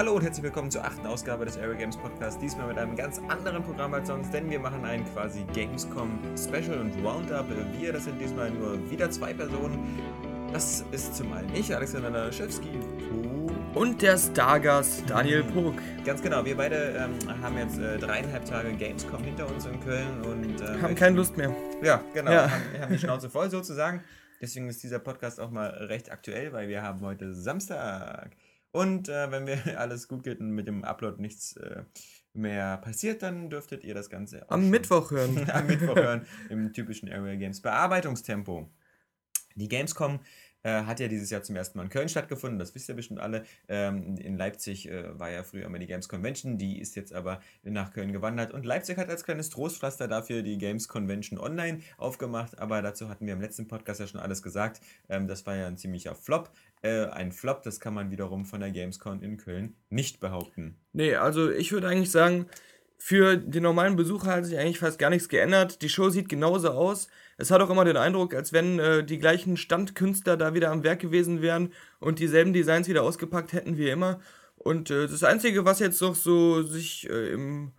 Hallo und herzlich willkommen zur achten Ausgabe des Area Games Podcast. Diesmal mit einem ganz anderen Programm als sonst, denn wir machen ein quasi Gamescom Special und Roundup. Wir, das sind diesmal nur wieder zwei Personen. Das ist zum einen ich, Alexander Nalaschewski. Und der Stargast Daniel Pog. Ganz genau, wir beide ähm, haben jetzt äh, dreieinhalb Tage Gamescom hinter uns in Köln und ähm, haben keine Lust mehr. Ja, genau, ja. Haben, haben die Schnauze voll sozusagen. Deswegen ist dieser Podcast auch mal recht aktuell, weil wir haben heute Samstag. Und äh, wenn wir alles gut geht und mit dem Upload nichts äh, mehr passiert, dann dürftet ihr das Ganze am Mittwoch hören. am Mittwoch hören im typischen Area Games Bearbeitungstempo. Die Gamescom äh, hat ja dieses Jahr zum ersten Mal in Köln stattgefunden, das wisst ihr bestimmt alle. Ähm, in Leipzig äh, war ja früher immer die Games Convention, die ist jetzt aber nach Köln gewandert und Leipzig hat als kleines Trostpflaster dafür die Games Convention online aufgemacht, aber dazu hatten wir im letzten Podcast ja schon alles gesagt. Ähm, das war ja ein ziemlicher Flop. Äh, ein Flop, das kann man wiederum von der Gamescom in Köln nicht behaupten. Nee, also ich würde eigentlich sagen, für den normalen Besucher hat sich eigentlich fast gar nichts geändert. Die Show sieht genauso aus. Es hat auch immer den Eindruck, als wenn äh, die gleichen Standkünstler da wieder am Werk gewesen wären und dieselben Designs wieder ausgepackt hätten wie immer. Und äh, das Einzige, was jetzt noch so sich äh, im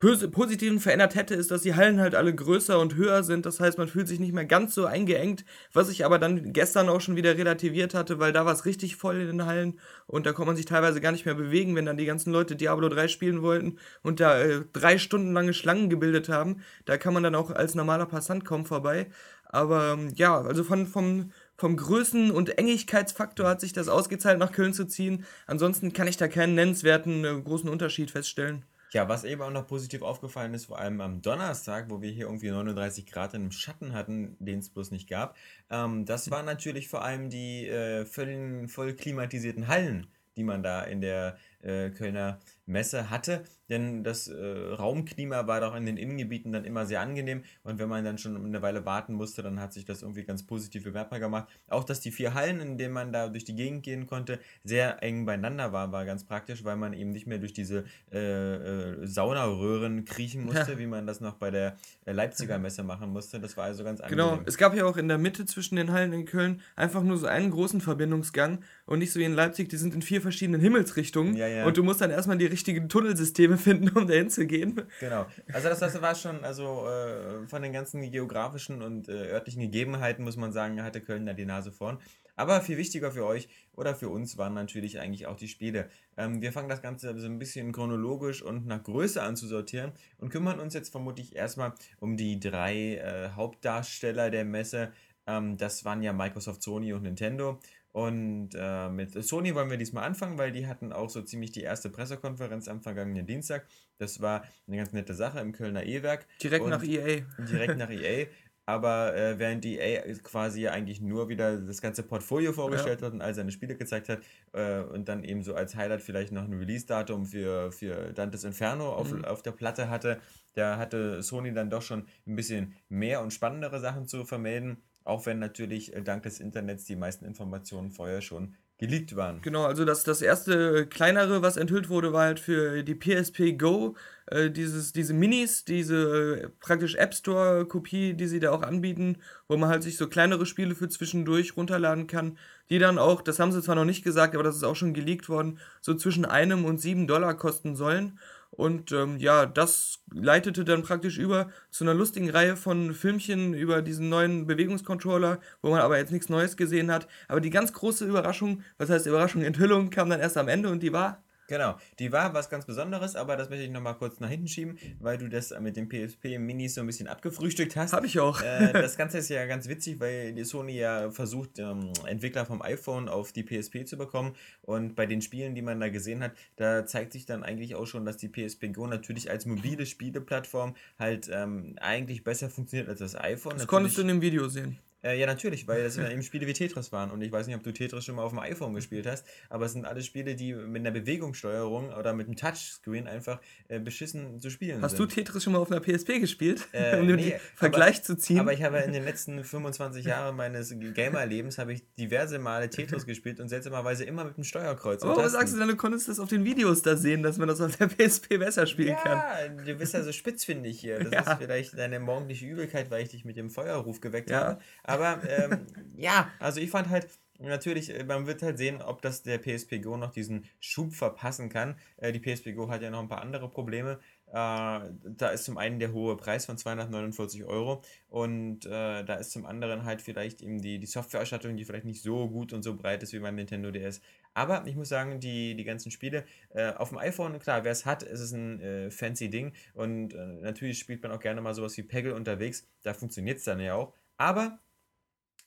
Positiven verändert hätte, ist, dass die Hallen halt alle größer und höher sind. Das heißt, man fühlt sich nicht mehr ganz so eingeengt, was ich aber dann gestern auch schon wieder relativiert hatte, weil da war es richtig voll in den Hallen und da konnte man sich teilweise gar nicht mehr bewegen, wenn dann die ganzen Leute Diablo 3 spielen wollten und da äh, drei Stunden lange Schlangen gebildet haben. Da kann man dann auch als normaler Passant kaum vorbei. Aber ähm, ja, also von, vom, vom Größen- und Engigkeitsfaktor hat sich das ausgezahlt, nach Köln zu ziehen. Ansonsten kann ich da keinen nennenswerten äh, großen Unterschied feststellen. Ja, was eben auch noch positiv aufgefallen ist, vor allem am Donnerstag, wo wir hier irgendwie 39 Grad im Schatten hatten, den es bloß nicht gab, ähm, das waren natürlich vor allem die äh, voll, voll klimatisierten Hallen, die man da in der äh, Kölner Messe hatte, denn das äh, Raumklima war doch in den Innengebieten dann immer sehr angenehm und wenn man dann schon eine Weile warten musste, dann hat sich das irgendwie ganz positiv bemerkbar gemacht. Auch, dass die vier Hallen, in denen man da durch die Gegend gehen konnte, sehr eng beieinander waren, war ganz praktisch, weil man eben nicht mehr durch diese äh, äh, Saunaröhren kriechen musste, ja. wie man das noch bei der äh, Leipziger Messe machen musste. Das war also ganz genau. angenehm. Genau, es gab ja auch in der Mitte zwischen den Hallen in Köln einfach nur so einen großen Verbindungsgang und nicht so wie in Leipzig, die sind in vier verschiedenen Himmelsrichtungen ja, ja. und du musst dann erstmal die richtigen Tunnelsysteme finden, um dahin zu gehen. Genau. Also das, das war schon, also äh, von den ganzen geografischen und äh, örtlichen Gegebenheiten muss man sagen, hatte Köln da die Nase vorn. Aber viel wichtiger für euch oder für uns waren natürlich eigentlich auch die Spiele. Ähm, wir fangen das Ganze so ein bisschen chronologisch und nach Größe an zu sortieren und kümmern uns jetzt vermutlich erstmal um die drei äh, Hauptdarsteller der Messe. Ähm, das waren ja Microsoft, Sony und Nintendo. Und äh, mit Sony wollen wir diesmal anfangen, weil die hatten auch so ziemlich die erste Pressekonferenz am vergangenen Dienstag. Das war eine ganz nette Sache im Kölner E-Werk. Direkt nach EA. Direkt nach EA. Aber äh, während die EA quasi eigentlich nur wieder das ganze Portfolio vorgestellt ja. hat und all seine Spiele gezeigt hat äh, und dann eben so als Highlight vielleicht noch ein Release-Datum für, für Dantes Inferno auf, mhm. auf der Platte hatte, da hatte Sony dann doch schon ein bisschen mehr und spannendere Sachen zu vermelden. Auch wenn natürlich äh, dank des Internets die meisten Informationen vorher schon geleakt waren. Genau, also das, das erste kleinere, was enthüllt wurde, war halt für die PSP Go, äh, dieses, diese Minis, diese äh, praktisch App Store-Kopie, die sie da auch anbieten, wo man halt sich so kleinere Spiele für zwischendurch runterladen kann, die dann auch, das haben sie zwar noch nicht gesagt, aber das ist auch schon geleakt worden, so zwischen einem und sieben Dollar kosten sollen. Und ähm, ja, das leitete dann praktisch über zu einer lustigen Reihe von Filmchen über diesen neuen Bewegungscontroller, wo man aber jetzt nichts Neues gesehen hat. Aber die ganz große Überraschung, was heißt Überraschung, Enthüllung, kam dann erst am Ende und die war Genau, die war was ganz Besonderes, aber das möchte ich nochmal kurz nach hinten schieben, weil du das mit dem PSP Minis so ein bisschen abgefrühstückt hast. Habe ich auch. Äh, das Ganze ist ja ganz witzig, weil die Sony ja versucht, ähm, Entwickler vom iPhone auf die PSP zu bekommen und bei den Spielen, die man da gesehen hat, da zeigt sich dann eigentlich auch schon, dass die PSP Go natürlich als mobile Spieleplattform halt ähm, eigentlich besser funktioniert als das iPhone. Das natürlich, konntest du in dem Video sehen. Äh, ja, natürlich, weil das ja eben Spiele wie Tetris waren. Und ich weiß nicht, ob du Tetris schon mal auf dem iPhone gespielt hast, aber es sind alle Spiele, die mit einer Bewegungssteuerung oder mit einem Touchscreen einfach äh, beschissen zu spielen hast sind. Hast du Tetris schon mal auf einer PSP gespielt? Äh, um nee, den Vergleich aber, zu ziehen? Aber ich habe in den letzten 25 Jahren meines Gamer-Lebens habe ich diverse Male Tetris gespielt und seltsamerweise immer mit dem Steuerkreuz. Oh, was sagst du denn? Du konntest das auf den Videos da sehen, dass man das auf der PSP besser spielen ja, kann. Ja, du bist ja so spitzfindig hier. Das ja. ist vielleicht deine morgendliche Übelkeit, weil ich dich mit dem Feuerruf geweckt ja. habe. Aber ähm, ja, also ich fand halt, natürlich, äh, man wird halt sehen, ob das der PSP Go noch diesen Schub verpassen kann. Äh, die PSP Go hat ja noch ein paar andere Probleme. Äh, da ist zum einen der hohe Preis von 249 Euro und äh, da ist zum anderen halt vielleicht eben die, die Softwareausstattung, die vielleicht nicht so gut und so breit ist wie beim Nintendo DS. Aber ich muss sagen, die, die ganzen Spiele äh, auf dem iPhone, klar, wer es hat, ist es ein äh, fancy Ding und äh, natürlich spielt man auch gerne mal sowas wie Peggle unterwegs. Da funktioniert es dann ja auch. Aber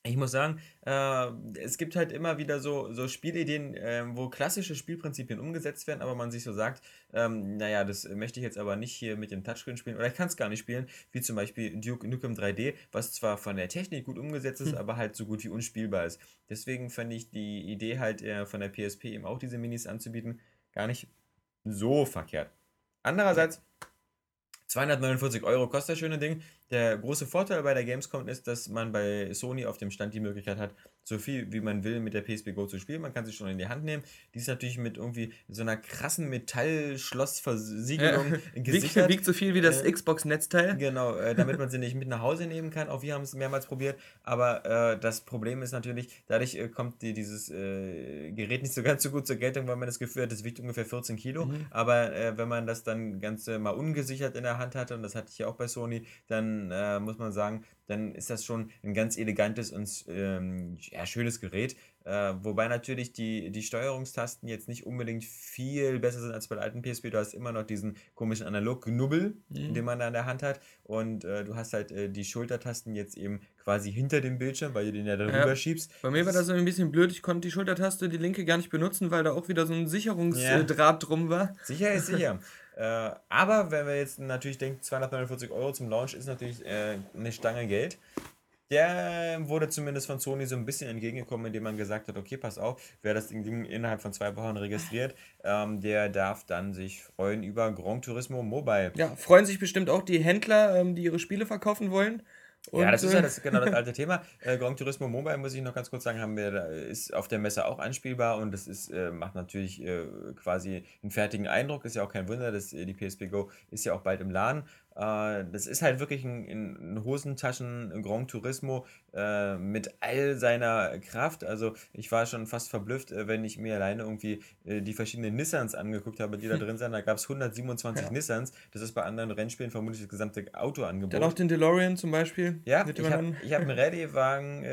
ich muss sagen, äh, es gibt halt immer wieder so, so Spielideen, äh, wo klassische Spielprinzipien umgesetzt werden, aber man sich so sagt, ähm, naja, das möchte ich jetzt aber nicht hier mit dem Touchscreen spielen oder ich kann es gar nicht spielen, wie zum Beispiel Duke Nukem 3D, was zwar von der Technik gut umgesetzt ist, hm. aber halt so gut wie unspielbar ist. Deswegen fand ich die Idee halt äh, von der PSP eben auch diese Minis anzubieten, gar nicht so verkehrt. Andererseits 249 Euro kostet das schöne Ding. Der große Vorteil bei der Gamescom ist, dass man bei Sony auf dem Stand die Möglichkeit hat, so viel wie man will mit der PSP Go zu spielen. Man kann sie schon in die Hand nehmen. Die ist natürlich mit irgendwie so einer krassen Metallschlossversiegelung ja, gesichert. Wiegt, wiegt so viel wie das äh, Xbox-Netzteil. Genau, äh, damit man sie nicht mit nach Hause nehmen kann. Auch wir haben es mehrmals probiert. Aber äh, das Problem ist natürlich, dadurch äh, kommt die, dieses äh, Gerät nicht so ganz so gut zur Geltung, weil man das Gefühl hat, es wiegt ungefähr 14 Kilo. Mhm. Aber äh, wenn man das dann ganz mal ungesichert in der Hand hatte, und das hatte ich ja auch bei Sony, dann äh, muss man sagen, dann ist das schon ein ganz elegantes und ähm, ja, schönes Gerät. Äh, wobei natürlich die, die Steuerungstasten jetzt nicht unbedingt viel besser sind als bei der alten PSP. Du hast immer noch diesen komischen Analog-Knubbel, mhm. den man da in der Hand hat. Und äh, du hast halt äh, die Schultertasten jetzt eben quasi hinter dem Bildschirm, weil du den ja darüber ja. schiebst. Bei mir war das ein bisschen blöd. Ich konnte die Schultertaste, die linke, gar nicht benutzen, weil da auch wieder so ein Sicherungsdraht ja. drum war. Sicher ist sicher. Äh, aber wenn wir jetzt natürlich denken, 249 Euro zum Launch ist natürlich äh, eine Stange Geld. Der wurde zumindest von Sony so ein bisschen entgegengekommen, indem man gesagt hat, okay, pass auf, wer das Ding innerhalb von zwei Wochen registriert, ähm, der darf dann sich freuen über Grand Turismo Mobile. Ja, freuen sich bestimmt auch die Händler, ähm, die ihre Spiele verkaufen wollen. Und, ja, das ist ja das, genau das alte Thema. Äh, Gran Turismo Mobile, muss ich noch ganz kurz sagen, haben wir, ist auf der Messe auch anspielbar und das ist, äh, macht natürlich äh, quasi einen fertigen Eindruck. Ist ja auch kein Wunder, dass äh, die PSP Go ist ja auch bald im Laden. Äh, das ist halt wirklich ein, ein Hosentaschen Grand Turismo äh, mit all seiner Kraft. Also ich war schon fast verblüfft, äh, wenn ich mir alleine irgendwie äh, die verschiedenen Nissans angeguckt habe, die da drin sind. Da gab es 127 ja. Nissans. Das ist bei anderen Rennspielen vermutlich das gesamte Autoangebot. Dann auch den DeLorean zum Beispiel. Ja, ich habe hab einen Rallye-Wagen,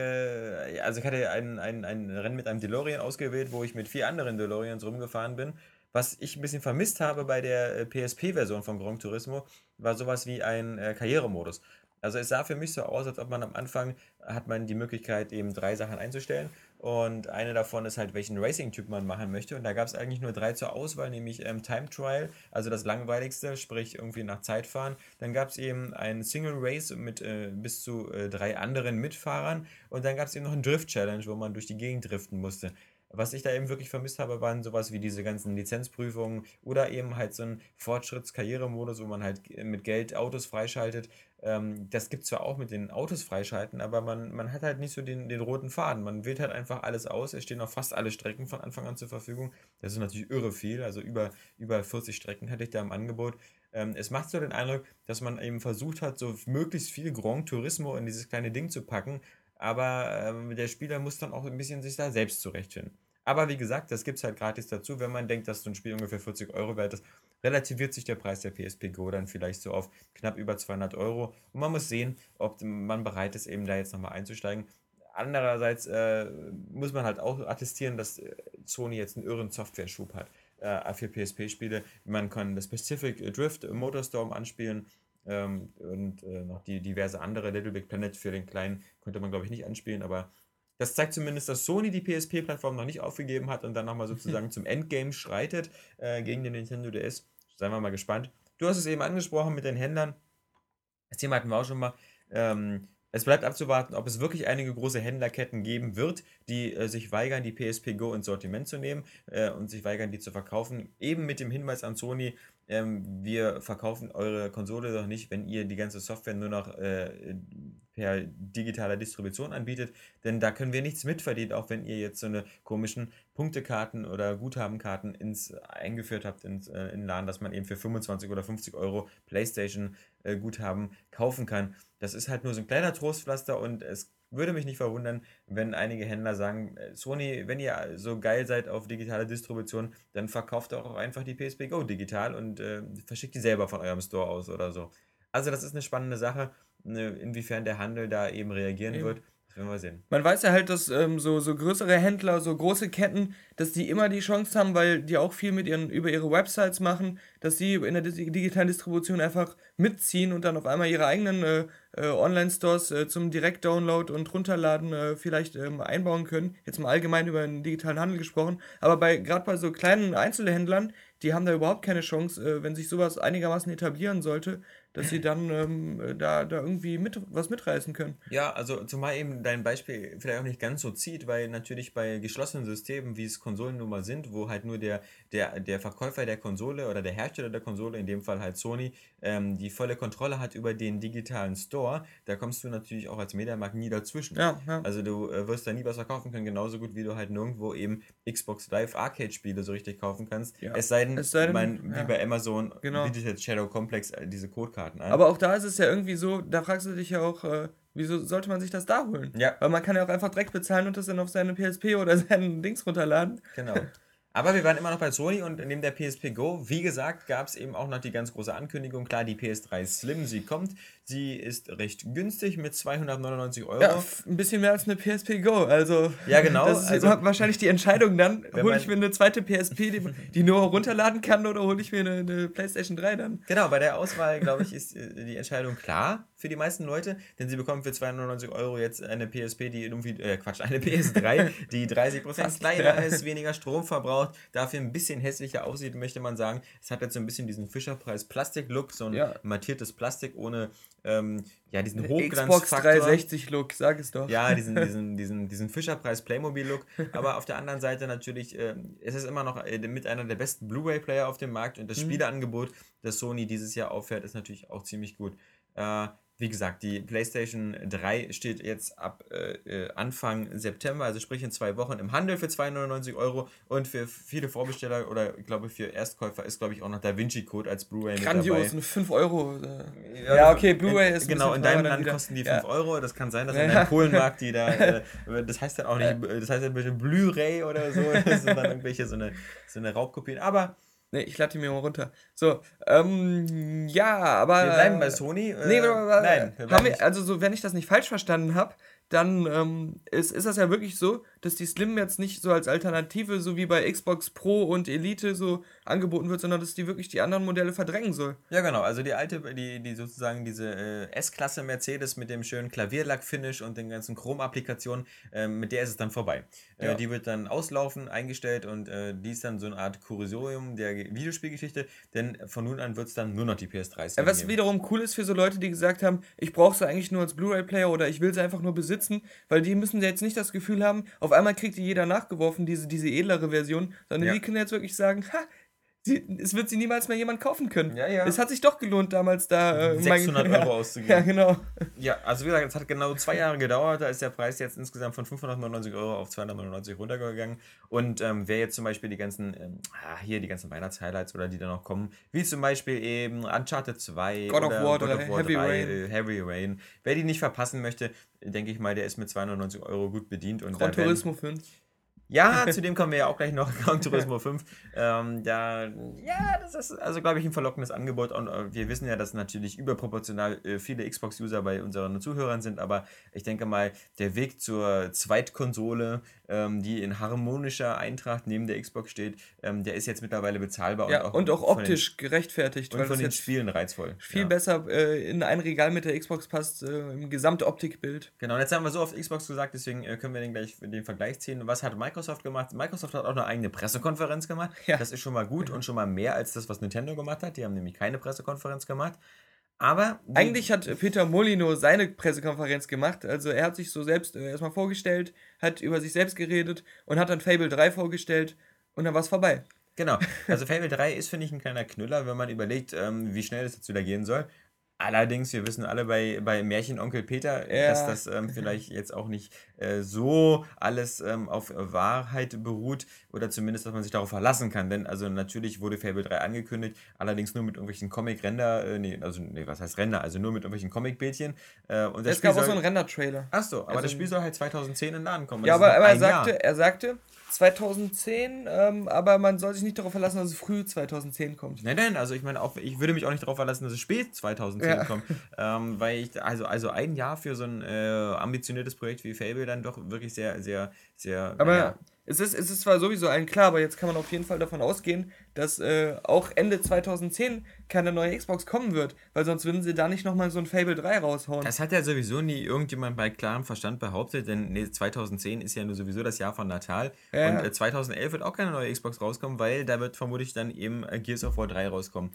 also ich hatte ein, ein, ein Rennen mit einem DeLorean ausgewählt, wo ich mit vier anderen DeLoreans rumgefahren bin. Was ich ein bisschen vermisst habe bei der PSP-Version von Grand Turismo, war sowas wie ein äh, Karrieremodus. Also es sah für mich so aus, als ob man am Anfang hat man die Möglichkeit, eben drei Sachen einzustellen. Und eine davon ist halt, welchen Racing-Typ man machen möchte. Und da gab es eigentlich nur drei zur Auswahl, nämlich ähm, Time Trial, also das langweiligste, sprich irgendwie nach Zeit fahren. Dann gab es eben ein Single Race mit äh, bis zu äh, drei anderen Mitfahrern. Und dann gab es eben noch ein Drift Challenge, wo man durch die Gegend driften musste. Was ich da eben wirklich vermisst habe, waren sowas wie diese ganzen Lizenzprüfungen oder eben halt so ein Fortschrittskarrieremodus, wo man halt mit Geld Autos freischaltet. Ähm, das gibt es zwar auch mit den Autos freischalten, aber man, man hat halt nicht so den, den roten Faden. Man wählt halt einfach alles aus. Es stehen auch fast alle Strecken von Anfang an zur Verfügung. Das ist natürlich irre viel. Also über, über 40 Strecken hätte ich da im Angebot. Ähm, es macht so den Eindruck, dass man eben versucht hat, so möglichst viel Grand Turismo in dieses kleine Ding zu packen aber ähm, der Spieler muss dann auch ein bisschen sich da selbst zurechtfinden. Aber wie gesagt, das gibt es halt gratis dazu. Wenn man denkt, dass so ein Spiel ungefähr 40 Euro wert ist, relativiert sich der Preis der PSP Go dann vielleicht so auf knapp über 200 Euro. Und man muss sehen, ob man bereit ist, eben da jetzt nochmal einzusteigen. Andererseits äh, muss man halt auch attestieren, dass äh, Sony jetzt einen irren Software-Schub hat äh, für PSP-Spiele. Man kann das Pacific Drift Motorstorm anspielen ähm, und äh, noch die diverse andere Little Big Planet für den kleinen konnte man, glaube ich, nicht anspielen, aber das zeigt zumindest, dass Sony die PSP-Plattform noch nicht aufgegeben hat und dann nochmal sozusagen zum Endgame schreitet äh, gegen den Nintendo DS. Seien wir mal gespannt. Du hast es eben angesprochen mit den Händlern. Das Thema hatten wir auch schon mal. Ähm, es bleibt abzuwarten, ob es wirklich einige große Händlerketten geben wird, die äh, sich weigern, die PSP Go ins Sortiment zu nehmen äh, und sich weigern, die zu verkaufen. Eben mit dem Hinweis an Sony, ähm, wir verkaufen eure Konsole doch nicht, wenn ihr die ganze Software nur noch äh, per digitaler Distribution anbietet, denn da können wir nichts mitverdienen, auch wenn ihr jetzt so eine komischen Punktekarten oder Guthabenkarten ins, eingeführt habt ins, äh, in den Laden, dass man eben für 25 oder 50 Euro PlayStation äh, Guthaben kaufen kann. Das ist halt nur so ein kleiner Trostpflaster und es würde mich nicht verwundern, wenn einige Händler sagen, äh, Sony, wenn ihr so geil seid auf digitale Distribution, dann verkauft auch einfach die PSP Go digital und äh, verschickt die selber von eurem Store aus oder so. Also das ist eine spannende Sache, ne, inwiefern der Handel da eben reagieren eben. wird. Werden wir sehen. Man weiß ja halt, dass ähm, so, so größere Händler, so große Ketten, dass die immer die Chance haben, weil die auch viel mit ihren, über ihre Websites machen, dass sie in der digitalen Distribution einfach mitziehen und dann auf einmal ihre eigenen äh, äh, Online-Stores äh, zum Direkt-Download und Runterladen äh, vielleicht ähm, einbauen können. Jetzt mal allgemein über den digitalen Handel gesprochen. Aber bei gerade bei so kleinen Einzelhändlern, die haben da überhaupt keine Chance, äh, wenn sich sowas einigermaßen etablieren sollte, dass sie dann ähm, da, da irgendwie mit, was mitreißen können. Ja, also zumal eben dein Beispiel vielleicht auch nicht ganz so zieht, weil natürlich bei geschlossenen Systemen, wie es Konsolen nun mal sind, wo halt nur der, der, der Verkäufer der Konsole oder der Hersteller der Konsole, in dem Fall halt Sony, ähm, die volle Kontrolle hat über den digitalen Store, da kommst du natürlich auch als Mediamarkt nie dazwischen. Ja, ja. Also du äh, wirst da nie was verkaufen können, genauso gut wie du halt nirgendwo eben Xbox Live Arcade Spiele so richtig kaufen kannst. Ja. Es sei denn, es sei denn mein, wie bei Amazon genau. bietet jetzt Shadow Complex äh, diese Codekarte Karten an. Aber auch da ist es ja irgendwie so, da fragst du dich ja auch, äh, wieso sollte man sich das da holen? Ja. Weil man kann ja auch einfach direkt bezahlen und das dann auf seine PSP oder seinen Dings runterladen. Genau. Aber wir waren immer noch bei Sony und neben der PSP Go, wie gesagt, gab es eben auch noch die ganz große Ankündigung. Klar, die PS3 Slim, sie kommt. Sie ist recht günstig mit 299 Euro. Ja, ein bisschen mehr als eine PSP Go. Also, ja, genau. Das ist also, wahrscheinlich die Entscheidung dann. Hole ich mir eine zweite PSP, die, die nur runterladen kann, oder hole ich mir eine, eine, PlayStation 3 dann? Genau, bei der Auswahl, glaube ich, ist äh, die Entscheidung klar für die meisten Leute, denn sie bekommen für 299 Euro jetzt eine PSP, die irgendwie, äh, Quatsch, eine PS3, die 30% kleiner ist, weniger Strom verbraucht, dafür ein bisschen hässlicher aussieht, möchte man sagen. Es hat jetzt so ein bisschen diesen Fischerpreis Plastik-Look, so ein ja. mattiertes Plastik ohne ähm, ja, diesen Hochglanzfaktor. Xbox 360 Look, sag es doch. Ja, diesen, diesen, diesen, diesen Fischerpreis Playmobil Look. Aber auf der anderen Seite natürlich, äh, es ist immer noch äh, mit einer der besten Blu-ray-Player auf dem Markt und das mhm. Spieleangebot, das Sony dieses Jahr auffährt, ist natürlich auch ziemlich gut. Äh, wie gesagt, die PlayStation 3 steht jetzt ab äh, äh, Anfang September, also sprich in zwei Wochen, im Handel für 299 Euro und für viele Vorbesteller oder ich glaube für Erstkäufer ist glaube ich auch noch Da Vinci Code als Blu-ray mit dabei. Grandios, 5 Euro. Äh. Ja, ja, okay, Blu-ray ist Genau, in deinem Land kosten die 5 ja. Euro. Das kann sein, dass in deinem Polenmarkt die da, äh, das heißt dann auch nicht, das heißt dann bitte Blu-ray oder so, das sind dann irgendwelche so eine, so eine Raubkopien, aber Ne, ich lade die mir mal runter. So, ähm, ja, aber. Wir bleiben bei Sony. Äh, nee, nein. Wir haben wir, also, so, wenn ich das nicht falsch verstanden habe, dann ähm, ist, ist das ja wirklich so, dass die Slim jetzt nicht so als Alternative, so wie bei Xbox Pro und Elite so angeboten wird, sondern dass die wirklich die anderen Modelle verdrängen soll. Ja, genau. Also die alte, die, die sozusagen diese äh, S-Klasse Mercedes mit dem schönen Klavierlack-Finish und den ganzen Chrom-Applikationen, äh, mit der ist es dann vorbei. Äh, ja. Äh, die wird dann auslaufen, eingestellt und äh, die ist dann so eine Art Kursorium der Videospielgeschichte, denn von nun an wird es dann nur noch die PS3 ja, Was geben. wiederum cool ist für so Leute, die gesagt haben, ich brauche sie eigentlich nur als Blu-ray-Player oder ich will sie einfach nur besitzen besitzen, weil die müssen jetzt nicht das Gefühl haben, auf einmal kriegt die jeder nachgeworfen, diese, diese edlere Version, sondern ja. die können jetzt wirklich sagen, ha, Sie, es wird sie niemals mehr jemand kaufen können. Ja, ja. Es hat sich doch gelohnt, damals da äh, 600 mein, Euro ja, auszugeben. Ja, genau. Ja, also wie gesagt, es hat genau zwei Jahre gedauert. Da ist der Preis jetzt insgesamt von 599 Euro auf 299 runtergegangen. Und ähm, wer jetzt zum Beispiel die ganzen, ähm, ah, hier die ganzen Weihnachtshighlights oder die da noch kommen, wie zum Beispiel eben Uncharted 2 God oder of War, God of War Heavy 3, Rain. Äh, Heavy Rain. Wer die nicht verpassen möchte, denke ich mal, der ist mit 299 Euro gut bedient. Und Gran Turismo 5. Ja, zu dem kommen wir ja auch gleich noch, Gran Turismo 5. Ähm, da, ja, das ist also, glaube ich, ein verlockendes Angebot. Und äh, wir wissen ja, dass natürlich überproportional äh, viele Xbox-User bei unseren Zuhörern sind. Aber ich denke mal, der Weg zur Zweitkonsole, ähm, die in harmonischer Eintracht neben der Xbox steht, ähm, der ist jetzt mittlerweile bezahlbar. Ja, und auch, und auch optisch den, gerechtfertigt. Und von den Spielen reizvoll. Viel ja. besser äh, in ein Regal mit der Xbox passt, äh, im Gesamtoptikbild. Genau, und jetzt haben wir so oft Xbox gesagt, deswegen äh, können wir den gleich den Vergleich ziehen. Was hat Microsoft Microsoft gemacht. Microsoft hat auch eine eigene Pressekonferenz gemacht. Ja. Das ist schon mal gut und schon mal mehr als das, was Nintendo gemacht hat. Die haben nämlich keine Pressekonferenz gemacht. Aber. Eigentlich hat Peter Molino seine Pressekonferenz gemacht. Also er hat sich so selbst äh, erstmal vorgestellt, hat über sich selbst geredet und hat dann Fable 3 vorgestellt und dann war es vorbei. Genau. Also Fable 3 ist, finde ich, ein kleiner Knüller, wenn man überlegt, ähm, wie schnell es jetzt wieder gehen soll. Allerdings, wir wissen alle bei, bei Märchenonkel Peter, ja. dass das ähm, vielleicht jetzt auch nicht äh, so alles ähm, auf Wahrheit beruht oder zumindest, dass man sich darauf verlassen kann. Denn also natürlich wurde Fable 3 angekündigt, allerdings nur mit irgendwelchen Comic-Render, äh, nee, also nee, was heißt Render? Also nur mit irgendwelchen Comic-Bildchen. Äh, und es Spiel gab auch so einen Render-Trailer. Achso, aber also, das Spiel soll halt 2010 in den Laden kommen. Ja, aber, aber er, sagte, er sagte, 2010, ähm, aber man soll sich nicht darauf verlassen, dass es früh 2010 kommt. Nein, nein, also ich meine, auch, ich würde mich auch nicht darauf verlassen, dass es spät 2010 ja. kommt. Ähm, weil ich, also, also ein Jahr für so ein äh, ambitioniertes Projekt wie Fable dann doch wirklich sehr, sehr, sehr. Aber ja. Es, ist, es ist zwar sowieso allen klar, aber jetzt kann man auf jeden Fall davon ausgehen, dass äh, auch Ende 2010 keine neue Xbox kommen wird, weil sonst würden sie da nicht nochmal so ein Fable 3 raushauen. Das hat ja sowieso nie irgendjemand bei klarem Verstand behauptet, denn nee, 2010 ist ja nur sowieso das Jahr von Natal ja. und äh, 2011 wird auch keine neue Xbox rauskommen, weil da wird vermutlich dann eben äh, Gears of War 3 rauskommen.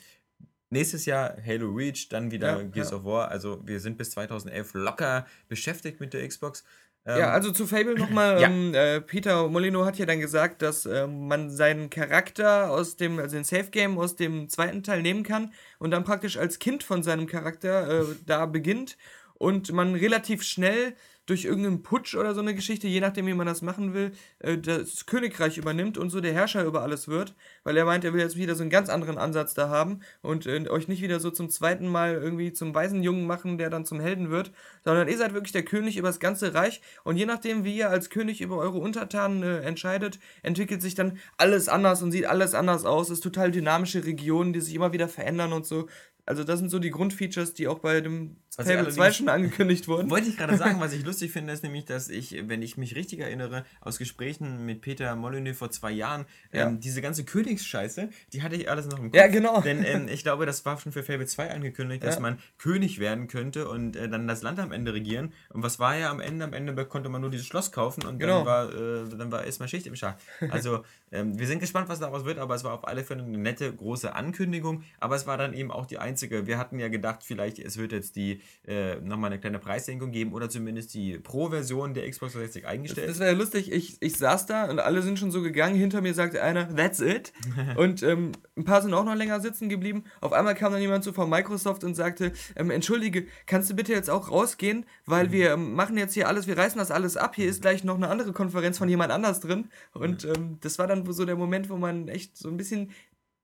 Nächstes Jahr Halo Reach, dann wieder ja, Gears ja. of War. Also wir sind bis 2011 locker beschäftigt mit der Xbox. Ähm, ja, also zu Fable nochmal. ja. ähm, äh, Peter Molino hat ja dann gesagt, dass äh, man seinen Charakter aus dem, also den Safe Game aus dem zweiten Teil nehmen kann und dann praktisch als Kind von seinem Charakter äh, da beginnt und man relativ schnell durch irgendeinen Putsch oder so eine Geschichte, je nachdem, wie man das machen will, äh, das Königreich übernimmt und so der Herrscher über alles wird, weil er meint, er will jetzt wieder so einen ganz anderen Ansatz da haben und äh, euch nicht wieder so zum zweiten Mal irgendwie zum Waisenjungen machen, der dann zum Helden wird, sondern ihr seid wirklich der König über das ganze Reich und je nachdem, wie ihr als König über eure Untertanen äh, entscheidet, entwickelt sich dann alles anders und sieht alles anders aus, ist total dynamische Regionen, die sich immer wieder verändern und so. Also das sind so die Grundfeatures, die auch bei dem was Fable 2 schon angekündigt wurden. Wollte ich gerade sagen, was ich lustig finde, ist nämlich, dass ich, wenn ich mich richtig erinnere, aus Gesprächen mit Peter Molyneux vor zwei Jahren, ja. ähm, diese ganze Königsscheiße, die hatte ich alles noch im Kopf. Ja, genau. Denn ähm, ich glaube, das war schon für Fable 2 angekündigt, ja. dass man König werden könnte und äh, dann das Land am Ende regieren. Und was war ja am Ende? Am Ende konnte man nur dieses Schloss kaufen und genau. dann, war, äh, dann war erstmal Schicht im Schacht. Also ähm, wir sind gespannt, was daraus wird, aber es war auf alle Fälle eine nette, große Ankündigung. Aber es war dann eben auch die einzige. Wir hatten ja gedacht, vielleicht es wird jetzt die äh, nochmal eine kleine Preissenkung geben oder zumindest die Pro-Version der Xbox 360 eingestellt. Das, das wäre ja lustig. Ich, ich saß da und alle sind schon so gegangen. Hinter mir sagte einer, that's it. und ähm, ein paar sind auch noch länger sitzen geblieben. Auf einmal kam dann jemand so von Microsoft und sagte, ähm, entschuldige, kannst du bitte jetzt auch rausgehen, weil mhm. wir machen jetzt hier alles, wir reißen das alles ab. Hier ist gleich noch eine andere Konferenz von jemand anders drin. Und ähm, das war dann so der Moment, wo man echt so ein bisschen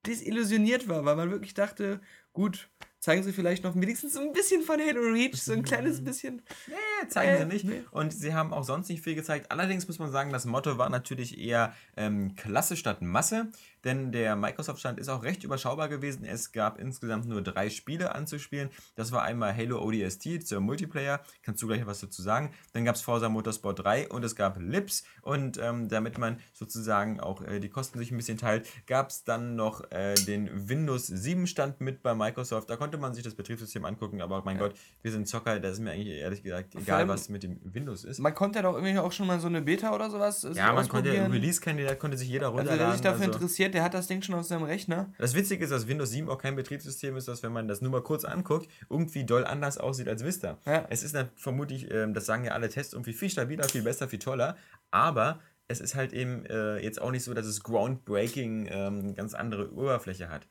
desillusioniert war, weil man wirklich dachte, gut, zeigen sie vielleicht noch wenigstens so ein bisschen von Halo Reach, so ein kleines bisschen. Nee, zeigen äh, sie nicht. Nee. Und sie haben auch sonst nicht viel gezeigt. Allerdings muss man sagen, das Motto war natürlich eher ähm, Klasse statt Masse denn der Microsoft-Stand ist auch recht überschaubar gewesen. Es gab insgesamt nur drei Spiele anzuspielen. Das war einmal Halo ODST zur Multiplayer, kannst du gleich was dazu sagen. Dann gab es Forza Motorsport 3 und es gab Lips und ähm, damit man sozusagen auch äh, die Kosten sich ein bisschen teilt, gab es dann noch äh, den Windows 7 Stand mit bei Microsoft. Da konnte man sich das Betriebssystem angucken, aber mein ja. Gott, wir sind Zocker, da ist mir eigentlich ehrlich gesagt egal, was mit dem Windows ist. Man konnte ja doch irgendwie auch schon mal so eine Beta oder sowas. Ja, man konnte Release-Kandidat konnte sich jeder runterladen. Also, wer sich dafür also, interessiert, der hat das Ding schon auf seinem Rechner. Das Witzige ist, dass Windows 7 auch kein Betriebssystem ist, das, wenn man das nur mal kurz anguckt, irgendwie doll anders aussieht als Vista. Ja. Es ist dann vermutlich, ähm, das sagen ja alle Tests, irgendwie viel stabiler, viel besser, viel toller, aber es ist halt eben äh, jetzt auch nicht so, dass es groundbreaking ähm, ganz andere Oberfläche hat.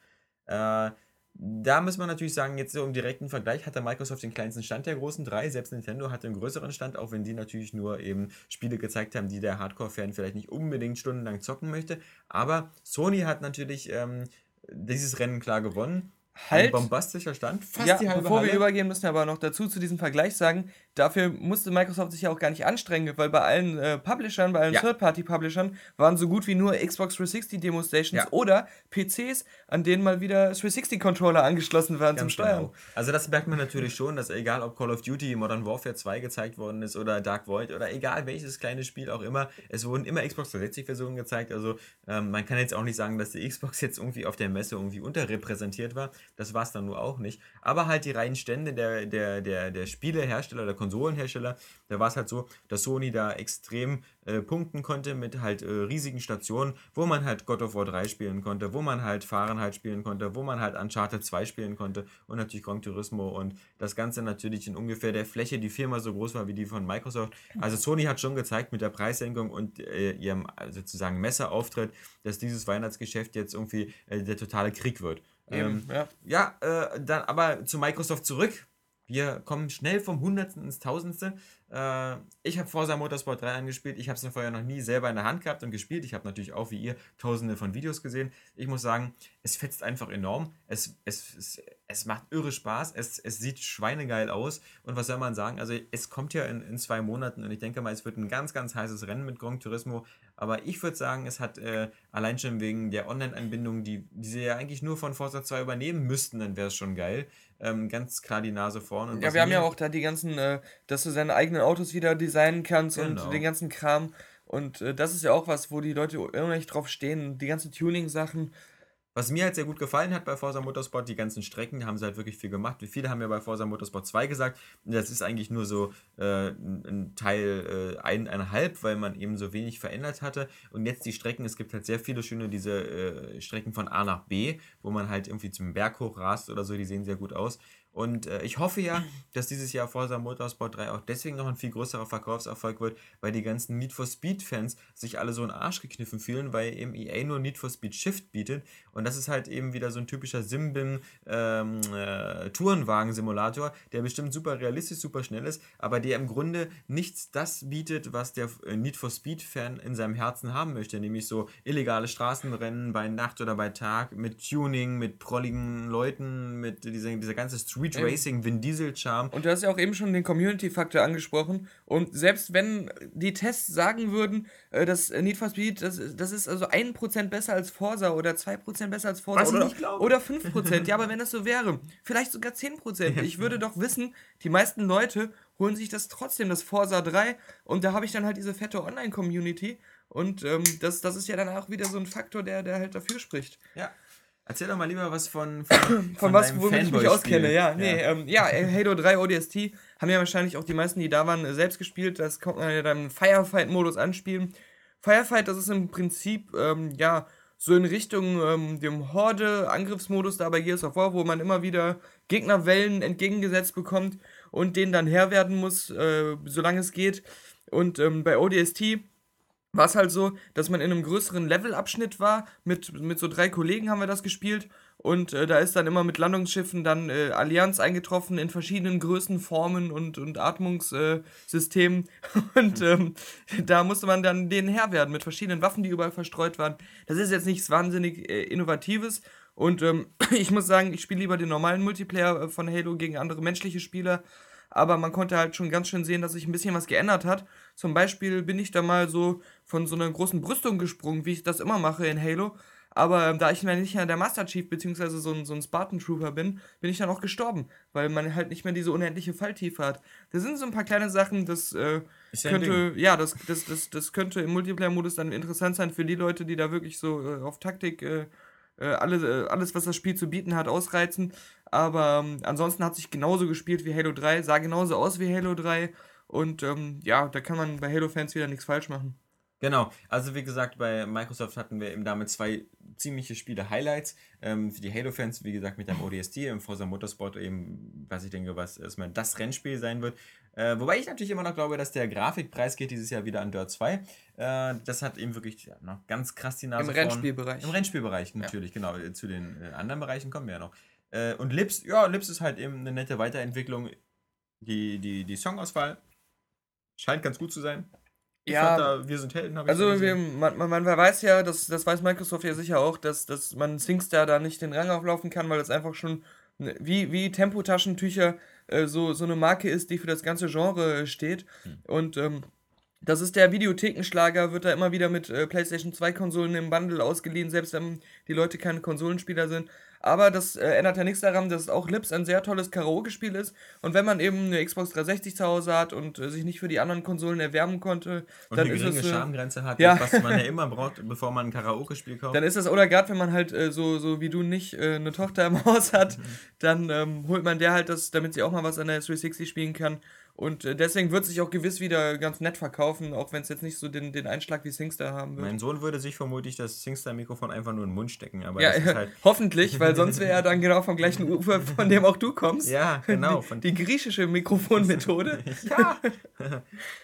Äh, da muss man natürlich sagen, jetzt so im direkten Vergleich hatte Microsoft den kleinsten Stand der großen drei. Selbst Nintendo hatte einen größeren Stand, auch wenn die natürlich nur eben Spiele gezeigt haben, die der Hardcore-Fan vielleicht nicht unbedingt stundenlang zocken möchte. Aber Sony hat natürlich ähm, dieses Rennen klar gewonnen. Halt. Ein bombastischer Stand. Fast ja, die halbe bevor Halle. wir übergehen, müssen wir aber noch dazu zu diesem Vergleich sagen, dafür musste Microsoft sich ja auch gar nicht anstrengen, weil bei allen äh, Publishern, bei allen ja. Third-Party-Publishern waren so gut wie nur Xbox 360 Demo-Stations ja. oder PCs, an denen mal wieder 360-Controller angeschlossen waren Ganz zum Steuern. Genau. Also das merkt man natürlich schon, dass egal ob Call of Duty, Modern Warfare 2 gezeigt worden ist oder Dark Void oder egal welches kleine Spiel auch immer, es wurden immer Xbox 360-Versionen gezeigt. Also ähm, man kann jetzt auch nicht sagen, dass die Xbox jetzt irgendwie auf der Messe irgendwie unterrepräsentiert war. Das war es dann nur auch nicht. Aber halt die reinen Stände der, der, der, der Spielehersteller, der Konsolenhersteller, da war es halt so, dass Sony da extrem äh, punkten konnte mit halt äh, riesigen Stationen, wo man halt God of War 3 spielen konnte, wo man halt Fahrenheit spielen konnte, wo man halt Uncharted 2 spielen konnte und natürlich Gran Turismo und das Ganze natürlich in ungefähr der Fläche, die viermal so groß war wie die von Microsoft. Also Sony hat schon gezeigt mit der Preissenkung und äh, ihrem sozusagen Messerauftritt, dass dieses Weihnachtsgeschäft jetzt irgendwie äh, der totale Krieg wird. Ähm, ja, ja äh, dann aber zu Microsoft zurück. Wir kommen schnell vom Hundertsten ins Tausendste. Äh, ich habe Forza Motorsport 3 angespielt. Ich habe es vorher noch nie selber in der Hand gehabt und gespielt. Ich habe natürlich auch wie ihr tausende von Videos gesehen. Ich muss sagen, es fetzt einfach enorm. Es, es, es, es macht irre Spaß. Es, es sieht schweinegeil aus. Und was soll man sagen? Also es kommt ja in, in zwei Monaten und ich denke mal, es wird ein ganz, ganz heißes Rennen mit Grand Turismo. Aber ich würde sagen, es hat äh, allein schon wegen der Online-Anbindung, die, die sie ja eigentlich nur von Forza 2 übernehmen müssten, dann wäre es schon geil ähm, ganz klar die Nase vorn. Und ja, wir haben ja auch da die ganzen, äh, dass du seine eigenen Autos wieder designen kannst genau. und den ganzen Kram. Und äh, das ist ja auch was, wo die Leute immer nicht drauf stehen. Die ganzen Tuning-Sachen. Was mir halt sehr gut gefallen hat bei Forza Motorsport, die ganzen Strecken, haben sie halt wirklich viel gemacht. Wie viele haben ja bei Forza Motorsport 2 gesagt, das ist eigentlich nur so äh, ein Teil äh, eineinhalb, weil man eben so wenig verändert hatte. Und jetzt die Strecken, es gibt halt sehr viele schöne diese äh, Strecken von A nach B, wo man halt irgendwie zum Berg hoch rast oder so, die sehen sehr gut aus. Und äh, ich hoffe ja, dass dieses Jahr Forza Motorsport 3 auch deswegen noch ein viel größerer Verkaufserfolg wird, weil die ganzen Need for Speed Fans sich alle so einen Arsch gekniffen fühlen, weil eben EA nur Need for Speed Shift bietet. Und das ist halt eben wieder so ein typischer Simbin ähm, äh, Tourenwagen-Simulator, der bestimmt super realistisch, super schnell ist, aber der im Grunde nichts das bietet, was der äh, Need for Speed Fan in seinem Herzen haben möchte, nämlich so illegale Straßenrennen bei Nacht oder bei Tag mit Tuning, mit prolligen Leuten, mit dieser, dieser ganze Street Street Racing, Vin Diesel Charme. Und du hast ja auch eben schon den Community-Faktor angesprochen. Und selbst wenn die Tests sagen würden, äh, dass Need for Speed, das, das ist also 1% besser als Forza oder 2% besser als Forza Was oder, oder 5%. ja, aber wenn das so wäre, vielleicht sogar 10%. Ich würde doch wissen, die meisten Leute holen sich das trotzdem, das Forza 3. Und da habe ich dann halt diese fette Online-Community. Und ähm, das, das ist ja dann auch wieder so ein Faktor, der, der halt dafür spricht. Ja. Erzähl doch mal lieber was von von, von, von was, womit ich mich auskenne. Ja, nee, ja. Ähm, ja, Halo 3 ODST haben ja wahrscheinlich auch die meisten, die da waren, äh, selbst gespielt. Das kommt man ja dann im Firefight-Modus anspielen. Firefight, das ist im Prinzip, ähm, ja, so in Richtung ähm, dem Horde-Angriffsmodus da bei Gears of War, wo man immer wieder Gegnerwellen entgegengesetzt bekommt und denen dann Herr werden muss, äh, solange es geht. Und ähm, bei ODST war es halt so, dass man in einem größeren Levelabschnitt war. Mit, mit so drei Kollegen haben wir das gespielt. Und äh, da ist dann immer mit Landungsschiffen dann äh, Allianz eingetroffen in verschiedenen Größen, Formen und, und Atmungssystemen. Äh, und ähm, da musste man dann denen Herr werden mit verschiedenen Waffen, die überall verstreut waren. Das ist jetzt nichts wahnsinnig äh, Innovatives. Und ähm, ich muss sagen, ich spiele lieber den normalen Multiplayer äh, von Halo gegen andere menschliche Spieler aber man konnte halt schon ganz schön sehen, dass sich ein bisschen was geändert hat. Zum Beispiel bin ich da mal so von so einer großen Brüstung gesprungen, wie ich das immer mache in Halo. Aber da ich nicht mehr der Master Chief bzw. So ein, so ein Spartan Trooper bin, bin ich dann auch gestorben, weil man halt nicht mehr diese unendliche Falltiefe hat. Da sind so ein paar kleine Sachen, das äh, könnte, ja, das, das, das, das könnte im Multiplayer-Modus dann interessant sein für die Leute, die da wirklich so äh, auf Taktik äh, äh alles, äh, alles, was das Spiel zu bieten hat, ausreizen. Aber ähm, ansonsten hat sich genauso gespielt wie Halo 3, sah genauso aus wie Halo 3. Und ähm, ja, da kann man bei Halo-Fans wieder nichts falsch machen. Genau, also wie gesagt, bei Microsoft hatten wir eben damit zwei ziemliche Spiele-Highlights. Ähm, für die Halo-Fans, wie gesagt, mit dem ODST, im Forza Motorsport eben, was ich denke, was erstmal das Rennspiel sein wird. Äh, wobei ich natürlich immer noch glaube, dass der Grafikpreis geht dieses Jahr wieder an Dirt 2. Äh, das hat eben wirklich ja, noch ganz krass die Nase Im Rennspielbereich. Im Rennspielbereich, natürlich, ja. genau. Zu den äh, anderen Bereichen kommen wir ja noch. Äh, und Lips, ja, Lips ist halt eben eine nette Weiterentwicklung. Die, die, die Songauswahl scheint ganz gut zu sein. Ja, da, wir sind Helden, Also wir, man, man, man, weiß ja, das, das weiß Microsoft ja sicher auch, dass, dass man SingStar da nicht den Rang auflaufen kann, weil das einfach schon ne, wie, wie Tempotaschentücher äh, so, so eine Marke ist, die für das ganze Genre steht. Hm. Und ähm, das ist der Videothekenschlager, wird da immer wieder mit äh, PlayStation 2 Konsolen im Bundle ausgeliehen, selbst wenn die Leute keine Konsolenspieler sind. Aber das äh, ändert ja nichts daran, dass auch Lips ein sehr tolles Karaoke-Spiel ist. Und wenn man eben eine Xbox 360 zu Hause hat und äh, sich nicht für die anderen Konsolen erwärmen konnte, und dann eine ist geringe es, äh, Schamgrenze hat, ja. was man ja immer braucht, bevor man ein Karaoke-Spiel kauft. Dann ist das, oder gerade wenn man halt äh, so, so wie du nicht äh, eine Tochter im Haus hat, mhm. dann ähm, holt man der halt das, damit sie auch mal was an der 360 spielen kann. Und äh, deswegen wird sich auch gewiss wieder ganz nett verkaufen, auch wenn es jetzt nicht so den, den Einschlag wie Singstar haben wird. Mein Sohn würde sich vermutlich das Singstar-Mikrofon einfach nur in den Mund stecken. Aber ja, halt hoffentlich, weil sonst wäre er dann genau vom gleichen Ufer, von dem auch du kommst. Ja, genau. Die, die griechische Mikrofonmethode. ja.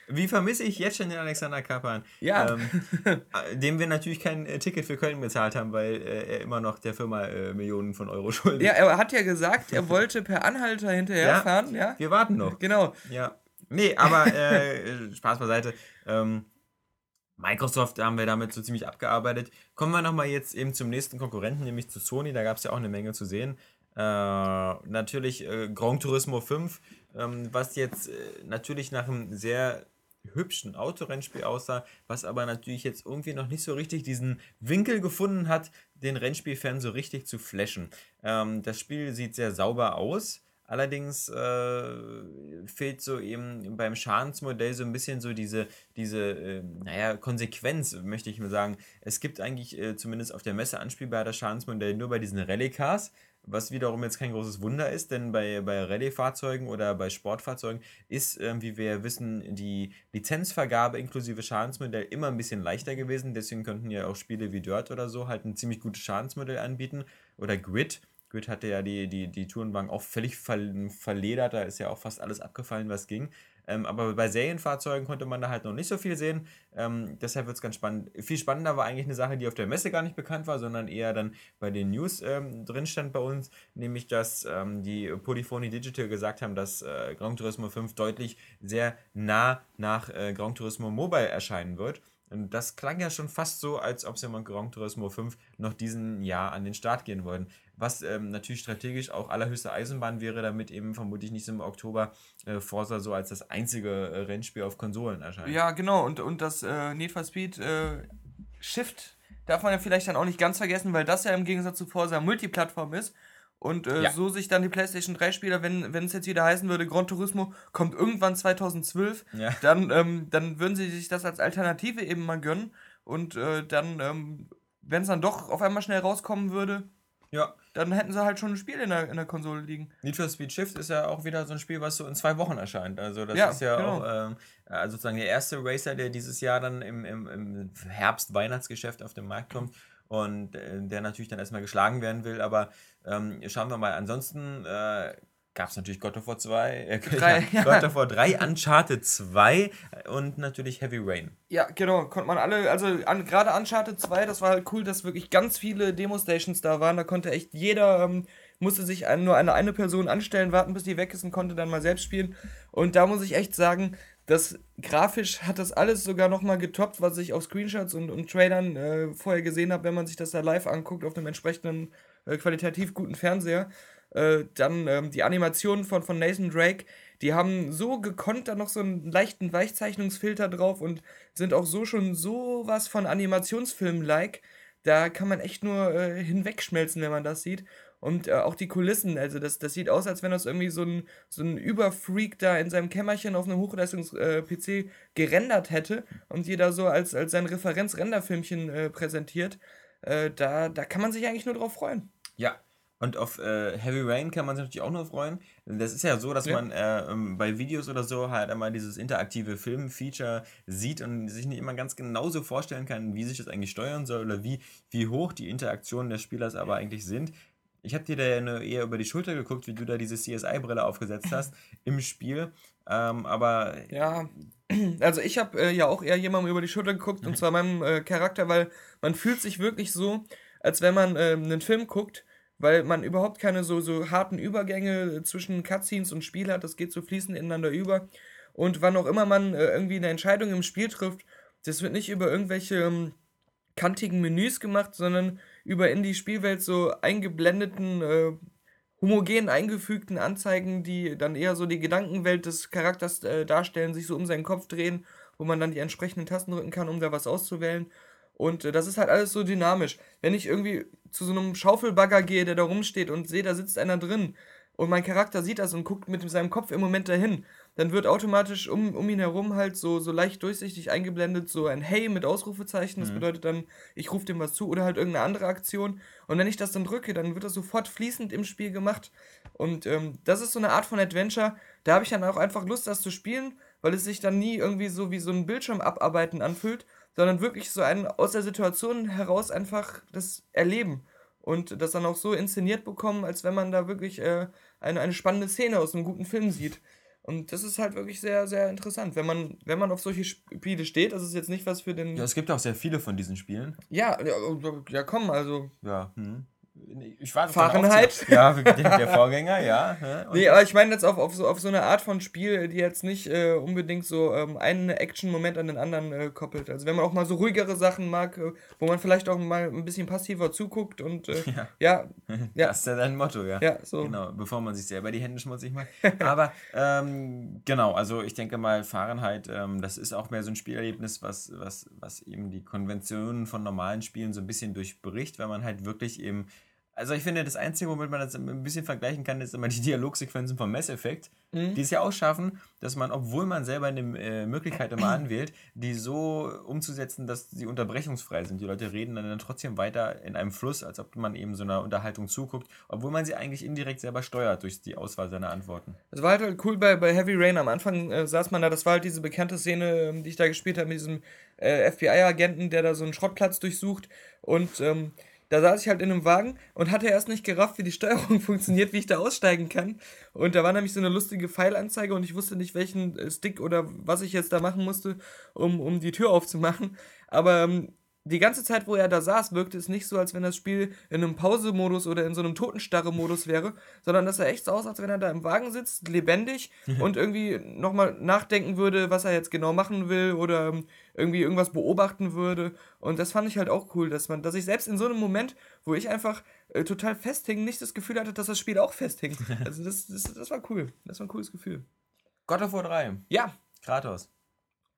Wie vermisse ich jetzt schon den Alexander Kapan? Ja. Ähm, äh, dem wir natürlich kein äh, Ticket für Köln bezahlt haben, weil er immer noch der Firma Millionen von Euro schuldet. Ja, er hat ja gesagt, er wollte per Anhalter hinterherfahren. Ja, ja. Wir warten noch. Genau. Ja. Nee, aber äh, Spaß beiseite. Ähm, Microsoft haben wir damit so ziemlich abgearbeitet. Kommen wir nochmal jetzt eben zum nächsten Konkurrenten, nämlich zu Sony. Da gab es ja auch eine Menge zu sehen. Äh, natürlich äh, Gran Turismo 5, ähm, was jetzt äh, natürlich nach einem sehr hübschen Autorennspiel aussah, was aber natürlich jetzt irgendwie noch nicht so richtig diesen Winkel gefunden hat, den Rennspielfan so richtig zu flashen. Ähm, das Spiel sieht sehr sauber aus. Allerdings äh, fehlt so eben beim Schadensmodell so ein bisschen so diese, diese äh, naja, Konsequenz, möchte ich mal sagen. Es gibt eigentlich äh, zumindest auf der Messe anspielbar das Schadensmodell nur bei diesen Rallye-Cars, was wiederum jetzt kein großes Wunder ist, denn bei, bei Rallye-Fahrzeugen oder bei Sportfahrzeugen ist, äh, wie wir wissen, die Lizenzvergabe inklusive Schadensmodell immer ein bisschen leichter gewesen. Deswegen könnten ja auch Spiele wie Dirt oder so halt ein ziemlich gutes Schadensmodell anbieten oder Grid Grid hatte ja die, die, die Tourenwagen auch völlig verledert, da ist ja auch fast alles abgefallen, was ging. Ähm, aber bei Serienfahrzeugen konnte man da halt noch nicht so viel sehen. Ähm, deshalb wird es ganz spannend. Viel spannender war eigentlich eine Sache, die auf der Messe gar nicht bekannt war, sondern eher dann bei den News ähm, drin stand bei uns, nämlich dass ähm, die Polyphony Digital gesagt haben, dass äh, Gran Turismo 5 deutlich sehr nah nach äh, Gran Turismo Mobile erscheinen wird. Und das klang ja schon fast so, als ob sie mal Gran Turismo 5 noch diesen Jahr an den Start gehen wollen. Was ähm, natürlich strategisch auch allerhöchste Eisenbahn wäre, damit eben vermutlich nicht im Oktober äh, Forza so als das einzige äh, Rennspiel auf Konsolen erscheint. Ja, genau. Und, und das äh, Need for Speed äh, Shift darf man ja vielleicht dann auch nicht ganz vergessen, weil das ja im Gegensatz zu Forza Multiplattform ist. Und äh, ja. so sich dann die PlayStation 3-Spieler, wenn, wenn es jetzt wieder heißen würde, Gran Turismo kommt irgendwann 2012, ja. dann, ähm, dann würden sie sich das als Alternative eben mal gönnen. Und äh, dann, ähm, wenn es dann doch auf einmal schnell rauskommen würde, ja. dann hätten sie halt schon ein Spiel in der, in der Konsole liegen. Need for Speed Shift ist ja auch wieder so ein Spiel, was so in zwei Wochen erscheint. Also das ja, ist ja genau. auch ähm, also sozusagen der erste Racer, der dieses Jahr dann im, im, im Herbst-Weihnachtsgeschäft auf den Markt kommt und äh, der natürlich dann erstmal geschlagen werden will. Aber ähm, schauen wir mal. Ansonsten äh, gab es natürlich God of War 2, äh, drei, ja, God of War 3, Uncharted 2 und natürlich Heavy Rain. Ja, genau, konnte man alle, also an, gerade Uncharted 2, das war halt cool, dass wirklich ganz viele Demo-Stations da waren. Da konnte echt jeder, ähm, musste sich ein, nur eine, eine Person anstellen, warten, bis die weg ist und konnte dann mal selbst spielen. Und da muss ich echt sagen, das grafisch hat das alles sogar nochmal getoppt, was ich auf Screenshots und, und Trailern äh, vorher gesehen habe, wenn man sich das da live anguckt auf einem entsprechenden äh, qualitativ guten Fernseher. Äh, dann ähm, die Animationen von, von Nathan Drake, die haben so gekonnt da noch so einen leichten Weichzeichnungsfilter drauf und sind auch so schon sowas von Animationsfilm-like. Da kann man echt nur äh, hinwegschmelzen, wenn man das sieht. Und äh, auch die Kulissen, also das, das sieht aus, als wenn das irgendwie so ein, so ein Überfreak da in seinem Kämmerchen auf einem Hochleistungs-PC äh, gerendert hätte und jeder so als, als sein Referenz-Renderfilmchen äh, präsentiert. Äh, da, da kann man sich eigentlich nur drauf freuen. Ja, und auf äh, Heavy Rain kann man sich natürlich auch nur freuen. Das ist ja so, dass ja. man äh, ähm, bei Videos oder so halt einmal dieses interaktive Film-Feature sieht und sich nicht immer ganz genauso vorstellen kann, wie sich das eigentlich steuern soll oder wie, wie hoch die Interaktionen des Spielers aber eigentlich sind. Ich habe dir da ja eher über die Schulter geguckt, wie du da diese CSI-Brille aufgesetzt hast im Spiel. Ähm, aber. Ja, also ich habe äh, ja auch eher jemandem über die Schulter geguckt, und zwar meinem äh, Charakter, weil man fühlt sich wirklich so, als wenn man äh, einen Film guckt, weil man überhaupt keine so, so harten Übergänge zwischen Cutscenes und Spiel hat. Das geht so fließend ineinander über. Und wann auch immer man äh, irgendwie eine Entscheidung im Spiel trifft, das wird nicht über irgendwelche ähm, kantigen Menüs gemacht, sondern über in die Spielwelt so eingeblendeten, äh, homogen eingefügten Anzeigen, die dann eher so die Gedankenwelt des Charakters äh, darstellen, sich so um seinen Kopf drehen, wo man dann die entsprechenden Tasten drücken kann, um da was auszuwählen. Und äh, das ist halt alles so dynamisch. Wenn ich irgendwie zu so einem Schaufelbagger gehe, der da rumsteht und sehe, da sitzt einer drin, und mein Charakter sieht das und guckt mit seinem Kopf im Moment dahin, dann wird automatisch um, um ihn herum halt so, so leicht durchsichtig eingeblendet, so ein Hey mit Ausrufezeichen. Das mhm. bedeutet dann, ich rufe dem was zu oder halt irgendeine andere Aktion. Und wenn ich das dann drücke, dann wird das sofort fließend im Spiel gemacht. Und ähm, das ist so eine Art von Adventure. Da habe ich dann auch einfach Lust, das zu spielen, weil es sich dann nie irgendwie so wie so ein Bildschirm abarbeiten anfühlt, sondern wirklich so ein aus der Situation heraus einfach das Erleben und das dann auch so inszeniert bekommen, als wenn man da wirklich äh, eine, eine spannende Szene aus einem guten Film sieht. Und das ist halt wirklich sehr, sehr interessant, wenn man, wenn man auf solche Spiele steht. Das ist jetzt nicht was für den. Ja, es gibt auch sehr viele von diesen Spielen. Ja, ja, ja komm, also. Ja, hm. Ich war Fahrenheit. Ja, der, der Vorgänger, ja. Und nee, aber ich meine jetzt auf, auf, so, auf so eine Art von Spiel, die jetzt nicht äh, unbedingt so ähm, einen Action-Moment an den anderen äh, koppelt. Also wenn man auch mal so ruhigere Sachen mag, äh, wo man vielleicht auch mal ein bisschen passiver zuguckt und äh, ja. ja. ja. Das ist ja dein Motto, ja. Ja, so. Genau, bevor man sich selber die Hände schmutzig macht. aber ähm, genau, also ich denke mal, Fahrenheit, ähm, das ist auch mehr so ein Spielerlebnis, was, was, was eben die Konventionen von normalen Spielen so ein bisschen durchbricht, wenn man halt wirklich eben also ich finde, das Einzige, womit man das ein bisschen vergleichen kann, ist immer die Dialogsequenzen vom Mass Effect, mhm. die es ja auch schaffen, dass man, obwohl man selber eine äh, Möglichkeit immer anwählt, die so umzusetzen, dass sie unterbrechungsfrei sind. Die Leute reden dann, dann trotzdem weiter in einem Fluss, als ob man eben so einer Unterhaltung zuguckt, obwohl man sie eigentlich indirekt selber steuert durch die Auswahl seiner Antworten. Das war halt, halt cool bei, bei Heavy Rain. Am Anfang äh, saß man da, das war halt diese bekannte Szene, ähm, die ich da gespielt habe, mit diesem äh, FBI-Agenten, der da so einen Schrottplatz durchsucht und ähm, da saß ich halt in einem Wagen und hatte erst nicht gerafft, wie die Steuerung funktioniert, wie ich da aussteigen kann. Und da war nämlich so eine lustige Pfeilanzeige und ich wusste nicht, welchen äh, Stick oder was ich jetzt da machen musste, um, um die Tür aufzumachen. Aber ähm, die ganze Zeit, wo er da saß, wirkte es nicht so, als wenn das Spiel in einem Pausemodus oder in so einem Totenstarre-Modus wäre, sondern dass er echt so aussah, als wenn er da im Wagen sitzt, lebendig und irgendwie nochmal nachdenken würde, was er jetzt genau machen will oder irgendwie irgendwas beobachten würde. Und das fand ich halt auch cool, dass man, dass ich selbst in so einem Moment, wo ich einfach äh, total festhing, nicht das Gefühl hatte, dass das Spiel auch festhängt. Also das, das, das war cool. Das war ein cooles Gefühl. God of War 3. Ja. Kratos.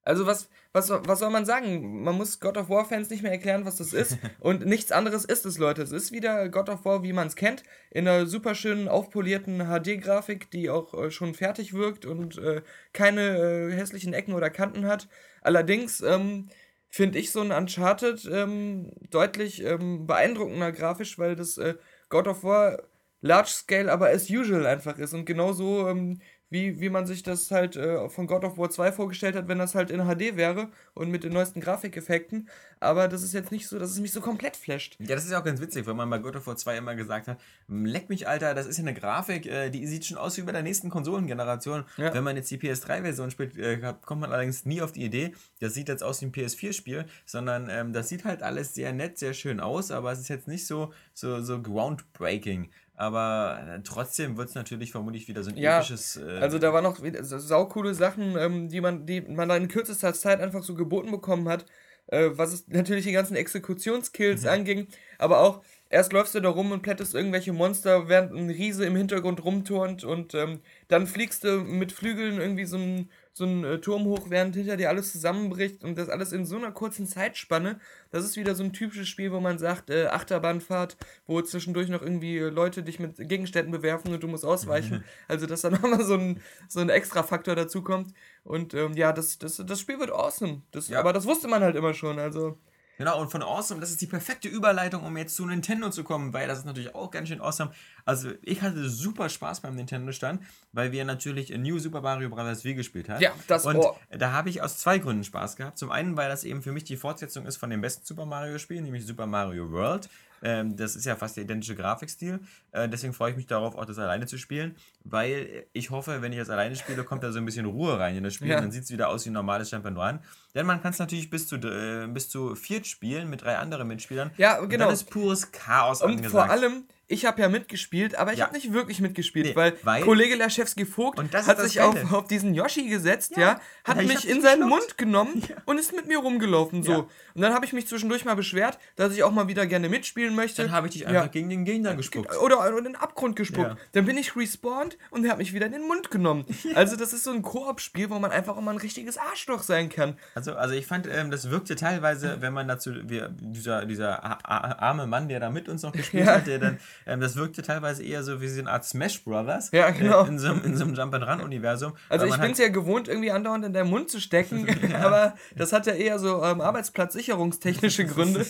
Also was, was, was soll man sagen? Man muss God of War-Fans nicht mehr erklären, was das ist. Und nichts anderes ist es, Leute. Es ist wieder God of War, wie man es kennt, in einer super schönen, aufpolierten HD-Grafik, die auch äh, schon fertig wirkt und äh, keine äh, hässlichen Ecken oder Kanten hat. Allerdings ähm, finde ich so ein Uncharted ähm, deutlich ähm, beeindruckender grafisch, weil das äh, God of War Large Scale, aber as usual einfach ist. Und genauso ähm, wie, wie man sich das halt äh, von God of War 2 vorgestellt hat, wenn das halt in HD wäre und mit den neuesten Grafikeffekten. Aber das ist jetzt nicht so, dass es mich so komplett flasht. Ja, das ist ja auch ganz witzig, weil man bei God of War 2 immer gesagt hat, leck mich, Alter, das ist ja eine Grafik, äh, die sieht schon aus wie bei der nächsten Konsolengeneration. Ja. Wenn man jetzt die PS3-Version spielt, äh, kommt man allerdings nie auf die Idee, das sieht jetzt aus wie ein PS4-Spiel, sondern ähm, das sieht halt alles sehr nett, sehr schön aus, aber es ist jetzt nicht so, so, so groundbreaking. Aber äh, trotzdem wird es natürlich vermutlich wieder so ein ja, episches. Äh also da waren noch saukoole Sachen, ähm, die man, die man da in kürzester Zeit einfach so geboten bekommen hat, äh, was es natürlich die ganzen Exekutionskills mhm. anging, aber auch erst läufst du da rum und plättest irgendwelche Monster, während ein Riese im Hintergrund rumturnt und ähm, dann fliegst du mit Flügeln irgendwie so ein so einen äh, Turm hoch, während hinter dir alles zusammenbricht und das alles in so einer kurzen Zeitspanne. Das ist wieder so ein typisches Spiel, wo man sagt, äh, Achterbahnfahrt, wo zwischendurch noch irgendwie äh, Leute dich mit Gegenständen bewerfen und du musst ausweichen. also, dass da nochmal so ein, so ein Extra-Faktor dazu kommt. Und ähm, ja, das, das, das Spiel wird awesome. Das, ja. Aber das wusste man halt immer schon. Also. Genau, und von Awesome, das ist die perfekte Überleitung, um jetzt zu Nintendo zu kommen, weil das ist natürlich auch ganz schön awesome. Also, ich hatte super Spaß beim Nintendo-Stand, weil wir natürlich New Super Mario Bros. Wii gespielt haben. Ja, das Und oh. da habe ich aus zwei Gründen Spaß gehabt. Zum einen, weil das eben für mich die Fortsetzung ist von dem besten Super Mario-Spiel, nämlich Super Mario World. Ähm, das ist ja fast der identische Grafikstil. Äh, deswegen freue ich mich darauf, auch das alleine zu spielen, weil ich hoffe, wenn ich das alleine spiele, kommt da so ein bisschen Ruhe rein in das Spiel. Ja. Dann sieht es wieder aus wie ein normales. Run. Denn man kann es natürlich bis zu, äh, bis zu viert spielen mit drei anderen Mitspielern. Ja, genau. Und dann ist pures Chaos Und angesagt. vor allem, ich habe ja mitgespielt, aber ich ja. habe nicht wirklich mitgespielt, nee, weil, weil, Kollege Laschewski Vogt hat sich auf, auf, diesen Yoshi gesetzt, ja, ja hat mich in seinen Mund genommen ja. und ist mit mir rumgelaufen, so. Und dann habe ich mich zwischendurch mal beschwert, dass ich auch mal wieder gerne mitspielen möchte. Dann habe ich dich einfach gegen den Gegner gespuckt. Oder in den Abgrund gespuckt. Dann bin ich respawned und er hat mich wieder in den Mund genommen. Also das ist so ein Koop-Spiel, wo man einfach immer ein richtiges Arschloch sein kann. Also, also ich fand, ähm, das wirkte teilweise, wenn man dazu, wir, dieser, dieser arme Mann, der da mit uns noch gespielt hat, der dann Ähm, das wirkte teilweise eher so wie so eine Art Smash Brothers. Ja, genau. Äh, in, so, einem- in so einem Jump-and-Run-Universum. Also ich bin es ja gewohnt, irgendwie andauernd in deinen Mund zu stecken, aber das hat ja eher so ähm, arbeitsplatzsicherungstechnische Gründe.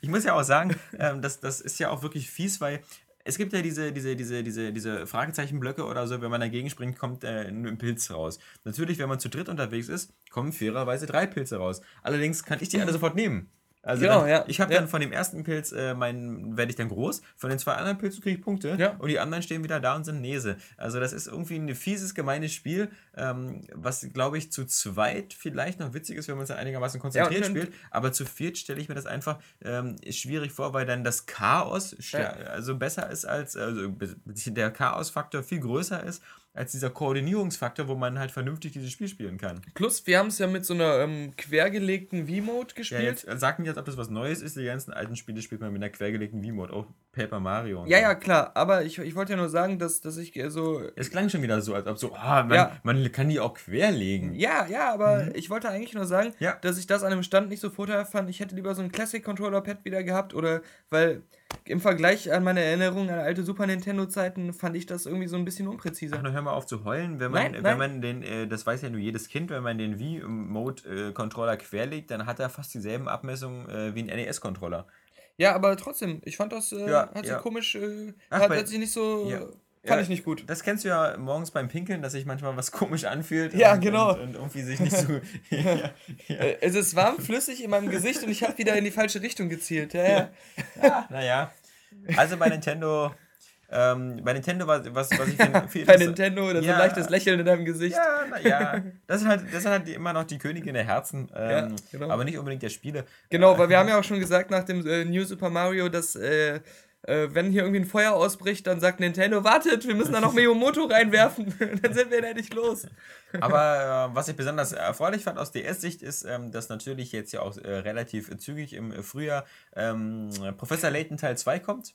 Ich muss ja auch sagen, ähm, das, das ist ja auch wirklich fies, weil es gibt ja diese, diese, diese, diese, diese Fragezeichenblöcke oder so, wenn man dagegen springt, kommt äh, ein Pilz raus. Natürlich, wenn man zu dritt unterwegs ist, kommen fairerweise drei Pilze raus. Allerdings kann ich die alle sofort nehmen. Also Genau, dann, ja, ich habe ja. dann von dem ersten Pilz, äh, mein, werde ich dann groß, von den zwei anderen Pilzen kriege ich Punkte Ja. und die anderen stehen wieder da und sind Nese. Also das ist irgendwie ein fieses, gemeines Spiel, ähm, was, glaube ich, zu zweit vielleicht noch witzig ist, wenn man es einigermaßen konzentriert spielt. Aber zu viert stelle ich mir das einfach ähm, schwierig vor, weil dann das Chaos also besser ist als, also der Chaosfaktor viel größer ist als dieser Koordinierungsfaktor, wo man halt vernünftig dieses Spiel spielen kann. Plus, wir haben es ja mit so einer ähm, quergelegten V-Mode Ja, gespielt. jetzt äh, sag nicht, als ob das was Neues ist. Die ganzen alten Spiele spielt man mit einer quergelegten V-Mode. Auch Paper Mario. Ja, so. ja, klar. Aber ich, ich wollte ja nur sagen, dass, dass ich äh, so. Es klang schon wieder so, als ob so, ah, man, Ja. man kann die auch querlegen. Ja, ja, aber ich wollte eigentlich nur sagen, Mhm. Ja. dass ich das an einem Stand nicht so vorteilhaft fand. Ich hätte lieber so ein Classic-Controller-Pad wieder gehabt oder weil im Vergleich an meine Erinnerungen an alte Super Nintendo-Zeiten fand ich das irgendwie so ein bisschen unpräziser. Ach, nur hör mal auf zu heulen, wenn man, Nein, wenn nein. man den, äh, das weiß ja nur jedes Kind, wenn man den Wii-Mode-Controller querlegt, dann hat er fast dieselben Abmessungen äh, wie ein NES-Controller. Ja, aber trotzdem, ich fand das, äh, Ja, hat ja. sich komisch, äh, Ach, hat, bei- hat sich nicht so, Ja. Fand Ja, ich nicht gut. Das kennst du ja morgens beim Pinkeln, dass sich manchmal was komisch anfühlt. Ja, und, genau. Und, und irgendwie sich nicht so. ja, ja. Äh, Es ist warm, flüssig in meinem Gesicht und ich habe wieder in die falsche Richtung gezielt. Ja, ja. Naja. Also bei Nintendo. Ähm, bei Nintendo, was, was, was ich finde. viel Bei Nintendo, da so Ja. ein leichtes Lächeln in deinem Gesicht. Ja, naja. Das sind halt, das sind halt immer noch die Königin der Herzen. Ähm, Ja, genau. Aber nicht unbedingt der Spiele. Genau, weil wir haben ja auch schon gesagt nach dem äh, New Super Mario, dass äh, äh, wenn hier irgendwie ein Feuer ausbricht, dann sagt Nintendo, wartet, wir müssen da noch Miyamoto reinwerfen. dann sind wir endlich los. Aber äh, was ich besonders erfreulich fand aus DS-Sicht ist, ähm, dass natürlich jetzt ja auch äh, relativ zügig im Frühjahr ähm, Professor Layton Teil 2 kommt.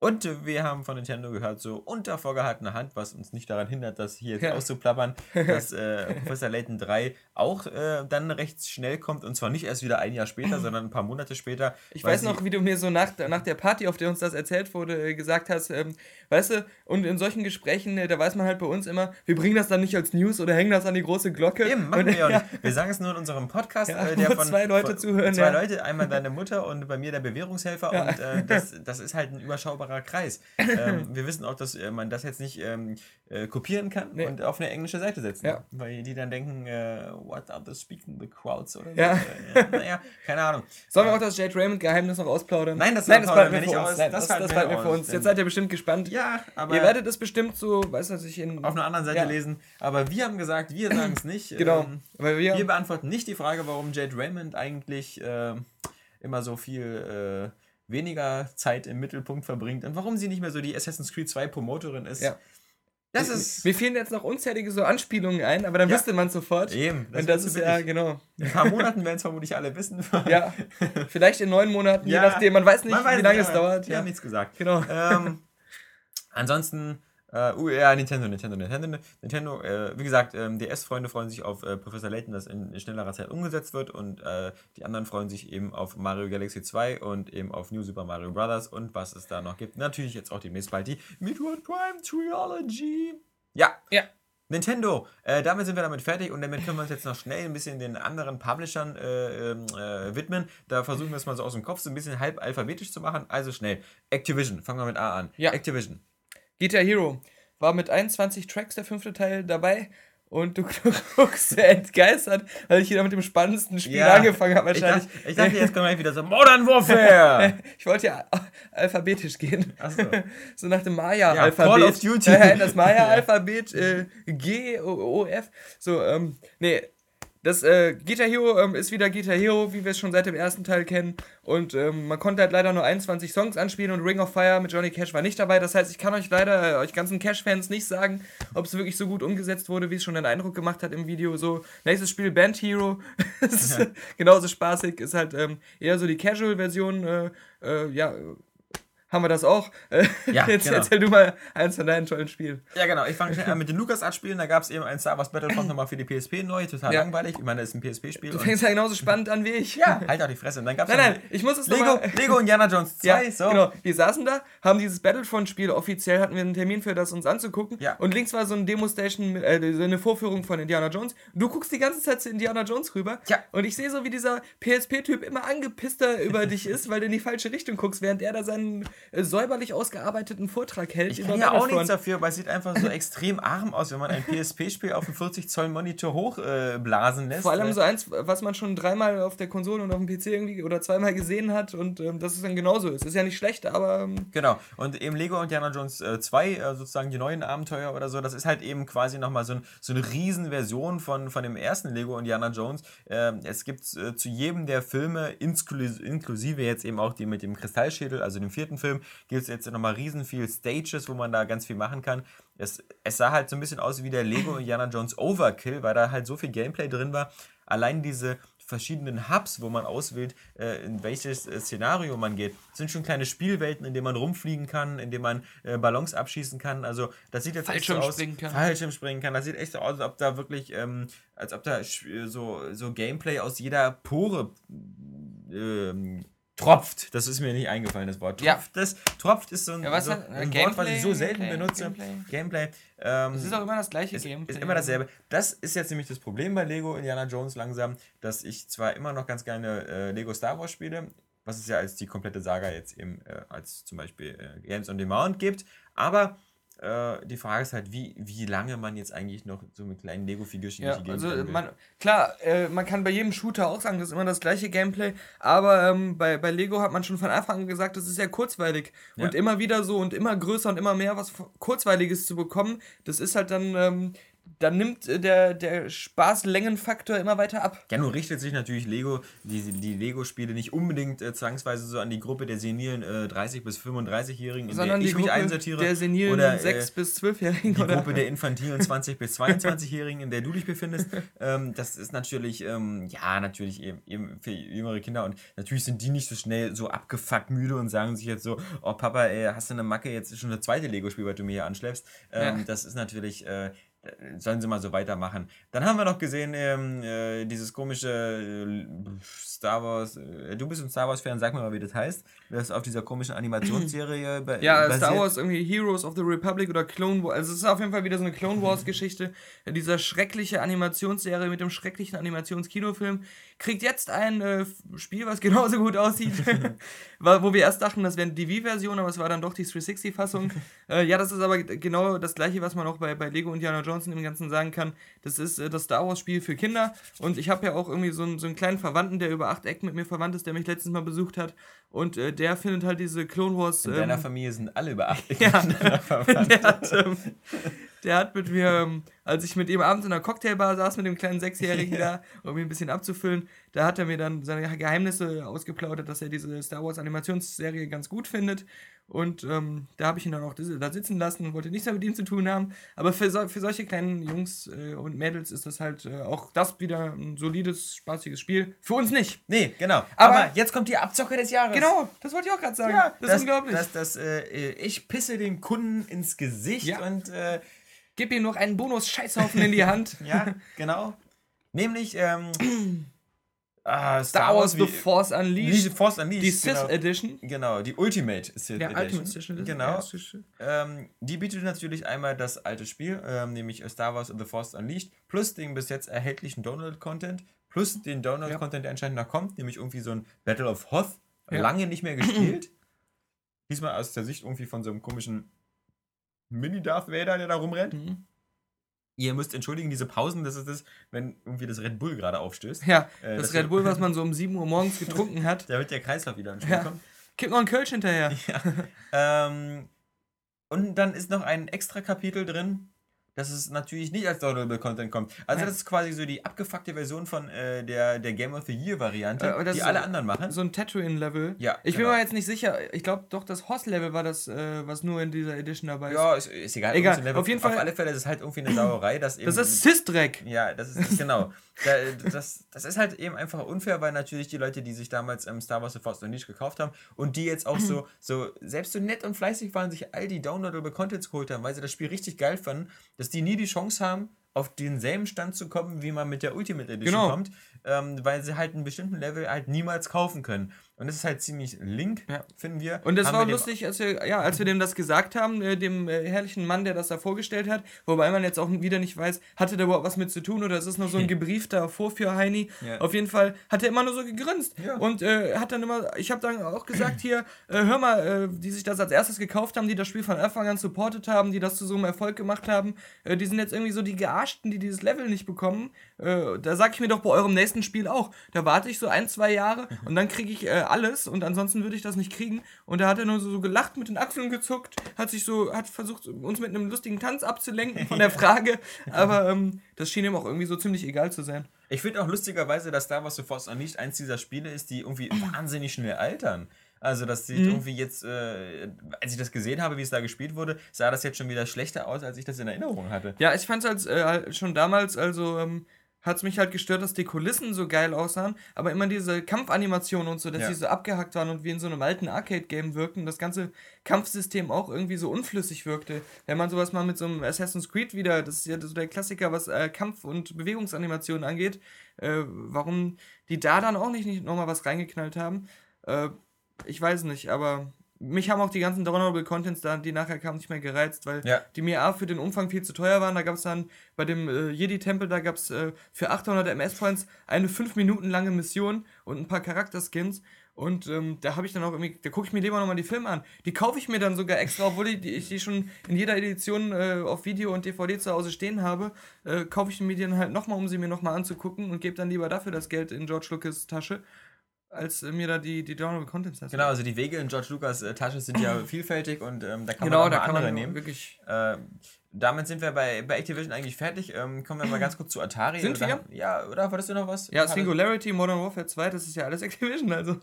Und wir haben von Nintendo gehört, so unter vorgehaltener Hand, was uns nicht daran hindert, das hier jetzt Ja. auszuplappern, dass äh, Professor Layton 3 auch äh, dann recht schnell kommt. Und zwar nicht erst wieder ein Jahr später, sondern ein paar Monate später. Ich weiß noch, wie du mir so nach, nach der Party, auf der uns das erzählt wurde, äh, gesagt hast, ähm, weißt du, und in solchen Gesprächen, äh, da weiß man halt bei uns immer, wir bringen das dann nicht als News oder hängen das an die große Glocke. Eben, machen Und, wir ja nicht. Wir sagen es nur in unserem Podcast, Ja, äh, der von zwei Leute von, zuhören, Zwei ja. Leute, einmal deine Mutter und bei mir der Bewährungshelfer und äh, das, das ist halt ein überschaubarer Kreis. Ähm, wir wissen auch, dass äh, man das jetzt nicht ähm, äh, kopieren kann Nee. und auf eine englische Seite setzen, Ja. weil die dann denken, äh, what are the speaking the crowds oder so. Ja. Äh, naja, keine Ahnung. Sollen wir auch das Jade Raymond Geheimnis noch ausplaudern? Nein, das Nein, das bleibt mir nicht aus. Nein, Das das, das bleibt mir für uns. Jetzt seid ihr bestimmt gespannt. Ja, aber Ihr werdet es bestimmt so, weißt du, was ich in. auf einer anderen Seite Ja. lesen. Aber wir haben gesagt, wir sagen es nicht. Genau. Ähm, weil wir, Wir beantworten nicht die Frage, warum Jade Raymond eigentlich äh, immer so viel äh, weniger Zeit im Mittelpunkt verbringt und warum sie nicht mehr so die Assassin's Creed 2 Promoterin ist. Ja. Das ist Mir fehlen jetzt noch unzählige so Anspielungen ein, aber dann Ja. wüsste man sofort. eben. und das ist ja, genau. In ein paar Monaten werden es vermutlich alle wissen. Ja, vielleicht in neun Monaten, Ja. je nachdem. Man weiß nicht, Man weiß wie lange es dauert. Wir Ja, haben nichts gesagt. genau. ähm, ansonsten, äh, uh, ja, Nintendo, Nintendo, Nintendo, Nintendo, äh, wie gesagt, ähm, DS-Freunde freuen sich auf äh, Professor Layton, das in schnellerer Zeit umgesetzt wird und äh, die anderen freuen sich eben auf Mario Galaxy 2 und eben auf New Super Mario Bros. und was es da noch gibt. Natürlich jetzt auch demnächst bald die Metroid Prime Trilogy. Ja, Ja. Nintendo, äh, damit sind wir damit fertig und damit können wir uns jetzt noch schnell ein bisschen den anderen Publishern äh, ähm, äh, widmen. Da versuchen wir es mal so aus dem Kopf so ein bisschen halb alphabetisch zu machen. Also schnell. Activision, fangen wir mit A an. Ja. Activision. Guitar Hero war mit 21 Tracks der fünfte Teil dabei. Und du, guckst sehr entgeistert, weil ich wieder mit dem spannendsten Spiel angefangen habe Ich wahrscheinlich. dachte, ich dachte, jetzt kommen wir wieder so Modern Warfare. Ich wollte ja alphabetisch gehen. Achso. So nach dem Maya-Alphabet. Ja, Call of Duty. Ja, das Maya-Alphabet, äh, G, O, O, F. So, ähm, nee. Das äh, Guitar Hero ähm, ist wieder Guitar Hero, wie wir es schon seit dem ersten Teil kennen. Und ähm, man konnte halt leider nur 21 Songs anspielen und Ring of Fire mit Johnny Cash war nicht dabei. Das heißt, ich kann euch leider, äh, euch ganzen Cash-Fans nicht sagen, ob es wirklich so gut umgesetzt wurde, wie es schon den Eindruck gemacht hat im Video. So, nächstes Spiel Band Hero. ist genauso spaßig, ist halt ähm, eher so die Casual-Version, äh, äh, ja, haben wir das auch. Äh, ja, Jetzt genau. erzähl du mal eins von deinen tollen Spielen. Ja, genau. Ich fange an mit den LucasArts-Spielen. Da gab es eben ein Star Wars Battlefront nochmal für die PSP neu. Total ja. langweilig. Ich meine, das ist ein PSP-Spiel. Du fängst ja genauso spannend an wie ich. Ja, halt auch die Fresse. Und dann gab's nein, nein, ich muss es Lego, Lego Indiana Jones 2. Ja, so. Genau. Wir saßen da, haben dieses Battlefront-Spiel offiziell, hatten wir einen Termin für das uns anzugucken. Ja. Und links war so eine Demo-Station, äh, so eine Vorführung von Indiana Jones. Du guckst die ganze Zeit zu Indiana Jones rüber. Ja. Und ich sehe so, wie dieser PSP-Typ immer angepisster über dich ist, weil du in die falsche Richtung guckst, während er da seinen säuberlich ausgearbeiteten Vortrag hält. Ich kann ja auch nichts dafür, weil es sieht einfach so extrem arm aus, wenn man ein PSP-Spiel auf einen 40 Zoll Monitor hochblasen äh, lässt. Vor allem so eins, was man schon dreimal auf der Konsole und auf dem PC irgendwie oder zweimal gesehen hat und ähm, dass es dann genauso ist. Ist ja nicht schlecht, aber. Ähm genau. Und eben Lego und Indiana Jones äh, 2, äh, sozusagen die neuen Abenteuer oder so, das ist halt eben quasi nochmal so, ein, so eine Riesenversion von, von dem ersten Lego Indiana Jones. Äh, es gibt äh, zu jedem der Filme, inklusive jetzt eben auch die mit dem Kristallschädel, also dem vierten Film, gibt es jetzt nochmal riesen viel Stages, wo man da ganz viel machen kann. Es, es sah halt so ein bisschen aus wie der Lego Indiana Jones Overkill, weil da halt so viel Gameplay drin war. Allein diese verschiedenen Hubs, wo man auswählt, äh, in welches äh, Szenario man geht. Das sind schon kleine Spielwelten, in denen man rumfliegen kann, in denen man äh, Ballons abschießen kann. Also das sieht jetzt echt so aus, kann. Fallschirm springen kann. Das sieht echt so aus, als ob da wirklich, ähm, als ob da so, so Gameplay aus jeder Pore ähm, tropft. Das ist mir nicht eingefallen, das Wort. Tropft, ja. das, tropft ist so ein, ja, so ein Wort, was ich so selten Gameplay, benutze. Gameplay. Gameplay. Ähm, es ist auch immer das gleiche ist, Gameplay. Ist immer dasselbe. Das ist jetzt nämlich das Problem bei Lego Indiana Jones langsam, dass ich zwar immer noch ganz gerne äh, Lego Star Wars spiele, was es ja als die komplette Saga jetzt eben äh, als zum Beispiel äh, Games on Demand gibt, aber äh, die Frage ist halt, wie, wie lange man jetzt eigentlich noch so mit kleinen Lego-Figürchen ja, also man, Klar, äh, man kann bei jedem Shooter auch sagen, das ist immer das gleiche Gameplay, aber ähm, bei, bei Lego hat man schon von Anfang an gesagt, das ist ja kurzweilig. Ja. Und immer wieder so und immer größer und immer mehr was Kurzweiliges zu bekommen, das ist halt dann ähm, dann nimmt äh, der, der Spaßlängenfaktor immer weiter ab. Ja, nun richtet sich natürlich Lego, die, die Lego-Spiele nicht unbedingt äh, zwangsweise so an die Gruppe der senilen äh, 30- bis 35-Jährigen, in Sondern der ich mich einsortiere. Der senilen oder, 6- äh, bis 12-Jährigen. Die oder? Gruppe der infantilen 20- bis 22-Jährigen, in der du dich befindest. ähm, das ist natürlich, ähm, ja, natürlich eben, eben, für jüngere Kinder und natürlich sind die nicht so schnell so abgefuckt müde und sagen sich jetzt so, oh Papa, ey, hast du eine Macke, jetzt ist schon das zweite Lego-Spiel, was du mir hier anschleppst. Ähm, ja. Das ist natürlich, äh, sollen sie mal so weitermachen. Dann haben wir noch gesehen, ähm, äh, dieses komische äh, Star Wars. Äh, du bist ein Star Wars-Fan, sag mir mal, wie das heißt. Das auf dieser komischen Animationsserie ba Ja, basiert. Star Wars irgendwie Heroes of the Republic oder Clone Wars. Also, es ist auf jeden Fall wieder so eine Clone Wars-Geschichte. Dieser schreckliche Animationsserie mit dem schrecklichen Animationskinofilm kriegt jetzt ein äh, Spiel, was genauso gut aussieht. wo wir erst dachten, das wäre die Wii-Version, aber es war dann doch die 360-Fassung. äh, ja, das ist aber genau das gleiche, was man auch bei, bei Lego Indiana Jones im Ganzen sagen kann. Das ist äh, das Star Wars-Spiel für Kinder. Und ich habe ja auch irgendwie so einen, so einen kleinen Verwandten, der über acht Ecken mit mir verwandt ist, der mich letztens mal besucht hat. Und äh, der findet halt diese Clone Wars. In ähm, deiner Familie sind alle über acht Ecken ja, verwandt. Der hat, ähm, der hat mit mir, ähm, als ich mit ihm abends in einer Cocktailbar saß, mit dem kleinen Sechsjährigen da, um ihn ein bisschen abzufüllen, da hat er mir dann seine Geheimnisse ausgeplaudert, dass er diese Star Wars Animationsserie ganz gut findet. Und ähm, da habe ich ihn dann auch da sitzen lassen und wollte nichts mehr mit ihm zu tun haben. Aber für, so, für solche kleinen Jungs äh, und Mädels ist das halt äh, auch das wieder ein solides, spaßiges Spiel. Für uns nicht. Nee, genau. Aber, Aber jetzt kommt die Abzocke des Jahres. Genau, das wollte ich auch gerade sagen. Ja, das, das, ist unglaublich. Das, das, äh, ich pisse dem Kunden ins Gesicht ja. und äh, Gib ihm noch einen Bonus-Scheißhaufen in die Hand. ja, genau. Nämlich ähm, ah, Star, Star, Wars The Force Unleashed. Force Unleashed. Die Sith genau. Edition. Genau, die Ultimate Sith ja, Edition. Ultimate Edition. Genau. Ähm, die bietet natürlich einmal das alte Spiel, ähm, nämlich Star Wars The Force Unleashed, plus den bis jetzt erhältlichen Download-Content, plus den Download-Content, der anscheinend noch kommt, nämlich irgendwie so ein Battle of Hoth. Ja. Lange nicht mehr gespielt. Diesmal aus der Sicht irgendwie von so einem komischen Mini-Darth Vader, der da rumrennt. Mhm. Ihr müsst entschuldigen, diese Pausen, das ist das, wenn irgendwie das Red Bull gerade aufstößt. Ja, äh, das, das Red Bull, was man so um 7 Uhr morgens getrunken hat. da wird der Kreislauf wieder ins Spiel ja. kommen. Kipp noch einen Kölsch hinterher. Ja. ähm, und dann ist noch ein extra Kapitel drin. Dass es natürlich nicht als Downloadable Content kommt. Also Ja. das ist quasi so die abgefuckte Version von äh, der, der Game of the Year Variante, Äh, das die alle so- anderen machen. So ein Tatooine-Level. Ja, Ich bin genau. mir jetzt nicht sicher. Ich glaube doch, das Hoss-Level war das, äh, was nur in dieser Edition dabei ist. ja, ist, ist egal. Egal, Level. auf jeden Fall- Auf alle Fälle ist es halt irgendwie eine Sauerei, dass eben... Das ist Cis-Dreck. Ja, das ist das, genau. Da, das, das ist halt eben einfach unfair, weil natürlich die Leute, die sich damals ähm, Star Wars The Force Unleashed gekauft haben und die jetzt auch so, so, selbst so nett und fleißig waren, sich all die Downloadable Contents geholt haben, weil sie das Spiel richtig geil fanden, dass die nie die Chance haben, auf denselben Stand zu kommen, wie man mit der Ultimate Edition Genau. kommt, ähm, weil sie halt einen bestimmten Level halt niemals kaufen können. Und das ist halt ziemlich link, Ja. finden wir. Und das Haben war lustig, als wir, ja, als wir dem das gesagt haben, äh, dem äh, herrlichen Mann, der das da vorgestellt hat, wobei man jetzt auch wieder nicht weiß, hatte der überhaupt was mit zu tun oder ist es nur so ein gebriefter Vorführheini. Ja. Auf jeden Fall hat er immer nur so gegrinst Ja. und äh, hat dann immer, ich habe dann auch gesagt hier, äh, hör mal, äh, die sich das als erstes gekauft haben, die das Spiel von Anfang an supportet haben, die das zu so einem Erfolg gemacht haben, äh, die sind jetzt irgendwie so die Gearschten, die dieses Level nicht bekommen. Da sag ich mir doch bei eurem nächsten Spiel auch, da warte ich so ein, zwei Jahre und dann kriege ich äh, alles und ansonsten würde ich das nicht kriegen. Und da hat er nur so, so gelacht, mit den Achseln gezuckt, hat sich so, hat versucht, uns mit einem lustigen Tanz abzulenken von der Frage. Aber ähm, das schien ihm auch irgendwie so ziemlich egal zu sein. Ich finde auch lustigerweise, dass Star Wars The Force Unleashed eins dieser Spiele ist, die irgendwie wahnsinnig schnell altern. Also, das Mhm. sieht irgendwie jetzt, äh, als ich das gesehen habe, wie es da gespielt wurde, sah das jetzt schon wieder schlechter aus, als ich das in Erinnerung hatte. Ja, ich fand es als, äh, schon damals, also ähm, hat es mich halt gestört, dass die Kulissen so geil aussahen, aber immer diese Kampfanimationen und so, dass Ja. die so abgehackt waren und wie in so einem alten Arcade-Game wirkten, das ganze Kampfsystem auch irgendwie so unflüssig wirkte. Wenn man sowas mal mit so einem Assassin's Creed wieder, das ist ja so der Klassiker, was äh, Kampf- und Bewegungsanimationen angeht, äh, warum die da dann auch nicht, nicht nochmal was reingeknallt haben, äh, ich weiß nicht, aber mich haben auch die ganzen Downloadable Contents da, die nachher kamen, nicht mehr gereizt, weil Ja. die mir A für den Umfang viel zu teuer waren. Da gab es dann bei dem äh, Jedi-Tempel, da gab es äh, für 800 MS-Points eine 5 Minuten lange Mission und ein paar Charakterskins. Und ähm, da habe ich dann auch irgendwie, da gucke ich mir lieber nochmal die Filme an. Die kaufe ich mir dann sogar extra, obwohl ich die, ich die schon in jeder Edition äh, auf Video und DVD zu Hause stehen habe, äh, kaufe ich mir die dann halt nochmal, um sie mir nochmal anzugucken und gebe dann lieber dafür das Geld in George Lucas Tasche, als äh, mir da die, die Downloadable Contents dazu. Genau, also die Wege in George Lucas äh, Tasche sind ja vielfältig und ähm, da kann genau, man da auch kann andere man nehmen. wirklich. Äh, damit sind wir bei, bei Activision eigentlich fertig. Ähm, kommen wir mal ganz kurz zu Atari. Sind oder, wir? Ja, oder wolltest du noch was? Ja? Singularity, Modern Warfare 2, das ist ja alles Activision, also.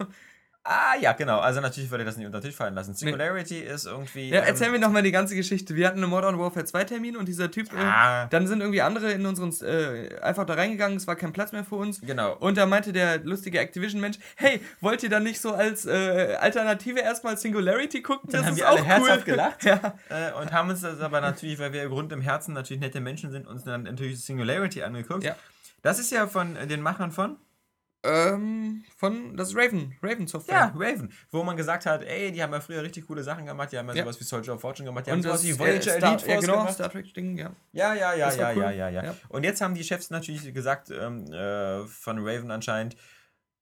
Ah, ja, genau. Also natürlich würde ich das nicht unter den Tisch fallen lassen. Singularity ist irgendwie. Ja, ähm, erzähl mir noch mal die ganze Geschichte. Wir hatten einen Modern Warfare 2 Termin und dieser Typ, Ja. äh, dann sind irgendwie andere in unseren, äh, einfach da reingegangen, es war kein Platz mehr für uns. Genau. Und da meinte der lustige Activision-Mensch, hey, wollt ihr dann nicht so als äh, Alternative erstmal Singularity gucken? Dann das haben ist wir alle auch herzhaft gelacht. Ja. Äh, und haben uns das aber natürlich, weil wir Grund im Herzen natürlich nette Menschen sind, uns dann natürlich Singularity angeguckt. Ja. Das ist ja von äh, den Machern von Ähm, von, das ist Raven, Raven Software. ja, Raven, wo man gesagt hat, ey, die haben ja früher richtig coole Sachen gemacht, die haben ja, Ja. sowas wie Soldier of Fortune gemacht, die Und haben sowas wie äh, Voyager Star, Elite ja, Force genau, gemacht. Star Trek-Ding, ja. Ja, ja, ja, war ja, cool. ja, ja, ja, Ja. Und jetzt haben die Chefs natürlich gesagt, ähm, äh, von Raven anscheinend,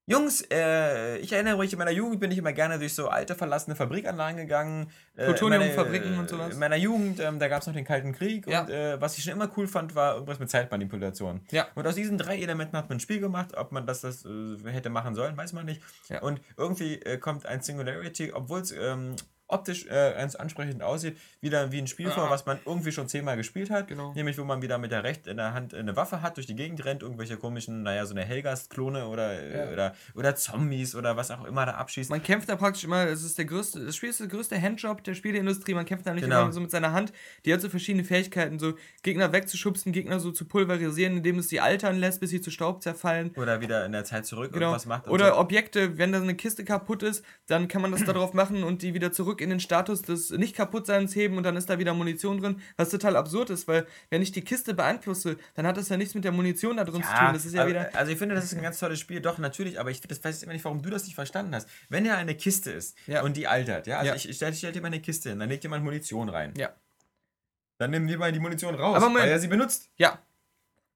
Jungs, äh, ich erinnere mich, in meiner Jugend bin ich immer gerne durch so alte verlassene Fabrikanlagen gegangen. Äh, in Plutoniumfabriken meiner- und sowas. In meiner Jugend, ähm, da gab es noch den Kalten Krieg Ja. und äh, was ich schon immer cool fand, war irgendwas mit Zeitmanipulation. Ja. Und aus diesen drei Elementen hat man ein Spiel gemacht. Ob man das, das äh, hätte machen sollen, weiß man nicht. Ja. Und irgendwie äh, kommt ein Singularity, obwohl es ähm, optisch äh, ganz ansprechend aussieht, wieder wie ein Spiel vor, Ja. was man irgendwie schon zehnmal gespielt hat. Genau. Nämlich, wo man wieder mit der Recht in der Hand eine Waffe hat, durch die Gegend rennt, irgendwelche komischen, naja, so eine Hellgast-Klone oder, Ja. oder, oder Zombies oder was auch immer da abschießt. Man kämpft da praktisch immer, es ist der größte, das Spiel ist der größte Handjob der Spieleindustrie, man kämpft da nicht Genau. immer so mit seiner Hand, die hat so verschiedene Fähigkeiten, so Gegner wegzuschubsen, Gegner so zu pulverisieren, indem es sie altern lässt, bis sie zu Staub zerfallen. oder wieder in der Zeit zurück Genau. irgendwas macht. Oder so. Objekte, wenn da eine Kiste kaputt ist, dann kann man das darauf machen und die wieder zurück in den Status des Nicht-Kaputtseins heben und dann ist da wieder Munition drin, was total absurd ist, weil wenn ich die Kiste beeinflusse, dann hat das ja nichts mit der Munition da drin zu tun. Das ist ja aber- wieder. also ich finde, das ist ein ganz tolles Spiel, doch, natürlich, aber ich das weiß immer nicht, warum du das nicht verstanden hast. Wenn ja eine Kiste ist Ja. und die altert, ja, also Ja. ich, ich stelle stell dir mal eine Kiste hin, dann legt jemand Munition rein. Ja. Dann nehmen wir mal die Munition raus, weil er sie benutzt. Ja,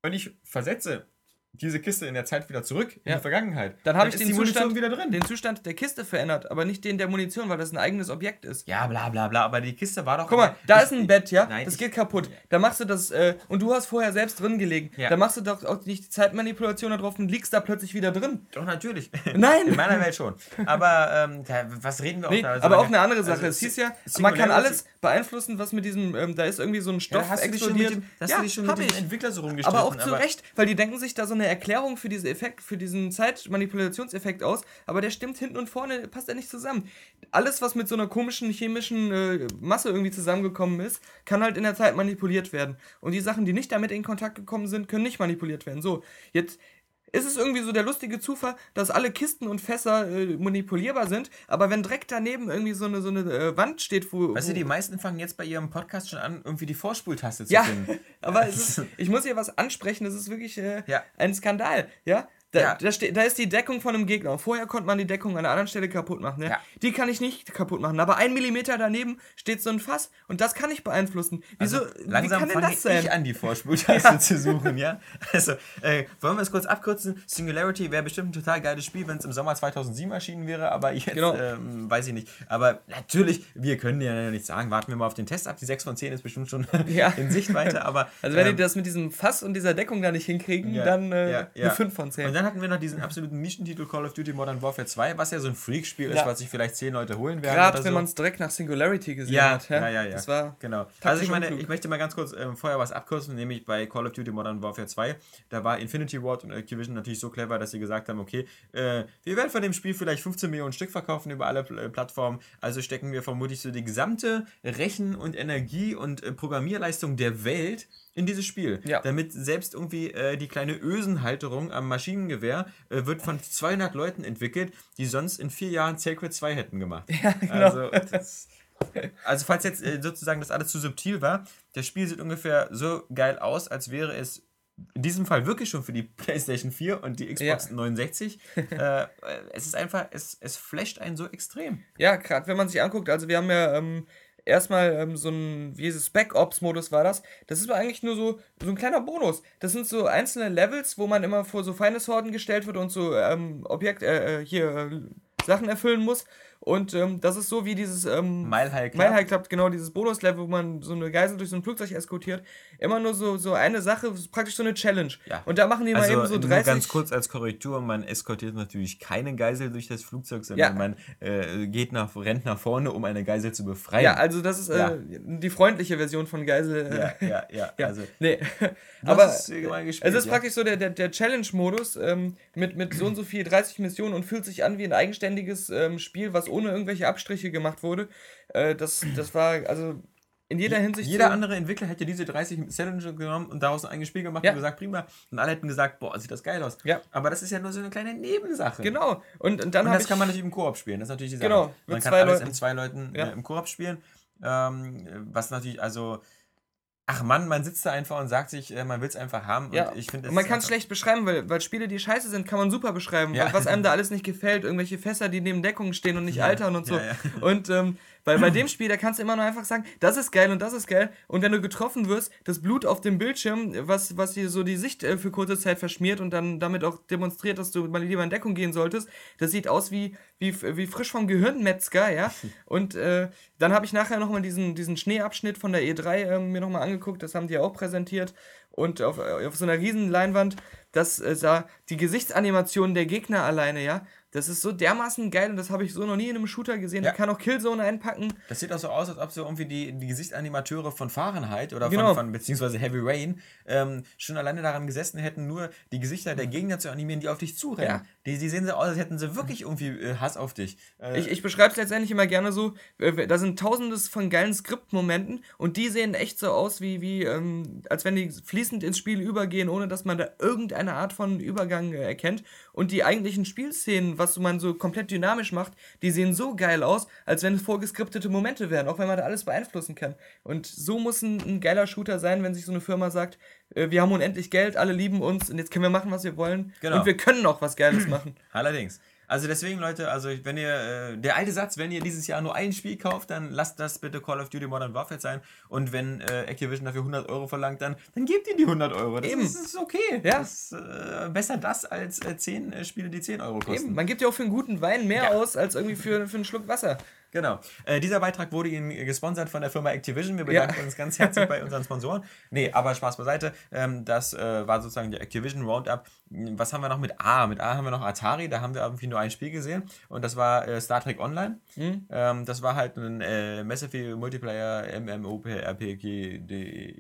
Und ich versetze diese Kiste in der Zeit wieder zurück in die Vergangenheit. Dann habe ich den Zustand, wieder drin. den Zustand der Kiste verändert, aber nicht den der Munition, weil das ein eigenes Objekt ist. Ja, bla bla bla, aber die Kiste war doch. Guck mal, da ist ein Bett, ja? Nein, das geht kaputt. Da machst du das, äh, und du hast vorher selbst drin gelegen. Ja. Da machst du doch auch nicht die Zeitmanipulation da drauf und liegst da plötzlich wieder drin. Doch, natürlich. Nein! In meiner Welt schon. Aber ähm, was reden wir auch nee, da? Also aber auch eine andere Sache. Also, es hieß ja, man kann alles beeinflussen, was mit diesem, ähm, da ist irgendwie so ein Stoff ja, explodiert. Dem, hast ja, du dich schon mit dem Entwickler so rumgestritten. Aber auch zu Recht, weil die denken sich da so eine Erklärung für diese Effekt, für diesen Zeitmanipulationseffekt aus, aber der stimmt hinten und vorne, passt ja nicht zusammen. Alles, was mit so einer komischen chemischen äh, Masse irgendwie zusammengekommen ist, kann halt in der Zeit manipuliert werden. Und die Sachen, die nicht damit in Kontakt gekommen sind, können nicht manipuliert werden. So, jetzt ist es irgendwie so der lustige Zufall, dass alle Kisten und Fässer äh, manipulierbar sind, aber wenn direkt daneben irgendwie so eine, so eine äh, Wand steht, wo. Weißt du, die meisten fangen jetzt bei ihrem Podcast schon an, irgendwie die Vorspultaste zu ja, finden. aber ist, ich muss hier was ansprechen, das ist wirklich äh, ja. ein Skandal, ja? Da, ja. da, da, ist die Deckung von einem Gegner. Vorher konnte man die Deckung an einer anderen Stelle kaputt machen. Ne? Ja. Die kann ich nicht kaputt machen. Aber ein Millimeter daneben steht so ein Fass und das kann ich beeinflussen. Wieso? Also, langsam wie kann denn das sein? ich an, die Vorspultaste ja. zu suchen, ja? Also, äh, wollen wir es kurz abkürzen? Singularity wäre bestimmt ein total geiles Spiel, wenn es im Sommer 2007 erschienen wäre, aber jetzt genau. ähm, weiß ich nicht. Aber natürlich, wir können ja nicht sagen, warten wir mal auf den Test ab. Die 6 von 10 ist bestimmt schon in Sichtweite, aber. Also, wenn ähm, die das mit diesem Fass und dieser Deckung da nicht hinkriegen, dann äh, eine 5 von 10 dann hatten wir noch diesen absoluten Nischentitel Call of Duty Modern Warfare 2, was ja so ein Freak-Spiel ja. ist, was sich vielleicht zehn Leute holen werden. Gerade wenn so. man es direkt nach Singularity gesehen ja, hat. Ja, ja, ja. Das war genau. Also ich meine, ich möchte mal ganz kurz äh, vorher was abkürzen, nämlich bei Call of Duty Modern Warfare 2, da war Infinity Ward und Activision natürlich so clever, dass sie gesagt haben, okay, äh, wir werden von dem Spiel vielleicht 15 Millionen Stück verkaufen über alle äh, Plattformen, also stecken wir vermutlich so die gesamte Rechen- und Energie- und äh, Programmierleistung der Welt in dieses Spiel. Ja. Damit selbst irgendwie äh, die kleine Ösenhalterung am Maschinengewehr äh, wird von 200 Leuten entwickelt, die sonst in vier Jahren Sacred 2 hätten gemacht. Ja, genau. Also, das, also falls jetzt äh, sozusagen das alles zu subtil war, das Spiel sieht ungefähr so geil aus, als wäre es in diesem Fall wirklich schon für die PlayStation 4 und die Xbox ja. 69. äh, es ist einfach, es, es flasht einen so extrem. Ja, gerade wenn man sich anguckt, also wir haben ja ähm, erstmal ähm, so ein, wie ist Spec Ops Modus war das. Das ist eigentlich nur so, so ein kleiner Bonus. Das sind so einzelne Levels, wo man immer vor so feine Horden gestellt wird und so ähm, Objekt, äh, äh hier äh, Sachen erfüllen muss. Und ähm, das ist so wie dieses ähm, Mile High Club. Mile High Club, genau, dieses Bonuslevel, wo man so eine Geisel durch so ein Flugzeug eskortiert. Immer nur so, so eine Sache, praktisch so eine Challenge. Ja. Und da machen die also, mal eben so 30. Nur ganz kurz als Korrektur, man eskortiert natürlich keine Geisel durch das Flugzeug, sondern ja. man äh, geht nach, rennt nach vorne, um eine Geisel zu befreien. Ja, also das ist äh, ja. die freundliche Version von Geisel. Ja, ja, ja. ja. Also, nee. Aber gespielt, es ist praktisch so der, der, der Challenge-Modus ähm, mit, mit so und so viel 30 Missionen und fühlt sich an wie ein eigenständiges ähm, Spiel, was ohne irgendwelche Abstriche gemacht wurde. Äh, das, das war, also in jeder Hinsicht. Jeder so andere Entwickler hätte diese 30 Challenges genommen und daraus ein eigenes Spiel gemacht ja. und gesagt, prima. Und alle hätten gesagt, boah, sieht das geil aus. Ja. Aber das ist ja nur so eine kleine Nebensache. Genau. Und, und dann und das kann man natürlich im Koop spielen. Das ist natürlich die Sache. Genau. Man kann alles Leuten. in zwei Leuten ja. äh, im Koop spielen. Ähm, was natürlich, also Ach Mann, man sitzt da einfach und sagt sich, äh, man will es einfach haben. Ja. Und ich finde, man kann es schlecht beschreiben, weil, weil Spiele, die scheiße sind, kann man super beschreiben. Ja. Was einem da alles nicht gefällt, irgendwelche Fässer, die neben Deckungen stehen und nicht ja. altern und so. Ja, und ähm, weil bei dem Spiel, da kannst du immer nur einfach sagen, das ist geil und das ist geil. Und wenn du getroffen wirst, das Blut auf dem Bildschirm, was, was dir so die Sicht äh, für kurze Zeit verschmiert und dann damit auch demonstriert, dass du mal lieber in Deckung gehen solltest, das sieht aus wie, wie, wie frisch vom Gehirnmetzger, ja. Und äh, dann habe ich nachher nochmal diesen, diesen Schneeabschnitt von der E3 äh, mir nochmal angeguckt, das haben die ja auch präsentiert. Und auf, auf so einer riesen Leinwand, das äh, sah die Gesichtsanimation der Gegner alleine, ja. Das ist so dermaßen geil und das habe ich so noch nie in einem Shooter gesehen. Ja. Der kann auch Killzone einpacken. Das sieht auch so aus, als ob so irgendwie die, die Gesichtsanimateure von Fahrenheit oder genau. von, von beziehungsweise Heavy Rain ähm, schon alleine daran gesessen hätten, nur die Gesichter der Gegner zu animieren, die auf dich zurennen. Ja. Die, die sehen so aus, als hätten sie wirklich irgendwie äh, Hass auf dich. Äh, ich ich beschreibe es letztendlich immer gerne so, äh, da sind tausendes von geilen Skriptmomenten und die sehen echt so aus, wie, wie ähm, als wenn die fließend ins Spiel übergehen, ohne dass man da irgendeine Art von Übergang äh, erkennt. Und die eigentlichen Spielszenen, was man so komplett dynamisch macht, die sehen so geil aus, als wenn es vorgeskriptete Momente wären, auch wenn man da alles beeinflussen kann. Und so muss ein, ein geiler Shooter sein, wenn sich so eine Firma sagt, äh, wir haben unendlich Geld, alle lieben uns und jetzt können wir machen, was wir wollen. Genau. Und wir können auch was Geiles machen. Allerdings. Also deswegen, Leute, also wenn ihr, äh, der alte Satz, wenn ihr dieses Jahr nur ein Spiel kauft, dann lasst das bitte Call of Duty Modern Warfare sein. Und wenn äh, Activision dafür 100 Euro verlangt, dann, dann gebt ihr die 100 Euro. Das Eben. Ist, ist okay. Ja. Das äh, besser das als äh, 10 äh, Spiele, die 10 Euro kosten. Eben, man gibt ja auch für einen guten Wein mehr Ja. aus, als irgendwie für, für einen Schluck Wasser. Genau. Äh, dieser Beitrag wurde Ihnen gesponsert von der Firma Activision. Wir bedanken Ja. uns ganz herzlich bei unseren Sponsoren. Nee, aber Spaß beiseite. Ähm, das äh, war sozusagen der Activision Roundup. Was haben wir noch mit A? Mit A haben wir noch Atari. Da haben wir irgendwie nur ein Spiel gesehen. Und das war äh, Star Trek Online. Hm? Ähm, das war halt ein äh, Massive Multiplayer MMORPG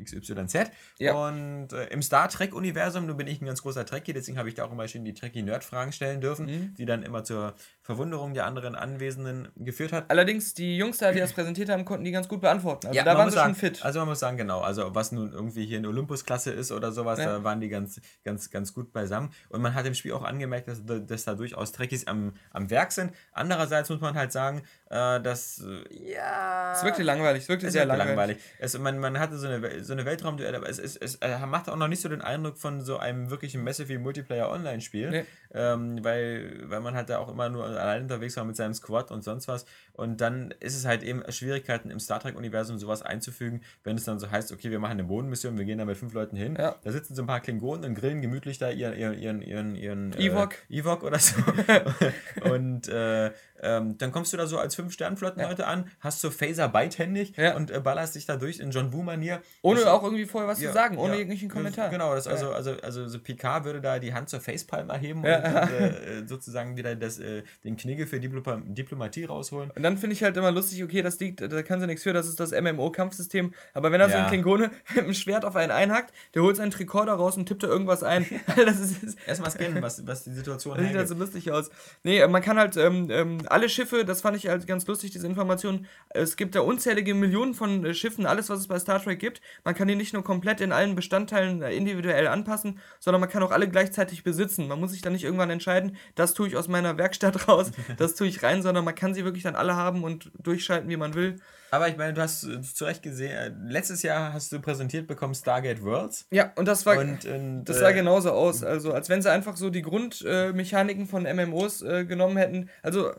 XYZ. Ja. Und äh, im Star Trek-Universum, nun bin ich ein ganz großer Trekkie, deswegen habe ich da auch immer schön die Trekkie-Nerd-Fragen stellen dürfen, Mhm. die dann immer zur Verwunderung der anderen Anwesenden geführt hat. Allerdings, die Jungs da, die das präsentiert haben, konnten die ganz gut beantworten. Also Ja, da waren sie sagen, schon fit. Also man muss sagen, genau, also was nun irgendwie hier in Olympus-Klasse ist oder sowas, Ja. da waren die ganz, ganz, ganz gut beisammen. Und man hat im Spiel auch angemerkt, dass, dass da durchaus Trekkies am, am Werk sind. Andererseits muss man halt sagen, äh, dass, äh, ja... es wirkte langweilig, es wirkte Es sehr langweilig. langweilig. Es, man, man hatte so eine, so eine Weltraumduell, aber es, es, es äh, macht auch noch nicht so den Eindruck von so einem wirklichen Massive Multiplayer Online-Spiel, Nee. ähm, weil, weil man halt da auch immer nur allein unterwegs war mit seinem Squad und sonst was. Und dann ist es halt eben Schwierigkeiten im Star Trek-Universum sowas einzufügen, wenn es dann so heißt, okay, wir machen eine Bodenmission, wir gehen da mit fünf Leuten hin. Ja. Da sitzen so ein paar Klingonen und grillen gemütlich da ihren, ihren, ihren, ihren, ihren Ewok. Äh, Ewok oder so. und äh, ähm, dann kommst du da so als Fünf-Sternflotten-Leute an, hast so Phaser beidhändig Ja. und äh, ballerst dich da durch in John Woo-Manier. Ohne Das- auch irgendwie vorher was ja, zu sagen, ohne ja. irgendwelchen Kommentar. Genau, das Ja. also, also, also so Picard würde da die Hand zur Facepalm erheben Ja. und, und äh, sozusagen wieder das, äh, den Knigge für Diploma Diplomatie rausholen. Und dann finde ich halt immer lustig, okay, das liegt, da kann sie nichts für, das ist das MMO-Kampfsystem. Aber wenn da so Ja. ein Klingone mit einem Schwert auf einen einhackt, der holt seinen Tricorder raus und tippt da irgendwas ein. das ist, ist Erstmal scannen, was, was die Situation Das sieht halt so lustig aus. Nee, äh, man kann halt ähm, ähm, alle Schiffe, das fand ich halt ganz lustig, diese Information. Es gibt da unzählige Millionen von äh, Schiffen, alles, was es bei Star Trek gibt. Man kann die nicht nur komplett in allen Bestandteilen äh, individuell anpassen, sondern man kann auch alle gleichzeitig besitzen. Man muss sich dann nicht irgendwann entscheiden, das tue ich aus meiner Werkstatt raus, das tue ich rein, sondern man kann sie wirklich dann alle haben und durchschalten, wie man will. Aber ich meine, du hast äh, zu Recht gesehen, äh, letztes Jahr hast du präsentiert bekommen Stargate Worlds. Ja, und das war. Und, und, Das äh, sah genauso aus, also als wenn sie einfach so die Grundmechaniken von MMOs äh, genommen hätten. Also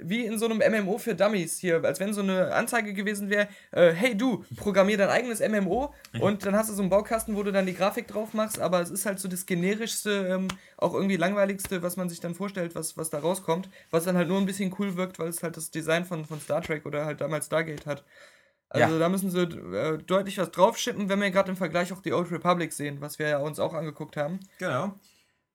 wie in so einem MMO für Dummies hier, als wenn so eine Anzeige gewesen wäre, äh, hey du, programmier dein eigenes MMO und dann hast du so einen Baukasten, wo du dann die Grafik drauf machst, aber es ist halt so das generischste, ähm, auch irgendwie langweiligste, was man sich dann vorstellt, was, was da rauskommt, was dann halt nur ein bisschen cool wirkt, weil es halt das Design von, von Star Trek oder halt damals Stargate hat. Also Ja. da müssen sie äh, deutlich was draufschippen, wenn wir gerade im Vergleich auch die Old Republic sehen, was wir ja uns auch angeguckt haben. Genau.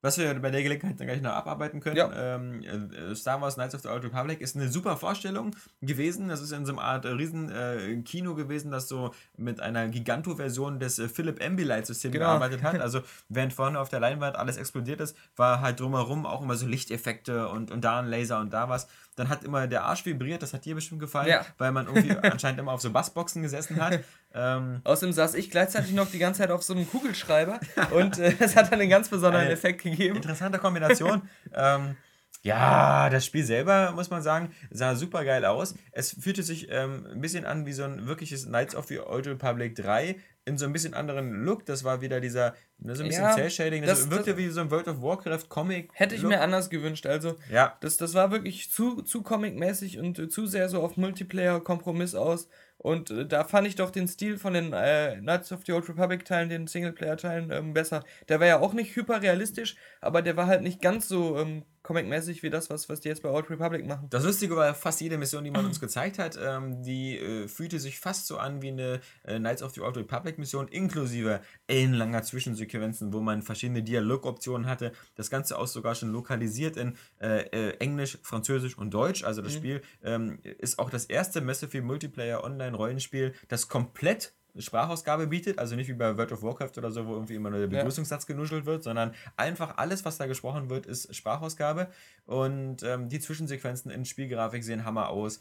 Was wir bei der Gelegenheit dann gleich noch abarbeiten können. Ja. Ähm, äh, Star Wars Knights of the Old Republic ist eine super Vorstellung gewesen. Das ist in so einer Art äh, riesen äh, Kino gewesen, das so mit einer Giganto-Version des äh, Philip Ambilight-Systems Genau. gearbeitet hat. Also während vorne auf der Leinwand alles explodiert ist, war halt drumherum auch immer so Lichteffekte und, und da ein Laser und da was. Dann hat immer der Arsch vibriert, das hat dir bestimmt gefallen, Ja. weil man irgendwie anscheinend immer auf so Bassboxen gesessen hat. Ähm, Außerdem saß ich gleichzeitig noch die ganze Zeit auf so einem Kugelschreiber und äh, es hat dann einen ganz besonderen Effekt gegeben. Interessante Kombination. ähm, ja, das Spiel selber, muss man sagen, sah super geil aus. Es fühlte sich ähm, ein bisschen an wie so ein wirkliches Knights of the Old Republic 3 in so ein bisschen anderen Look. Das war wieder dieser, ne, so ein bisschen Ja, Cell-Shading. Das, das- wirkte das- wie so ein World of Warcraft Comic. Hätte ich mir anders gewünscht. Also, Ja, das, das war wirklich zu, zu comic-mäßig und äh, zu sehr so auf Multiplayer-Kompromiss aus. Und äh, da fand ich doch den Stil von den äh, Knights of the Old Republic-Teilen, den Singleplayer-Teilen, ähm, besser. Der war ja auch nicht hyperrealistisch, aber der war halt nicht ganz so ähm, comic-mäßig wie das, was, was die jetzt bei Old Republic machen. Das Lustige war, fast jede Mission, die man uns gezeigt hat, ähm, die äh, fühlte sich fast so an wie eine äh, Knights of the Old Republic Mission, inklusive ellenlanger Zwischensequenzen, wo man verschiedene Dialogoptionen hatte. Das Ganze auch sogar schon lokalisiert in äh, äh, Englisch, Französisch und Deutsch. Also das Spiel ähm, ist auch das erste Massive Multiplayer Online-Rollenspiel, das komplett Sprachausgabe bietet, also nicht wie bei World of Warcraft oder so, wo irgendwie immer nur der. Begrüßungssatz genuschelt wird, sondern einfach alles, was da gesprochen wird, ist Sprachausgabe und ähm, die Zwischensequenzen in Spielgrafik sehen Hammer aus.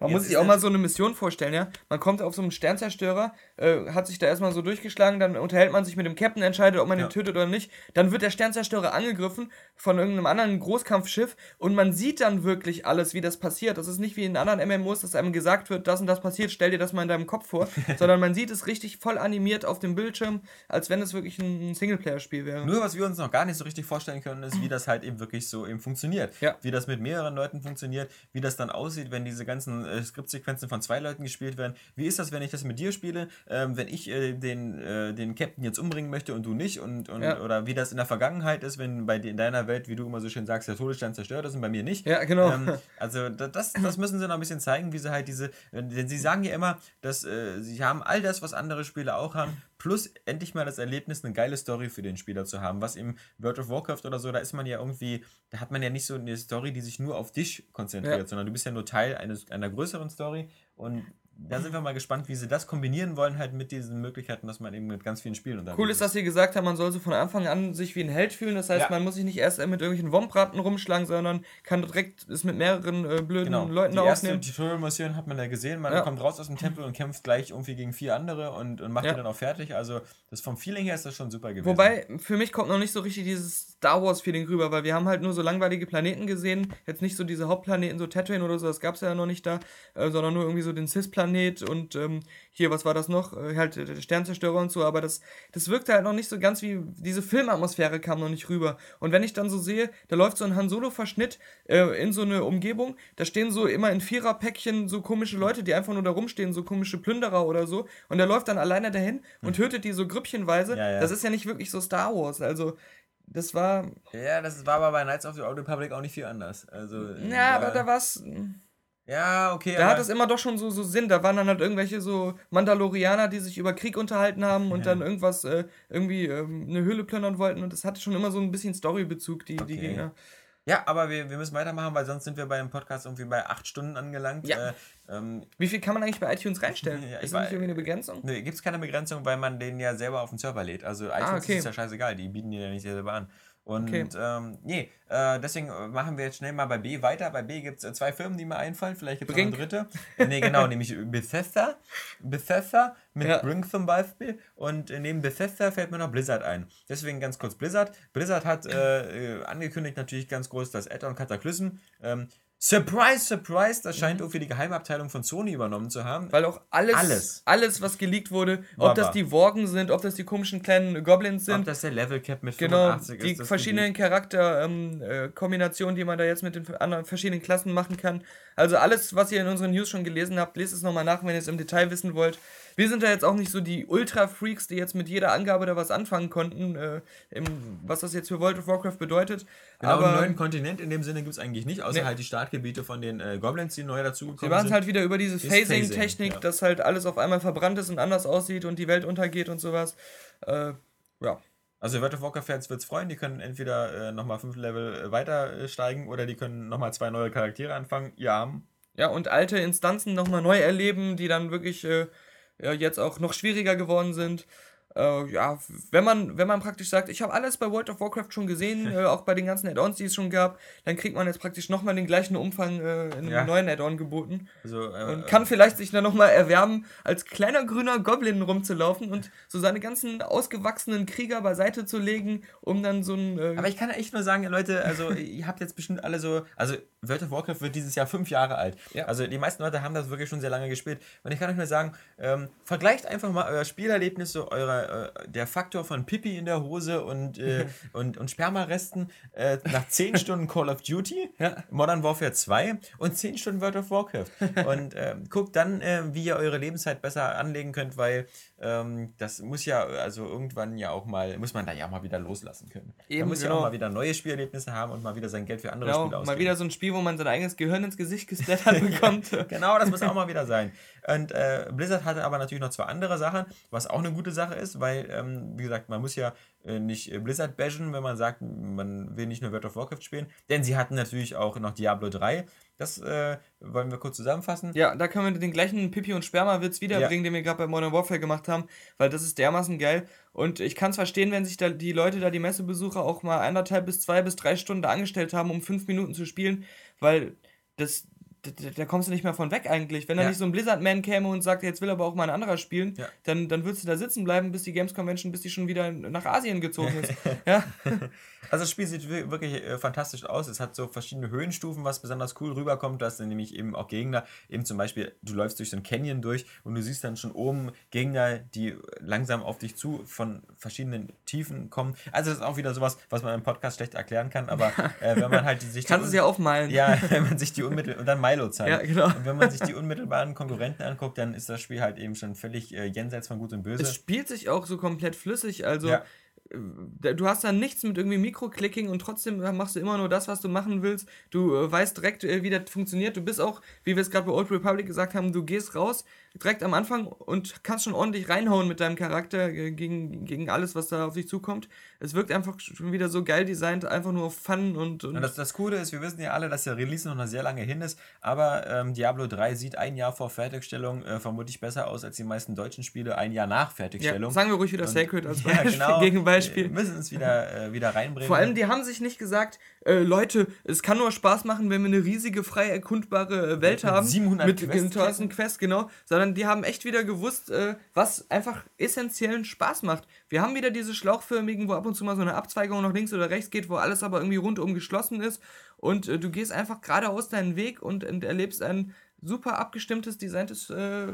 Man muss sich auch mal so eine Mission vorstellen, ja. Man kommt auf so einen Sternzerstörer, äh, hat sich da erstmal so durchgeschlagen, dann unterhält man sich mit dem Captain, entscheidet, ob man ja. ihn tötet oder nicht. Dann wird der Sternzerstörer angegriffen von irgendeinem anderen Großkampfschiff und man sieht dann wirklich alles, wie das passiert. Das ist nicht wie in anderen MMOs, dass einem gesagt wird, das und das passiert, stell dir das mal in deinem Kopf vor, sondern man sieht es richtig voll animiert auf dem Bildschirm, als wenn es wirklich ein Singleplayer-Spiel wäre. Nur was wir uns noch gar nicht so richtig vorstellen können, ist, wie das halt eben wirklich so eben funktioniert. Ja. Wie das mit mehreren Leuten funktioniert, wie das dann aussieht, wenn diese ganzen äh, Skriptsequenzen von zwei Leuten gespielt werden. Wie ist das, wenn ich das mit dir spiele? Ähm, wenn ich äh, den, äh, den Captain jetzt umbringen möchte und du nicht? Und, und ja. Oder wie das in der Vergangenheit ist, wenn bei in deiner Welt, wie du immer so schön sagst, der Todesstern zerstört ist und bei mir nicht. Ja, genau. Ähm, also das, das müssen sie noch ein bisschen zeigen, wie sie halt diese. Denn sie sagen ja immer, dass äh, sie haben all das, was andere Spiele auch haben, plus endlich mal das Erlebnis, eine geile Story für den Spieler zu haben. Was im World of Warcraft oder so, da ist man ja irgendwie, da hat man ja nicht so eine Story, die sich nur auf dich konzentriert, ja. sondern du bist ja nur Teil eines, einer größeren Story und da sind wir mal gespannt, wie sie das kombinieren wollen, halt mit diesen Möglichkeiten, dass man eben mit ganz vielen Spielen unterwegs Cool ist, dass sie gesagt haben, man soll so von Anfang an sich wie ein Held fühlen. Das heißt, ja. man muss sich nicht erst mit irgendwelchen Wompraten rumschlagen, sondern kann direkt es mit mehreren äh, blöden genau. Leuten die aufnehmen. Die erste Tutorial-Mission hat man ja gesehen. Man ja. kommt raus aus dem Tempel und kämpft gleich irgendwie gegen vier andere und, und macht ja. die dann auch fertig. Also das vom Feeling her ist das schon super gewesen. Wobei, für mich kommt noch nicht so richtig dieses Star Wars-Feeling rüber, weil wir haben halt nur so langweilige Planeten gesehen. Jetzt nicht so diese Hauptplaneten, so Tatooine oder so, das gab es ja noch nicht da, äh, sondern nur irgendwie so den Cis-Planet und ähm, hier, was war das noch? Äh, halt der Sternzerstörer und so, aber das, das wirkte halt noch nicht so ganz wie, diese Filmatmosphäre kam noch nicht rüber. Und wenn ich dann so sehe, da läuft so ein Han Solo-Verschnitt äh, in so eine Umgebung, da stehen so immer in Viererpäckchen so komische Leute, die einfach nur da rumstehen, so komische Plünderer oder so, und der läuft dann alleine dahin und hm. tötet die so grüppchenweise. Ja, ja. Das ist ja nicht wirklich so Star Wars, also das war. Ja, das war aber bei Knights of the Old Republic auch nicht viel anders. Also, ja, aber da war es. Ja, okay. Da hat es immer doch schon so, so Sinn. Da waren dann halt irgendwelche so Mandalorianer, die sich über Krieg unterhalten haben und ja. dann irgendwas, äh, irgendwie ähm, eine Höhle plündern wollten. Und das hatte schon immer so ein bisschen Storybezug, die, okay. die Gegner. Ja, aber wir, wir müssen weitermachen, weil sonst sind wir bei dem Podcast irgendwie bei acht Stunden angelangt. Ja. Äh, ähm, Wie viel kann man eigentlich bei iTunes reinstellen? Ja, ist das nicht irgendwie eine Begrenzung? Nee, gibt es keine Begrenzung, weil man den ja selber auf den Server lädt. Also ah, iTunes ah, okay. ist ja scheißegal, die bieten den ja nicht selber an. Und okay. ähm, nee, äh, deswegen machen wir jetzt schnell mal bei B weiter. Bei B gibt es äh, zwei Firmen, die mir einfallen. Vielleicht gibt es noch eine dritte. nee, genau, nämlich Bethesda. Bethesda mit ja. Brink zum Beispiel. Und neben Bethesda fällt mir noch Blizzard ein. Deswegen ganz kurz Blizzard. Blizzard hat äh, äh angekündigt natürlich ganz groß das Add-on Cataclysm. Ähm, Surprise, surprise, das scheint mhm. irgendwie die Geheimabteilung von Sony übernommen zu haben. Weil auch alles, alles, alles was geleakt wurde, ob das die Worgen sind, ob das die komischen kleinen Goblins sind. Ob das der Level Cap mit genau, 85 ist. Die verschiedenen Charakterkombinationen, ähm, äh, die man da jetzt mit den anderen verschiedenen Klassen machen kann. Also alles, was ihr in unseren News schon gelesen habt, lest es nochmal nach, wenn ihr es im Detail wissen wollt. Wir sind da jetzt auch nicht so die Ultra-Freaks, die jetzt mit jeder Angabe da was anfangen konnten, äh, im, was das jetzt für World of Warcraft bedeutet. Genau, Aber einen neuen Kontinent in dem Sinne gibt es eigentlich nicht, außer nee. halt die Startgebiete von den äh, Goblins, die neu dazugekommen sind. Sie waren halt wieder über diese Phasing-Technik, ja. dass halt alles auf einmal verbrannt ist und anders aussieht und die Welt untergeht und sowas. Äh, ja. Also World of Warcraft-Fans wird es freuen, die können entweder äh, nochmal fünf Level äh, weiter äh, steigen oder die können nochmal zwei neue Charaktere anfangen. Ja. Ja, und alte Instanzen nochmal neu erleben, die dann wirklich äh, jetzt auch noch schwieriger geworden sind. Äh, ja, wenn man, wenn man praktisch sagt, ich habe alles bei World of Warcraft schon gesehen, äh, auch bei den ganzen Add-ons, die es schon gab, dann kriegt man jetzt praktisch nochmal den gleichen Umfang äh, in einem ja. neuen Add-on geboten. Also, äh, und kann vielleicht sich dann nochmal erwerben, als kleiner grüner Goblin rumzulaufen und so seine ganzen ausgewachsenen Krieger beiseite zu legen, um dann so ein. Äh, Aber ich kann echt nur sagen, Leute, also ihr habt jetzt bestimmt alle so, also World of Warcraft wird dieses Jahr fünf Jahre alt. Ja. Also die meisten Leute haben das wirklich schon sehr lange gespielt. Und ich kann euch nur sagen, ähm, vergleicht einfach mal euer Spielerlebnis, so eure, äh, der Faktor von Pipi in der Hose und, äh, und, und Spermaresten äh, nach zehn Stunden Call of Duty, ja. Modern Warfare 2 und zehn Stunden World of Warcraft. Und ähm, guckt dann, äh, wie ihr eure Lebenszeit besser anlegen könnt, weil ähm, das muss ja, also irgendwann ja auch mal, muss man da ja auch mal wieder loslassen können. Eben, man muss genau. ja auch mal wieder neue Spielerlebnisse haben und mal wieder sein Geld für andere genau, Spiele ausgeben. Mal wieder so ein Spiel, wo man sein eigenes Gehirn ins Gesicht gesplattert bekommt. genau, das muss auch mal wieder sein. Und äh, Blizzard hatte aber natürlich noch zwei andere Sachen, was auch eine gute Sache ist, weil, ähm, wie gesagt, man muss ja äh, nicht Blizzard bashen, wenn man sagt, man will nicht nur World of Warcraft spielen, denn sie hatten natürlich auch noch Diablo 3 das äh, wollen wir kurz zusammenfassen. Ja, da können wir den gleichen Pipi- und Sperma-Witz wiederbringen, ja. den wir gerade bei Modern Warfare gemacht haben, weil das ist dermaßen geil. Und ich kann es verstehen, wenn sich da die Leute da, die Messebesucher, auch mal anderthalb bis zwei bis drei Stunden angestellt haben, um fünf Minuten zu spielen, weil das, da, da, kommst du nicht mehr von weg eigentlich. Wenn da nicht so ein Blizzard-Man käme und sagt, jetzt will aber auch mal ein anderer spielen, ja. dann, dann würdest du da sitzen bleiben, bis die Games Convention, bis die schon wieder nach Asien gezogen ist. ja. Also das Spiel sieht wirklich äh, fantastisch aus. Es hat so verschiedene Höhenstufen, was besonders cool rüberkommt. Du hast dann nämlich eben auch Gegner, eben zum Beispiel, du läufst durch so ein Canyon durch und du siehst dann schon oben Gegner, die langsam auf dich zu von verschiedenen Tiefen kommen. Also das ist auch wieder sowas, was man im Podcast schlecht erklären kann, aber äh, wenn man halt die sich... Kannst du es ja aufmalen. Ja, wenn man sich die unmittelbar... Und dann Milo zeigen. Ja, genau. Und wenn man sich die unmittelbaren Konkurrenten anguckt, dann ist das Spiel halt eben schon völlig äh, jenseits von Gut und Böse. Es spielt sich auch so komplett flüssig, also ja. Äh, du hast da nichts mit irgendwie Mikroclicking und trotzdem machst du immer nur das, was du machen willst. Du äh, weißt direkt, äh, wie das funktioniert. Du bist auch, wie wir es gerade bei Old Republic gesagt haben, du gehst raus, direkt am Anfang und kannst schon ordentlich reinhauen mit deinem Charakter gegen, gegen alles, was da auf dich zukommt. Es wirkt einfach schon wieder so geil designt, einfach nur auf Fun und. und, und das, das Coole ist, wir wissen ja alle, dass der Release noch sehr lange hin ist, aber ähm, Diablo 3 sieht ein Jahr vor Fertigstellung äh, vermutlich besser aus als die meisten deutschen Spiele ein Jahr nach Fertigstellung. Ja, sagen wir ruhig wieder und, Sacred als Beispiel, ja, genau, Gegenbeispiel. Wir müssen es wieder, äh, wieder reinbringen. Vor allem, die haben sich nicht gesagt, äh, Leute, es kann nur Spaß machen, wenn wir eine riesige, frei erkundbare äh, Welt mit haben. 700 mit Quests. Quests, genau. Sondern die haben echt wieder gewusst, äh, was einfach essentiellen Spaß macht. Wir haben wieder diese schlauchförmigen, wo ab und zu mal so eine Abzweigung nach links oder rechts geht, wo alles aber irgendwie rundum geschlossen ist. Und äh, du gehst einfach geradeaus deinen Weg und, und erlebst einen super abgestimmtes, designtes äh,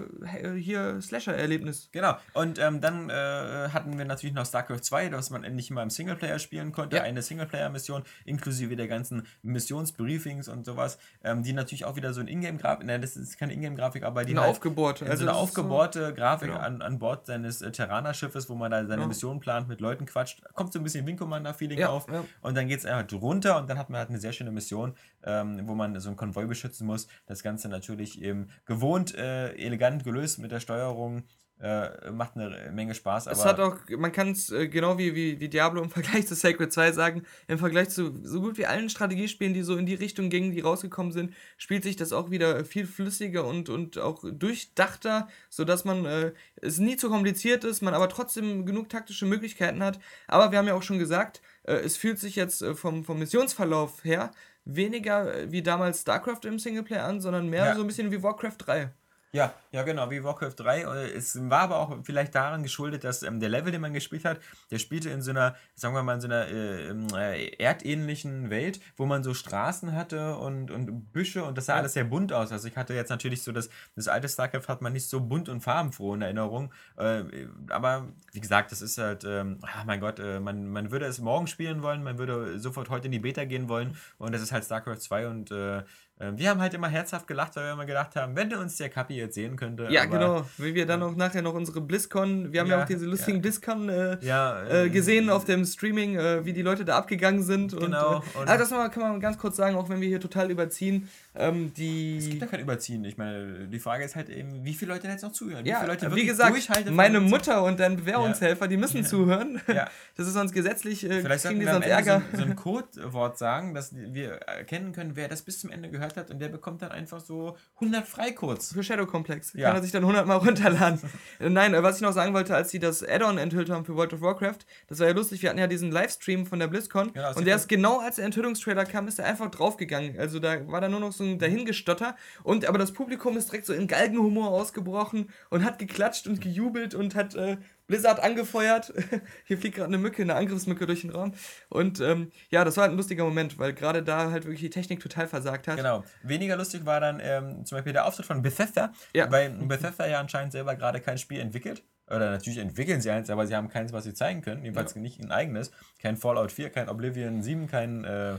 hier Slasher-Erlebnis. Genau. Und ähm, dann äh, hatten wir natürlich noch StarCraft 2, was man endlich mal im Singleplayer spielen konnte. Ja. Eine Singleplayer-Mission inklusive der ganzen Missionsbriefings und sowas, ähm, die natürlich auch wieder so ein Ingame-Grafik, nein, das ist keine Ingame-Grafik, aber die eine halt aufgebohrte, also eine aufgebohrte so, Grafik genau. an, an Bord seines äh, Terraner-Schiffes, wo man da seine ja. Mission plant, mit Leuten quatscht. Kommt so ein bisschen Wing Commander-Feeling ja, auf. Und dann geht es halt runter und dann hat man halt eine sehr schöne Mission, ähm, wo man so einen Konvoi beschützen muss. Das Ganze natürlich eben gewohnt äh, elegant gelöst mit der Steuerung. Äh, macht eine Menge Spaß. es hat auch, man kann es äh, genau wie, wie, wie Diablo im Vergleich zu Sacred 2 sagen, im Vergleich zu so gut wie allen Strategiespielen, die so in die Richtung gingen, die rausgekommen sind, spielt sich das auch wieder viel flüssiger und, und auch durchdachter, sodass man äh, es nie zu kompliziert ist, man aber trotzdem genug taktische Möglichkeiten hat. Aber wir haben ja auch schon gesagt, äh, es fühlt sich jetzt äh, vom, vom Missionsverlauf her weniger äh, wie damals StarCraft im Singleplayer an, sondern mehr ja. so ein bisschen wie Warcraft 3. Ja, ja, genau, wie Warcraft 3. Es war aber auch vielleicht daran geschuldet, dass ähm, der Level, den man gespielt hat, der spielte in so einer, sagen wir mal, in so einer äh, ähm, äh, erdähnlichen Welt, wo man so Straßen hatte und, und Büsche und das sah ja. alles sehr bunt aus. Also ich hatte jetzt natürlich so das, das alte StarCraft hat man nicht so bunt und farbenfroh in Erinnerung. Äh, aber wie gesagt, das ist halt, ähm, ach mein Gott, äh, man, man würde es morgen spielen wollen, man würde sofort heute in die Beta gehen wollen und das ist halt StarCraft 2 und äh, wir haben halt immer herzhaft gelacht, weil wir immer gedacht haben, wenn uns der Kapi jetzt sehen könnte. Ja, genau. Wie wir dann auch nachher noch unsere BlizzCon, wir haben ja, ja auch diese lustigen ja. BlizzCon äh, ja, äh, gesehen auf dem Streaming, äh, wie die Leute da abgegangen sind. Genau. Und, äh, und also das kann man ganz kurz sagen, auch wenn wir hier total überziehen. Ähm, die es gibt ja kein Überziehen. Ich meine, die Frage ist halt eben, wie viele Leute jetzt noch zuhören? Wie ja, viele Leute wie gesagt, meine Mutter und dein Bewährungshelfer, die müssen zuhören. Ja. Das ist sonst gesetzlich, äh, Vielleicht kriegen die sonst Ärger. So, so ein Codewort sagen, dass wir erkennen können, wer das bis zum Ende gehört hat und der bekommt dann einfach so 100 Freicodes. Für Shadow Complex. Kann er sich dann 100 Mal runterladen. Nein, äh, was ich noch sagen wollte, als sie das Add-on enthüllt haben für World of Warcraft, das war ja lustig, wir hatten ja diesen Livestream von der BlizzCon genau, und der ist genau als der Enthüllungstrailer kam, ist er einfach draufgegangen. Also da war da nur noch so ein dahingestotter und aber das Publikum ist direkt so in Galgenhumor ausgebrochen und hat geklatscht und gejubelt und hat äh, Blizzard angefeuert. Hier fliegt gerade eine Mücke, eine Angriffsmücke durch den Raum. Und ähm, ja, das war halt ein lustiger Moment, weil gerade da halt wirklich die Technik total versagt hat. Genau. Weniger lustig war dann ähm, zum Beispiel der Auftritt von Bethesda, ja. weil Bethesda ja anscheinend selber gerade kein Spiel entwickelt. Oder natürlich entwickeln sie eins, aber sie haben keins, was sie zeigen können. Jedenfalls ja. nicht ein eigenes. Kein Fallout 4, kein Oblivion 7, kein. Äh,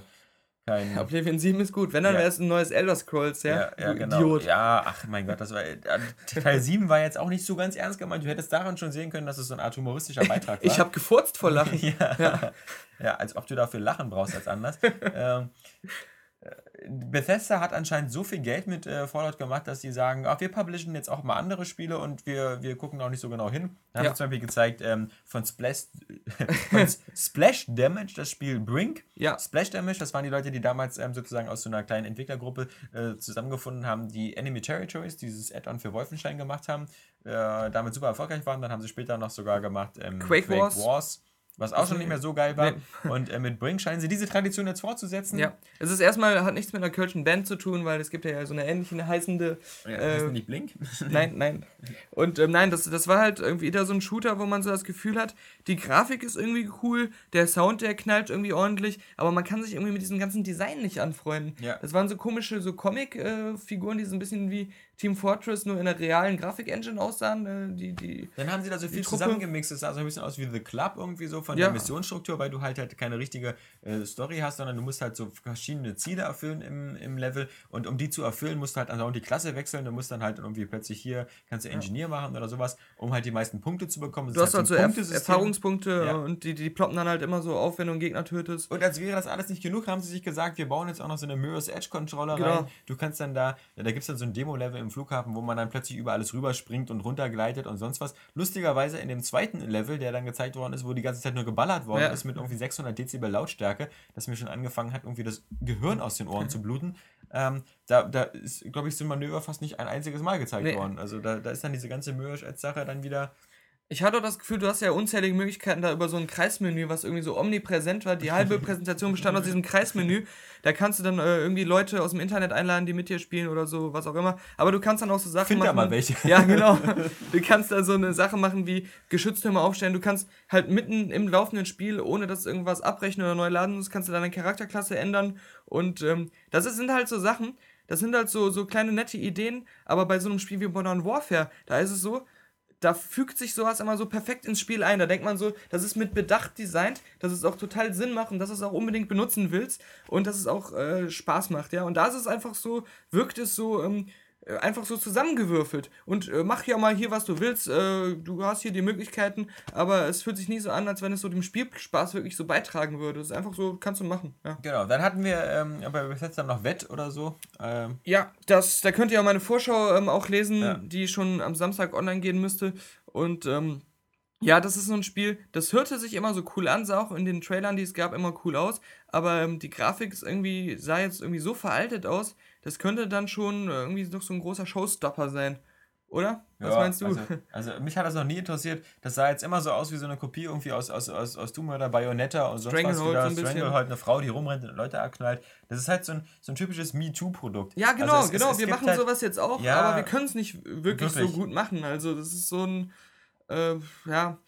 kein Oblivion 7 ist gut. Wenn, dann ja. wäre es ein neues Elder Scrolls, ja? Ja, ja genau. Idiot. Ja, ach mein Gott, das war. Äh, Teil 7 war jetzt auch nicht so ganz ernst gemeint. Du hättest daran schon sehen können, dass es so eine Art humoristischer Beitrag war. Ich habe gefurzt vor Lachen. ja. ja. ja. als ob du dafür Lachen brauchst als Anlass. ähm, Bethesda hat anscheinend so viel Geld mit äh, Fallout gemacht, dass sie sagen, ach, wir publishen jetzt auch mal andere Spiele und wir, wir gucken auch nicht so genau hin. Da ja. haben sie zum Beispiel gezeigt ähm, von, Splash, von Splash Damage, das Spiel Brink. Ja. Splash Damage, das waren die Leute, die damals ähm, sozusagen aus so einer kleinen Entwicklergruppe äh, zusammengefunden haben, die Enemy Territories, dieses Add-on für Wolfenstein gemacht haben, äh, damit super erfolgreich waren. Dann haben sie später noch sogar gemacht ähm, Quake, Quake Wars. Wars was auch schon nicht mehr so geil war. Nee. Und äh, mit Brink scheinen sie diese Tradition jetzt fortzusetzen. Ja, es ist erstmal, hat nichts mit einer Kölschen Band zu tun, weil es gibt ja so eine ähnliche heißende. Ja, äh, nicht Blink? nein, nein. Und ähm, nein, das, das war halt irgendwie wieder so ein Shooter, wo man so das Gefühl hat, die Grafik ist irgendwie cool, der Sound, der knallt irgendwie ordentlich, aber man kann sich irgendwie mit diesem ganzen Design nicht anfreunden. Ja. Das waren so komische, so Comic-Figuren, äh, die so ein bisschen wie Team Fortress nur in einer realen Grafik-Engine aussahen. Äh, die, die, Dann haben sie da so viel zusammengemixt. Es sah so ein bisschen aus wie The Club irgendwie so von ja. der Missionsstruktur, weil du halt halt keine richtige äh, Story hast, sondern du musst halt so verschiedene Ziele erfüllen im, im Level und um die zu erfüllen, musst du halt auch die Klasse wechseln. Du musst dann halt irgendwie plötzlich hier, kannst du Engineer ja. machen oder sowas, um halt die meisten Punkte zu bekommen. Das du hast halt so Erf Erfahrungspunkte ja. und die, die ploppen dann halt immer so auf, wenn du einen Gegner tötest. Und als wäre das alles nicht genug, haben sie sich gesagt, wir bauen jetzt auch noch so eine Mirror's Edge Controller genau. rein. Du kannst dann da, da gibt es dann so ein Demo-Level im Flughafen, wo man dann plötzlich über alles rüberspringt und runtergleitet und sonst was. Lustigerweise in dem zweiten Level, der dann gezeigt worden ist, wo die ganze Zeit nur geballert worden ja. ist mit irgendwie 600 Dezibel Lautstärke, dass mir schon angefangen hat, irgendwie das Gehirn aus den Ohren zu bluten. Ähm, da, da ist, glaube ich, so ein Manöver fast nicht ein einziges Mal gezeigt nee. worden. Also da, da ist dann diese ganze Mirror-Sache dann wieder ich hatte auch das Gefühl, du hast ja unzählige Möglichkeiten da über so ein Kreismenü, was irgendwie so omnipräsent war. Die halbe Präsentation bestand aus diesem Kreismenü. Da kannst du dann äh, irgendwie Leute aus dem Internet einladen, die mit dir spielen oder so, was auch immer. Aber du kannst dann auch so Sachen Find machen. Da mal welche. Ja, genau. Du kannst da so eine Sache machen wie Geschütztürme aufstellen. Du kannst halt mitten im laufenden Spiel, ohne dass irgendwas abrechnen oder neu laden musst, kannst du deine Charakterklasse ändern. Und ähm, das sind halt so Sachen, das sind halt so, so kleine nette Ideen. Aber bei so einem Spiel wie Modern Warfare, da ist es so, da fügt sich sowas immer so perfekt ins Spiel ein. Da denkt man so, das ist mit Bedacht designt, dass es auch total Sinn macht und dass es auch unbedingt benutzen willst und dass es auch äh, Spaß macht, ja. Und da ist es einfach so, wirkt es so, ähm, äh, einfach so zusammengewürfelt und äh, mach ja mal hier, was du willst. Äh, du hast hier die Möglichkeiten, aber es fühlt sich nie so an, als wenn es so dem Spielspaß wirklich so beitragen würde. Es ist einfach so, kannst du machen. Ja. Genau, dann hatten wir ähm, bei Bethesda noch Wett oder so. Ähm. Ja, das, da könnt ihr auch meine Vorschau ähm, auch lesen, ja. die schon am Samstag online gehen müsste. Und ähm, ja, das ist so ein Spiel, das hörte sich immer so cool an, sah auch in den Trailern, die es gab, immer cool aus, aber ähm, die Grafik ist irgendwie, sah jetzt irgendwie so veraltet aus, das könnte dann schon irgendwie doch so ein großer Showstopper sein. Oder? Was ja, meinst du? Also, also, mich hat das noch nie interessiert. Das sah jetzt immer so aus wie so eine Kopie irgendwie aus, aus, aus, aus Doom oder Bayonetta und sonst was wieder. So ein Stranglehold, eine Frau, die rumrennt und Leute abknallt. Das ist halt so ein, so ein typisches MeToo-Produkt. Ja, genau, also es, genau. Es, es wir machen halt, sowas jetzt auch, ja, aber wir können es nicht wirklich, wirklich, so gut machen. Also das ist so ein, äh, ja.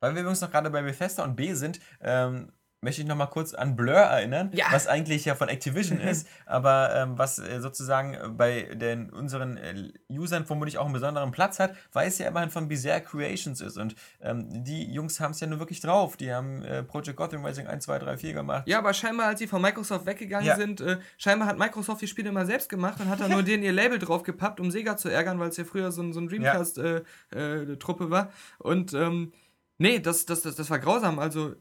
Weil wir uns noch gerade bei Bethesda und B sind, ähm, möchte ich noch mal kurz an Blur erinnern, ja. was eigentlich ja von Activision ist, aber ähm, was äh, sozusagen bei den unseren äh, Usern vermutlich auch einen besonderen Platz hat, weil es ja immerhin von Bizarre Creations ist und ähm, die Jungs haben es ja nur wirklich drauf. Die haben äh, Project Gotham Racing 1, 2, 3, 4 gemacht. Ja, aber scheinbar, als sie von Microsoft weggegangen ja. sind, äh, scheinbar hat Microsoft die Spiele immer selbst gemacht und hat dann nur denen ihr Label draufgepappt, um Sega zu ärgern, weil es ja früher so, so ein Dreamcast-Truppe ja. Äh, war. Und ähm, nee, das, das, das, das war grausam. Also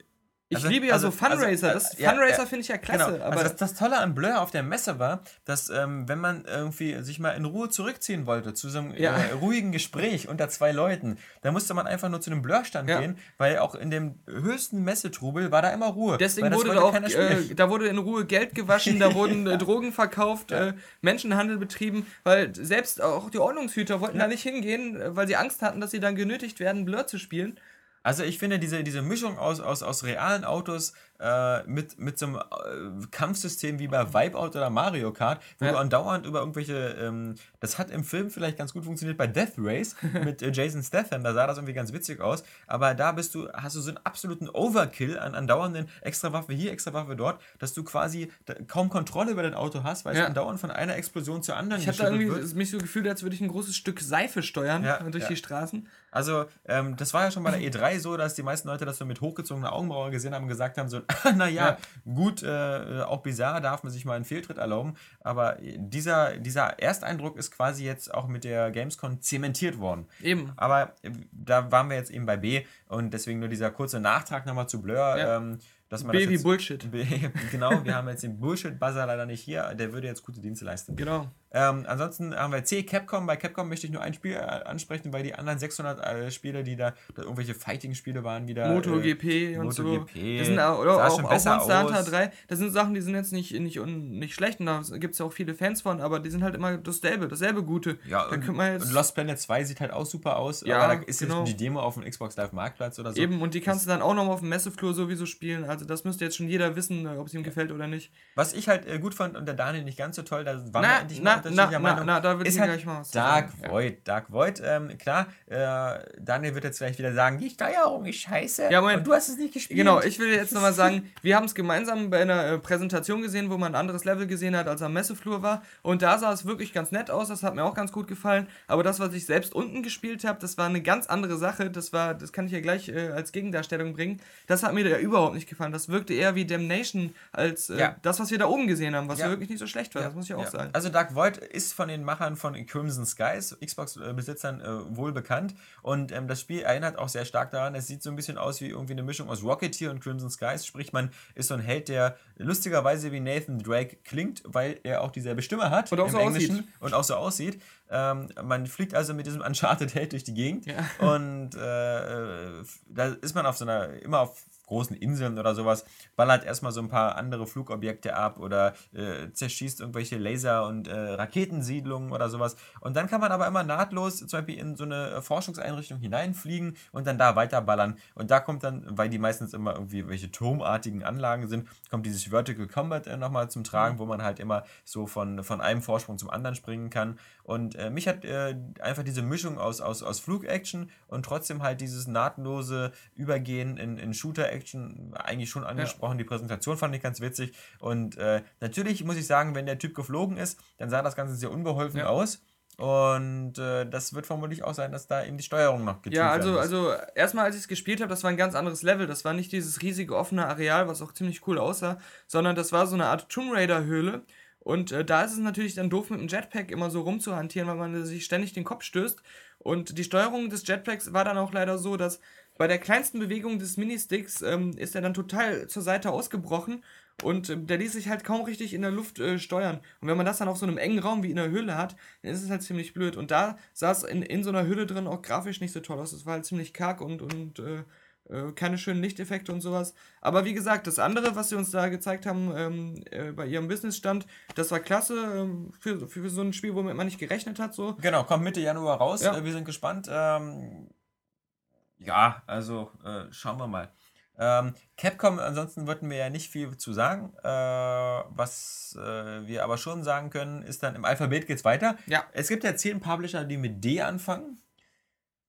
ich also, liebe ja also, so Fundraiser. Also, das, äh, Fundraiser ja, finde ich ja klasse. Genau. Aber also das, das, Tolle an Blur auf der Messe war, dass ähm, wenn man irgendwie sich mal in Ruhe zurückziehen wollte zu so einem ja. äh, ruhigen Gespräch unter zwei Leuten, dann musste man einfach nur zu einem Blur-Stand gehen, weil auch in dem höchsten Messetrubel war da immer Ruhe. Deswegen wurde da auch, äh, da wurde in Ruhe Geld gewaschen, da wurden äh, Drogen verkauft, äh, Menschenhandel betrieben, weil selbst auch die Ordnungshüter wollten da nicht hingehen, äh, weil sie Angst hatten, dass sie dann genötigt werden, Blur zu spielen. Also ich finde diese, diese Mischung aus, aus, aus realen Autos äh, mit, mit so einem äh, Kampfsystem wie bei Wipeout oder Mario Kart, wo ja. du andauernd über irgendwelche, ähm, das hat im Film vielleicht ganz gut funktioniert bei Death Race mit äh, Jason Statham, da sah das irgendwie ganz witzig aus, aber da bist du, hast du so einen absoluten Overkill an andauernden Extrawaffe hier, Extrawaffe dort, dass du quasi kaum Kontrolle über dein Auto hast, weil ja. es andauernd von einer Explosion zur anderen Ich habe da irgendwie wird. mich so gefühlt, als würde ich ein großes Stück Seife steuern ja, durch die Straßen. Also, ähm, das war ja schon bei der E3 so, dass die meisten Leute das so mit hochgezogener Augenbraue gesehen haben und gesagt haben: so, naja, ja. gut, äh, auch bizarr darf man sich mal einen Fehltritt erlauben. Aber dieser, dieser Ersteindruck ist quasi jetzt auch mit der Gamescom zementiert worden. Eben. Aber äh, da waren wir jetzt eben bei B und deswegen nur dieser kurze Nachtrag nochmal zu Blur. Ja. Ähm, dass man Baby Bullshit. genau, wir haben jetzt den Bullshit-Buzzer leider nicht hier. Der würde jetzt gute Dienste leisten. Genau. Ähm, ansonsten haben wir C, Capcom. Bei Capcom möchte ich nur ein Spiel äh, ansprechen, weil die anderen 600 äh, Spiele, die da, da irgendwelche Fighting-Spiele waren, wieder. MotoGP äh, und MotoGP, so. Das sind auch, oder auch, schon auch Monster Hunter aus. 3. Das sind Sachen, die sind jetzt nicht, nicht, nicht schlecht und da gibt es ja auch viele Fans von, aber die sind halt immer dasselbe, dasselbe Gute. Ja, da und, könnte man jetzt und Lost Planet 2 sieht halt auch super aus, Ja, aber da ist genau. jetzt die Demo auf dem Xbox Live Marktplatz oder so. eben und die kannst du dann auch noch auf dem Messeflur sowieso spielen. Also das müsste jetzt schon jeder wissen, äh, ob es ihm gefällt oder nicht. Was ich halt äh, gut fand und der Daniel nicht ganz so toll, da waren wir Na, endlich na, mal unterschiedlicher na, Meinung, na, da will ich halt gleich mal was Dark sagen. Ja. Void. Dark Void, ähm, klar, äh, Daniel wird jetzt vielleicht wieder sagen, die Steuerung ist scheiße Ja, Moment. und du hast es nicht gespielt. Genau, ich will jetzt nochmal sagen, wir haben es gemeinsam bei einer äh, Präsentation gesehen, wo man ein anderes Level gesehen hat, als am Messeflur war. Und da sah es wirklich ganz nett aus, das hat mir auch ganz gut gefallen. Aber das, was ich selbst unten gespielt habe, das war eine ganz andere Sache. Das war, das kann ich ja gleich äh, als Gegendarstellung bringen. Das hat mir da überhaupt nicht gefallen. Das wirkte eher wie Damnation als äh, Ja. das, was wir da oben gesehen haben, was Ja. ja wirklich nicht so schlecht war. Das muss ich auch Ja. sagen. Also Dark Void ist von den Machern von Crimson Skies, Xbox-Besitzern, äh, wohl bekannt. Und ähm, das Spiel erinnert auch sehr stark daran. Es sieht so ein bisschen aus wie irgendwie eine Mischung aus Rocketeer und Crimson Skies. Sprich, man ist so ein Held, der lustigerweise wie Nathan Drake klingt, weil er auch dieselbe Stimme hat Und auch im so Englischen aussieht. und auch so aussieht. Ähm, man fliegt also mit diesem Uncharted-Held durch die Gegend. Ja. Und äh, äh, da ist man auf so einer, immer auf großen Inseln oder sowas, ballert erstmal so ein paar andere Flugobjekte ab oder äh, zerschießt irgendwelche Laser- und äh, Raketensiedlungen oder sowas. Und dann kann man aber immer nahtlos zum Beispiel in so eine äh, Forschungseinrichtung hineinfliegen und dann da weiterballern. Und da kommt dann, weil die meistens immer irgendwie welche turmartigen Anlagen sind, kommt dieses Vertical Combat äh, nochmal zum Tragen, wo man halt immer so von, von einem Vorsprung zum anderen springen kann. Und äh, mich hat äh, einfach diese Mischung aus, aus, aus Flug-Action und trotzdem halt dieses nahtlose Übergehen in, in Shooter-Action eigentlich schon angesprochen. Die Präsentation fand ich ganz witzig. Und äh, natürlich muss ich sagen, wenn der Typ geflogen ist, dann sah das Ganze sehr unbeholfen Ja. aus. Und äh, das wird vermutlich auch sein, dass da eben die Steuerung noch getuned Ja, also, also erstmal als ich es gespielt habe, das war ein ganz anderes Level. Das war nicht dieses riesige offene Areal, was auch ziemlich cool aussah, sondern das war so eine Art Tomb Raider Höhle. Und äh, da ist es natürlich dann doof mit dem Jetpack immer so rumzuhantieren, weil man sich ständig den Kopf stößt. Und die Steuerung des Jetpacks war dann auch leider so, dass bei der kleinsten Bewegung des Ministicks ähm, ist er dann total zur Seite ausgebrochen und ähm, der ließ sich halt kaum richtig in der Luft äh, steuern. Und wenn man das dann auf so einem engen Raum wie in der Höhle hat, dann ist es halt ziemlich blöd. Und da sah es in, in so einer Höhle drin auch grafisch nicht so toll aus. Es war halt ziemlich karg und, und äh, äh, keine schönen Lichteffekte und sowas. Aber wie gesagt, das andere, was sie uns da gezeigt haben ähm, äh, bei ihrem Businessstand, das war klasse ähm, für, für so ein Spiel, womit man nicht gerechnet hat. So. Genau, kommt Mitte Januar raus. Ja. Äh, wir sind gespannt. Ähm, ja, also äh, schauen wir mal. Ähm, Capcom, ansonsten wollten wir ja nicht viel zu sagen. Äh, was äh, wir aber schon sagen können, ist dann im Alphabet geht's weiter. Ja. Es gibt ja zehn Publisher, die mit D anfangen.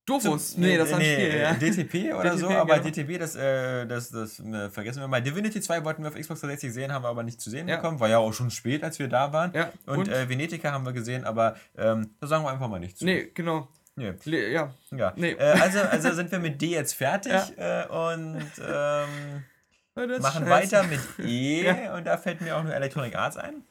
Dofus. Zum- nee, das war ein Spiel, äh, ja. DTP oder so, DTP, aber genau. DTP, das, äh, das, das äh, vergessen wir mal. Divinity 2 wollten wir auf Xbox 360 sehen, haben wir aber nicht zu sehen Ja. bekommen. War ja auch schon spät, als wir da waren. Ja, Und, und? Äh, Venetica haben wir gesehen, aber ähm, da sagen wir einfach mal nichts zu. Nee, genau. Nee. Le ja. Ja. Nee. Äh, also, also sind wir mit D jetzt fertig äh, und ähm, Ja, machen scheiße. weiter mit E Ja. und da fällt mir auch nur Electronic Arts ein.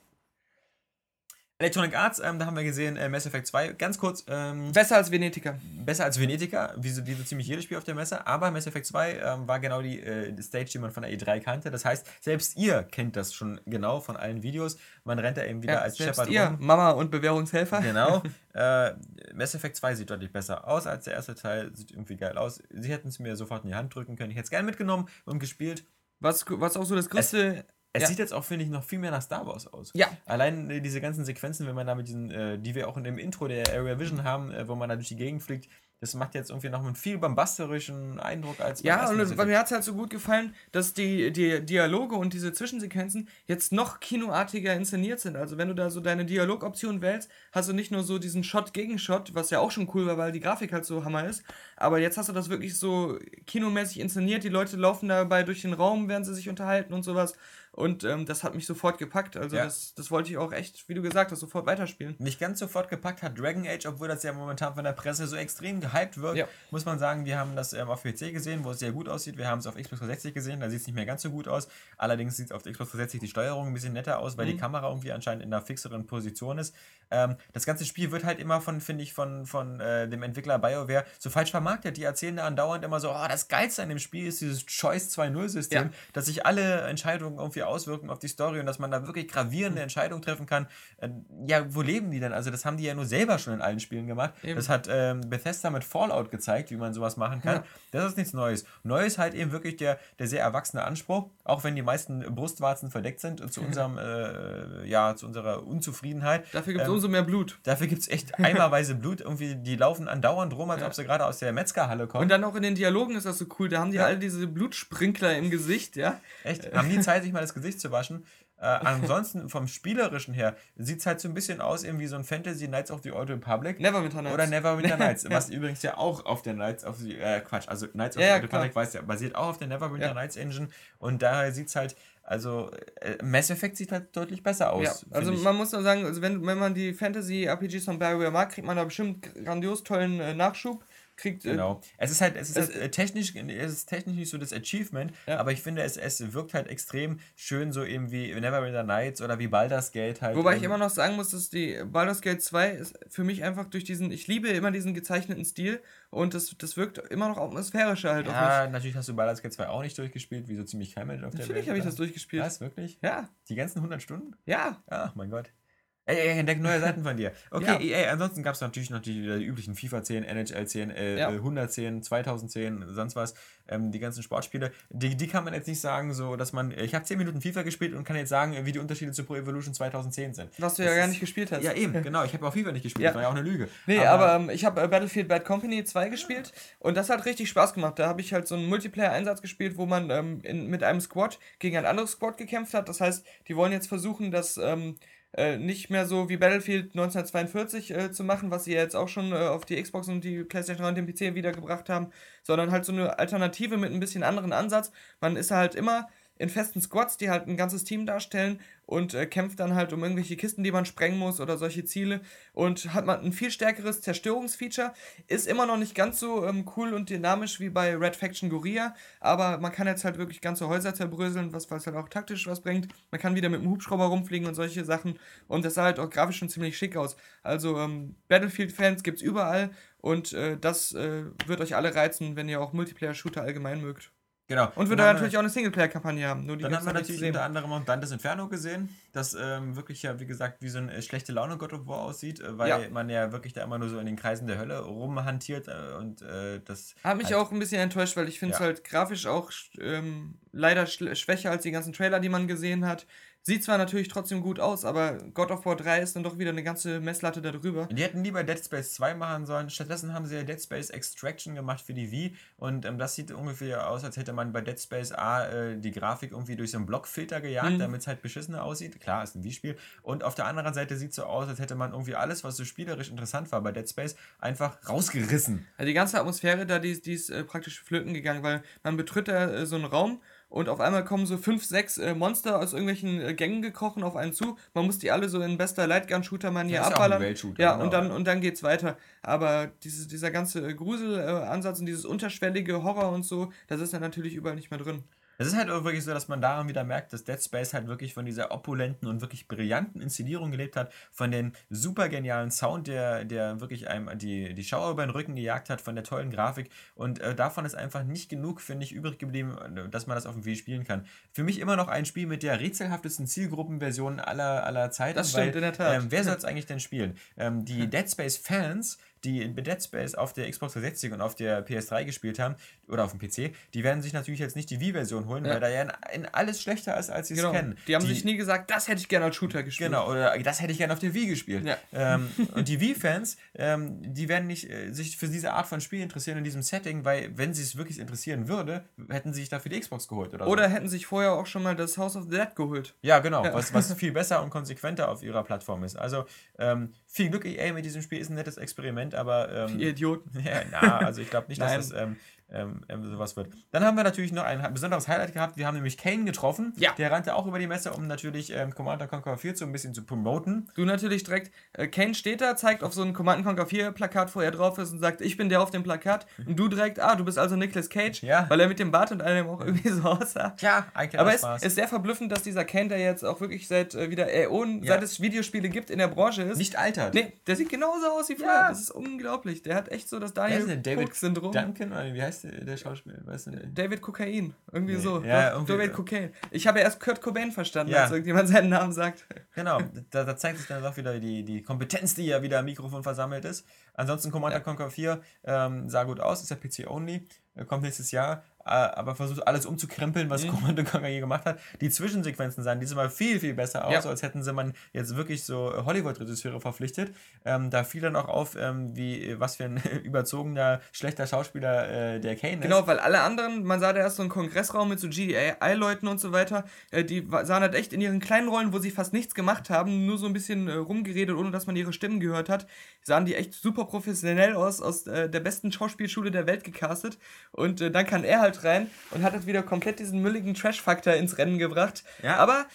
Electronic Arts, ähm, da haben wir gesehen, äh, Mass Effect 2, ganz kurz, ähm, Besser als Venetica. besser als Venetica, wie so, wie so ziemlich jedes Spiel auf der Messe, aber Mass Effect 2 ähm, war genau die, äh, die Stage, die man von der E3 kannte. Das heißt, selbst ihr kennt das schon genau von allen Videos. Man rennt da eben wieder Ja, als selbst Shepard ihr, rum. Mama und Bewährungshelfer. Genau. äh, Mass Effect 2 sieht deutlich besser aus als der erste Teil, sieht irgendwie geil aus. Sie hätten es mir sofort in die Hand drücken können. Ich hätte es gerne mitgenommen und gespielt. Was, was auch so das größte. Es Ja. sieht jetzt auch, finde ich, noch viel mehr nach Star Wars aus. Ja. Allein äh, diese ganzen Sequenzen, wenn man da mit diesen, äh, die wir auch in dem Intro der Area Vision haben, äh, wo man da durch die Gegend fliegt, das macht jetzt irgendwie noch einen viel bombastischen Eindruck als Ja, und bei mir hat es halt so gut gefallen, dass die, die Dialoge und diese Zwischensequenzen jetzt noch kinoartiger inszeniert sind. Also wenn du da so deine Dialogoption wählst, hast du nicht nur so diesen Shot gegen Shot, was ja auch schon cool war, weil die Grafik halt so hammer ist, aber jetzt hast du das wirklich so kinomäßig inszeniert. Die Leute laufen dabei durch den Raum, während sie sich unterhalten und sowas. Und ähm, das hat mich sofort gepackt. Also Ja. das, das wollte ich auch echt, wie du gesagt hast, sofort weiterspielen. Nicht ganz sofort gepackt hat Dragon Age, obwohl das ja momentan von der Presse so extrem gehypt wird. Ja. Muss man sagen, wir haben das ähm, auf PC gesehen, wo es sehr gut aussieht. Wir haben es auf Xbox 360 gesehen, da sieht es nicht mehr ganz so gut aus. Allerdings sieht auf der Xbox 360 die Steuerung ein bisschen netter aus, weil Mhm. die Kamera irgendwie anscheinend in einer fixeren Position ist. Ähm, das ganze Spiel wird halt immer von, finde ich, von, von äh, dem Entwickler BioWare so falsch vermarktet. Die erzählen da andauernd immer so, oh, das Geilste an dem Spiel ist dieses Choice 2.0-System, Ja. dass sich alle Entscheidungen irgendwie Auswirkungen auf die Story und dass man da wirklich gravierende Entscheidungen treffen kann. Äh, ja, wo leben die denn? Also das haben die ja nur selber schon in allen Spielen gemacht. Eben. Das hat ähm, Bethesda mit Fallout gezeigt, wie man sowas machen kann. Ja. Das ist nichts Neues. Neu ist halt eben wirklich der, der sehr erwachsene Anspruch, auch wenn die meisten Brustwarzen verdeckt sind zu unserem, äh, ja, zu unserer Unzufriedenheit. Dafür gibt es ähm, umso mehr Blut. Dafür gibt es echt eimerweise Blut. Irgendwie, die laufen andauernd rum, als ja. ob sie gerade aus der Metzgerhalle kommen. Und dann auch in den Dialogen ist das so cool. Da haben die ja. alle diese Blutsprinkler im Gesicht, ja. Echt? Haben die Zeit, sich mal das Gesicht zu waschen? Äh, ansonsten vom Spielerischen her sieht es halt so ein bisschen aus, eben wie so ein Fantasy Knights of the Old Republic. Neverwinter Nights. Oder Neverwinter Nights, was übrigens ja auch auf der Knights of the, äh, Quatsch, also Knights of ja, the Old Republic weiß ja, basiert auch auf der Neverwinter ja. Nights Engine und daher sieht es halt, also äh, Mass Effect sieht halt deutlich besser aus. Ja, also man muss nur sagen, also wenn, wenn man die Fantasy-RPGs von BioWare mag, kriegt man da bestimmt grandios tollen äh, Nachschub kriegt. Äh, genau. Es ist halt, es ist es, halt technisch, es ist technisch nicht so das Achievement, ja. aber ich finde, es, es wirkt halt extrem schön, so eben wie Neverwinter Nights oder wie Baldur's Gate halt. Wobei ich immer noch sagen muss, dass die Baldur's Gate 2 ist für mich einfach durch diesen, ich liebe immer diesen gezeichneten Stil und das, das wirkt immer noch atmosphärischer halt ja, natürlich hast du Baldur's Gate 2 auch nicht durchgespielt, wie so ziemlich kein Mensch auf natürlich der Welt. Natürlich habe ich das durchgespielt. Was, wirklich? Ja. Die ganzen 100 Stunden? Ja. Ach, mein Gott. Ey, ey, entdeckt neue Seiten von dir. Okay, ja. ey, ansonsten gab es natürlich, natürlich die üblichen FIFA 10, NHL 10, äh, ja. 110, 2010, sonst was. Ähm, die ganzen Sportspiele. Die, die kann man jetzt nicht sagen, so dass man. Ich habe 10 Minuten FIFA gespielt und kann jetzt sagen, wie die Unterschiede zu Pro Evolution 2010 sind. Was du das ja gar nicht gespielt hast. Ja, eben, genau. Ich habe auch FIFA nicht gespielt. Ja. Das war ja auch eine Lüge. Nee, aber, aber ähm, ich habe äh, Battlefield Bad Company 2 gespielt und das hat richtig Spaß gemacht. Da habe ich halt so einen Multiplayer-Einsatz gespielt, wo man ähm, in, mit einem Squad gegen ein anderes Squad gekämpft hat. Das heißt, die wollen jetzt versuchen, dass. Äh, nicht mehr so wie Battlefield 1942 äh, zu machen, was sie jetzt auch schon äh, auf die Xbox und die PlayStation 3 und den PC wiedergebracht haben, sondern halt so eine Alternative mit ein bisschen anderen Ansatz. Man ist halt immer in festen Squads, die halt ein ganzes Team darstellen und äh, kämpft dann halt um irgendwelche Kisten, die man sprengen muss oder solche Ziele und hat man ein viel stärkeres Zerstörungsfeature. Ist immer noch nicht ganz so ähm, cool und dynamisch wie bei Red Faction Gorilla, aber man kann jetzt halt wirklich ganze Häuser zerbröseln, was, was halt auch taktisch was bringt. Man kann wieder mit dem Hubschrauber rumfliegen und solche Sachen und das sah halt auch grafisch schon ziemlich schick aus. Also ähm, Battlefield-Fans gibt es überall und äh, das äh, wird euch alle reizen, wenn ihr auch Multiplayer-Shooter allgemein mögt. Genau. Und wir da natürlich auch eine Singleplayer-Kampagne haben. Nur die dann haben wir natürlich unter anderem auch Dantes Inferno gesehen, das ähm, wirklich ja, wie gesagt, wie so ein äh, schlechte Laune God of War aussieht, äh, weil ja. man ja wirklich da immer nur so in den Kreisen der Hölle rumhantiert äh, und äh, das. Hat mich halt auch ein bisschen enttäuscht, weil ich finde es ja. halt grafisch auch ähm, leider schwächer als die ganzen Trailer, die man gesehen hat. Sieht zwar natürlich trotzdem gut aus, aber God of War 3 ist dann doch wieder eine ganze Messlatte darüber. Die hätten lieber Dead Space 2 machen sollen. Stattdessen haben sie ja Dead Space Extraction gemacht für die Wii. Und ähm, das sieht ungefähr aus, als hätte man bei Dead Space A äh, die Grafik irgendwie durch so einen Blockfilter gejagt, mhm. damit es halt beschissener aussieht. Klar, ist ein Wii-Spiel. Und auf der anderen Seite sieht es so aus, als hätte man irgendwie alles, was so spielerisch interessant war bei Dead Space, einfach rausgerissen. Also die ganze Atmosphäre da, die, die ist äh, praktisch flöten gegangen, weil man betritt da äh, so einen Raum und auf einmal kommen so fünf, sechs äh, Monster aus irgendwelchen äh, Gängen gekrochen auf einen zu. Man muss die alle so in bester Lightgun-Shooter-Manier abballern. Ja, ja genau. und, dann, und dann geht's weiter. Aber diese, dieser ganze äh, Gruselansatz und dieses unterschwellige Horror und so, das ist dann natürlich überall nicht mehr drin. Es ist halt auch wirklich so, dass man daran wieder merkt, dass Dead Space halt wirklich von dieser opulenten und wirklich brillanten Inszenierung gelebt hat, von dem super genialen Sound, der, der wirklich einem die, die Schauer über den Rücken gejagt hat, von der tollen Grafik und äh, davon ist einfach nicht genug, finde ich, übrig geblieben, dass man das auf dem Wii spielen kann. Für mich immer noch ein Spiel mit der rätselhaftesten Zielgruppenversion aller, aller Zeiten. Das stimmt, weil, in der Tat. Ähm, wer soll es eigentlich denn spielen? Ähm, die Dead Space Fans die in Dead Space auf der Xbox 360 und auf der PS3 gespielt haben oder auf dem PC, die werden sich natürlich jetzt nicht die Wii-Version holen, ja. weil da ja in, in, alles schlechter ist, als sie genau. es kennen. Die haben die, sich nie gesagt, das hätte ich gerne als Shooter gespielt. Genau, oder das hätte ich gerne auf der Wii gespielt. Ja. Ähm, und die Wii-Fans, ähm, die werden nicht äh, sich für diese Art von Spiel interessieren in diesem Setting, weil wenn sie es wirklich interessieren würde, hätten sie sich dafür die Xbox geholt. Oder, oder so. hätten sich vorher auch schon mal das House of the Dead geholt. Ja, genau, ja. Was, was viel besser und konsequenter auf ihrer Plattform ist. Also ähm, viel Glück, EA, mit diesem Spiel ist ein nettes Experiment, aber. Ähm, Ihr Idioten. Ja, na, also ich glaube nicht, dass das ähm, ähm, ähm, sowas wird. Dann haben wir natürlich noch ein besonderes Highlight gehabt. Wir haben nämlich Kane getroffen. Ja. Der rannte auch über die Messe, um natürlich ähm, Command Conquer 4 so ein bisschen zu promoten. Du natürlich direkt. Äh, Kane steht da, zeigt auf so ein Command Conquer 4 Plakat, wo er drauf ist und sagt, ich bin der auf dem Plakat. Und du direkt, ah, du bist also Nicolas Cage. Ja. Weil er mit dem Bart und allem auch irgendwie so aussah. Ja, eigentlich Aber es Spaß. ist sehr verblüffend, dass dieser Kane, der jetzt auch wirklich seit äh, wieder Äonen, ja. seit es Videospiele gibt in der Branche ist. Nicht altert. Nee, der sieht genauso aus wie früher. Ja. Das ist unglaublich. Der hat echt so das Daniel David Syndrom. Duncan, oder wie heißt heißt der Schauspieler? Weißt du nicht? David Kokain. Irgendwie Nee. so. Ja, irgendwie- David Cocaine. Ich habe erst Kurt Cobain verstanden, Ja. als irgendjemand seinen Namen sagt. Genau, da, da zeigt sich dann auch wieder die, die Kompetenz, die ja wieder am Mikrofon versammelt ist. Ansonsten Commander Ja. Conquer 4 ähm, sah gut aus, ist ja PC-only, äh, kommt nächstes Jahr, aber versucht alles umzukrempeln, was Mhm. Commander Conquer je gemacht hat. Die Zwischensequenzen sahen diesmal viel, viel besser aus, Ja. als hätten sie man jetzt wirklich so Hollywood-Regisseure verpflichtet. Ähm, da fiel dann auch auf, ähm, wie, was für ein überzogener, schlechter Schauspieler äh, der Kane Genau, ist. weil alle anderen, man sah da erst so einen Kongressraum mit so GDI-Leuten und so weiter, äh, die sahen halt echt in ihren kleinen Rollen, wo sie fast nichts gemacht haben, nur so ein bisschen äh, rumgeredet, ohne dass man ihre Stimmen gehört hat, sahen die echt super professionell aus, aus äh, der besten Schauspielschule der Welt gecastet. Und äh, dann kann er halt rein und hat halt wieder komplett diesen mülligen Trash-Faktor ins Rennen gebracht. Ja. Aber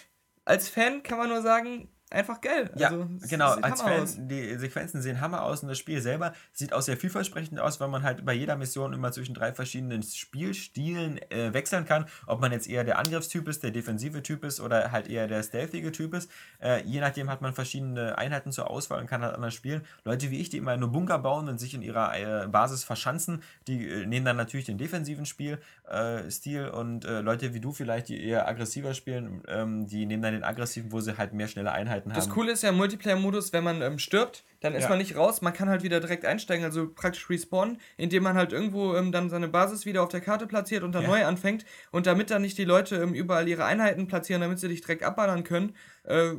als Fan kann man nur sagen, einfach geil. Ja, Also, genau. Als Hammer Fan, aus. die Sequenzen sehen Hammer aus und das Spiel selber sieht auch sehr vielversprechend aus, weil man halt bei jeder Mission immer zwischen drei verschiedenen Spielstilen äh, wechseln kann. Ob man jetzt eher der Angriffstyp ist, der defensive Typ ist oder halt eher der stealthige Typ ist. Äh, je nachdem hat man verschiedene Einheiten zur Auswahl und kann halt anders spielen. Leute wie ich, die immer nur Bunker bauen und sich in ihrer äh, Basis verschanzen, die äh, nehmen dann natürlich den defensiven Spiel, äh, und äh, Leute wie du vielleicht, die eher aggressiver spielen, ähm, die nehmen dann den aggressiven, wo sie halt mehr schnelle Einheiten Das haben. Coole ist ja im Multiplayer-Modus, wenn man ähm, stirbt, dann ist Ja. man nicht raus, man kann halt wieder direkt einsteigen, also praktisch respawnen, indem man halt irgendwo ähm, dann seine Basis wieder auf der Karte platziert und dann Ja. neu anfängt. Und damit dann nicht die Leute ähm, überall ihre Einheiten platzieren, damit sie dich direkt abballern können, äh,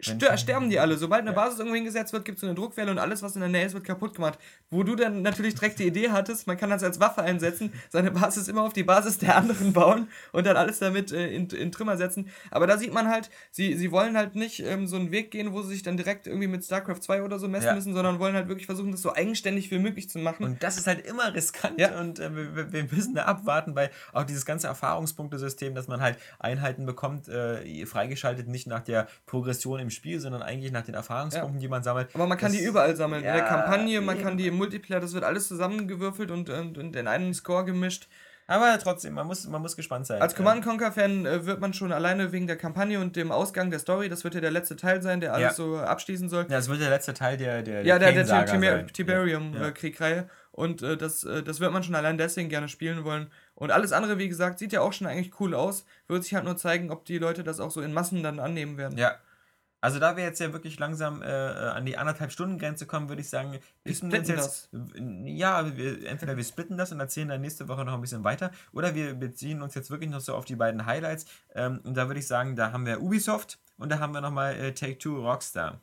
stör- sterben die alle. Sobald eine. Basis irgendwo hingesetzt wird, gibt es so eine Druckwelle und alles, was in der Nähe ist, wird kaputt gemacht. Wo du dann natürlich direkt die Idee hattest, man kann das als Waffe einsetzen, seine Basis immer auf die Basis der anderen bauen und dann alles damit äh, in, in Trümmer setzen. Aber da sieht man halt, sie, sie wollen halt nicht ähm, so einen Weg gehen, wo sie sich dann direkt irgendwie mit StarCraft 2 oder so messen Ja. müssen, sondern wollen halt wirklich versuchen, das so eigenständig wie möglich zu machen. Und das ist halt immer riskant Ja. und äh, wir, wir müssen da abwarten, weil auch dieses ganze Erfahrungspunktesystem, dass man halt Einheiten bekommt, äh, freigeschaltet nicht nach der Progression im Spiel, sondern eigentlich nach den Erfahrungspunkten, die man sammelt. Aber man kann Das- die überall sammeln. in der Ja, Kampagne, man kann die im Multiplayer, das wird alles zusammengewürfelt und, und, und in einen Score gemischt. Aber trotzdem, man muss, man muss gespannt sein. Als Command Conquer Fan äh, wird man schon alleine wegen der Kampagne und dem Ausgang der Story, das wird ja der letzte Teil sein, der alles Ja. so abschließen soll. Ja, das wird der letzte Teil der der Ja, der, der Tiber sein. Ja. Tiberium-Kriegreihe. Und äh, das, äh, das wird man schon allein deswegen gerne spielen wollen. Und alles andere, wie gesagt, sieht ja auch schon eigentlich cool aus. Wird sich halt nur zeigen, ob die Leute das auch so in Massen dann annehmen werden. Ja. Also da wir jetzt ja wirklich langsam äh, an die anderthalb Stunden Grenze kommen, würde ich sagen, wir splitten jetzt, ja, wir, entweder wir splitten das und erzählen dann nächste Woche noch ein bisschen weiter, oder wir beziehen uns jetzt wirklich noch so auf die beiden Highlights. Ähm, und da würde ich sagen, da haben wir Ubisoft und da haben wir nochmal äh, Take-Two Rockstar.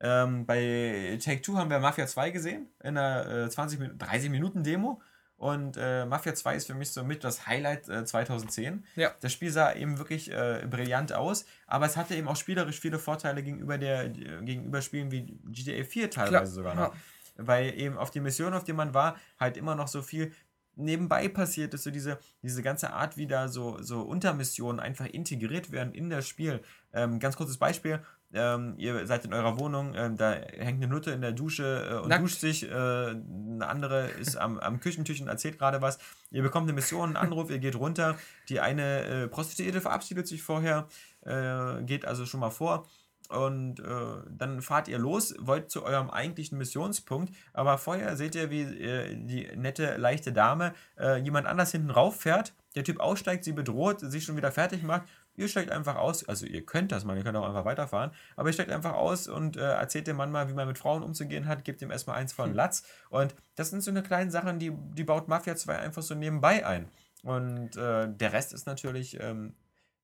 Ähm, bei Take-Two haben wir Mafia 2 gesehen, in einer äh, 20 Minuten, 30 Minuten Demo. Und äh, Mafia 2 ist für mich so mit das Highlight äh, 2010. Ja. Das Spiel sah eben wirklich äh, brillant aus, aber es hatte eben auch spielerisch viele Vorteile gegenüber der äh, gegenüber Spielen wie GTA 4 teilweise Klar, sogar ja. noch. Weil eben auf die Mission, auf die man war, halt immer noch so viel nebenbei passiert ist, so diese, diese ganze Art, wie da so, so Untermissionen einfach integriert werden in das Spiel. Ähm, ganz kurzes Beispiel. Ähm, ihr seid in eurer Wohnung, ähm, da hängt eine Nutte in der Dusche äh, und Nackt. duscht sich, äh, eine andere ist am, am Küchentisch und erzählt gerade was. Ihr bekommt eine Mission, einen Anruf, ihr geht runter. Die eine äh, Prostituierte verabschiedet sich vorher, äh, geht also schon mal vor. Und äh, dann fahrt ihr los, wollt zu eurem eigentlichen Missionspunkt, aber vorher seht ihr, wie äh, die nette, leichte Dame jemand anders hinten rauffährt, der Typ aussteigt, sie bedroht, sich schon wieder fertig macht. Ihr steigt einfach aus, also ihr könnt das mal, ihr könnt auch einfach weiterfahren, aber ihr steigt einfach aus und äh, erzählt dem Mann mal, wie man mit Frauen umzugehen hat, gebt ihm erstmal eins von Latz. Und das sind so eine kleinen Sachen, die, die baut Mafia 2 einfach so nebenbei ein. Und äh, der Rest ist natürlich ähm,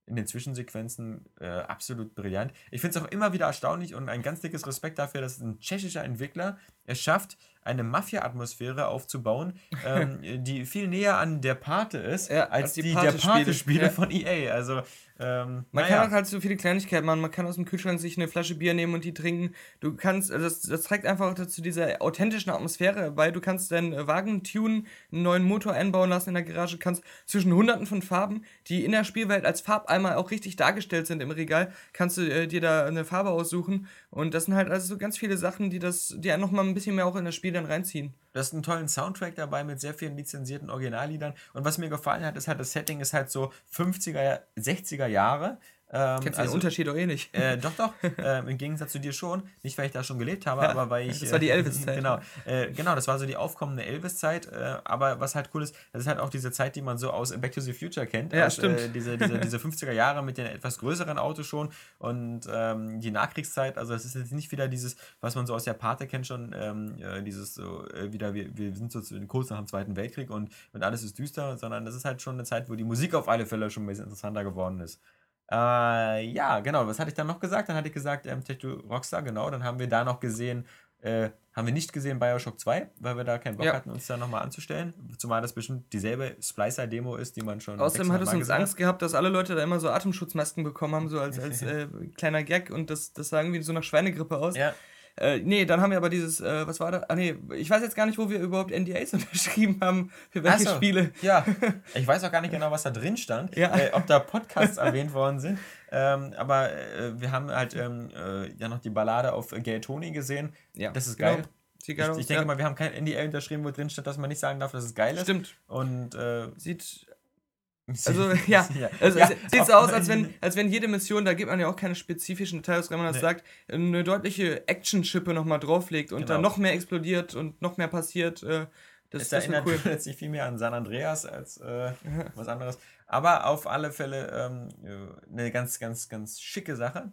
in den Zwischensequenzen äh, absolut brillant. Ich finde es auch immer wieder erstaunlich und ein ganz dickes Respekt dafür, dass ein tschechischer Entwickler es schafft, eine Mafia-Atmosphäre aufzubauen, ähm, die viel näher an der Pate ist, Ja, als als die die, der Pate-Spiele. Ja. von EA. Also, ähm, Man naja. kann auch halt so viele Kleinigkeiten machen. Man kann aus dem Kühlschrank sich eine Flasche Bier nehmen und die trinken. Du kannst, also das, das trägt einfach zu dieser authentischen Atmosphäre bei. Du kannst deinen Wagen tunen, einen neuen Motor einbauen lassen in der Garage, kannst zwischen hunderten von Farben, die in der Spielwelt als Farbeimer auch richtig dargestellt sind im Regal, kannst du äh, dir da eine Farbe aussuchen. Und das sind halt also so ganz viele Sachen, die das, die einen nochmal ein bisschen mehr auch in das Spiel dann reinziehen. Du hast einen tollen Soundtrack dabei mit sehr vielen lizenzierten Originalliedern. Und was mir gefallen hat, ist halt, das Setting ist halt so 50er, 60er Jahre. Ähm, Kennst du den Unterschied doch eh nicht. Äh, doch, doch. äh, Im Gegensatz zu dir schon. Nicht, weil ich da schon gelebt habe, ja, aber weil ich. Das war die äh, Elvis-Zeit. genau, äh, genau, das war so die aufkommende Elvis-Zeit. Äh, aber was halt cool ist, das ist halt auch diese Zeit, die man so aus Back to the Future kennt. Ja, aus, stimmt. Äh, diese, diese, diese 50er Jahre mit den etwas größeren Autos schon und ähm, die Nachkriegszeit. Also, es ist jetzt nicht wieder dieses, was man so aus der Pate kennt, schon, ähm, äh, dieses so wieder, wir, wir sind so zu- kurz nach dem Zweiten Weltkrieg und, und alles ist düster, sondern das ist halt schon eine Zeit, wo die Musik auf alle Fälle schon ein bisschen interessanter geworden ist. Äh, ja, genau. Was hatte ich dann noch gesagt? Dann hatte ich gesagt, ähm, Tech to Rockstar, genau. Dann haben wir da noch gesehen, äh, haben wir nicht gesehen Bioshock 2, weil wir da keinen Bock Ja. hatten, uns da nochmal anzustellen. Zumal das bestimmt dieselbe Splicer-Demo ist, die man schon. Außerdem 600 hat es uns Angst gehabt, dass alle Leute da immer so Atemschutzmasken bekommen haben, so als, als äh, kleiner Gag und das, das sah irgendwie so nach Schweinegrippe aus. Ja, Äh, nee, dann haben wir aber dieses, äh, was war da? Ah, nee, ich weiß jetzt gar nicht, wo wir überhaupt NDAs unterschrieben haben, für welche so. Spiele. ja. Ich weiß auch gar nicht genau, was da drin stand, Ja. äh, ob da Podcasts erwähnt worden sind. Ähm, aber äh, wir haben halt ähm, äh, ja noch die Ballade auf Gay Tony gesehen. Ja, Das ist genau. geil. Sieht Ich, ich denke ja. mal, wir haben kein NDA unterschrieben, wo drin steht, dass man nicht sagen darf, dass es geil ist. Stimmt. Und äh, Sieht, also ja, also Ja, es sieht so aus, als wenn, als wenn jede Mission, da gibt man ja auch keine spezifischen Details, wenn man das Nee. sagt, eine deutliche Action-Schippe nochmal drauflegt und Genau. dann noch mehr explodiert und noch mehr passiert. Äh, das, Es das erinnert cool. letztlich viel mehr an San Andreas als äh, was anderes. Aber auf alle Fälle ähm, äh, eine ganz, ganz, ganz schicke Sache.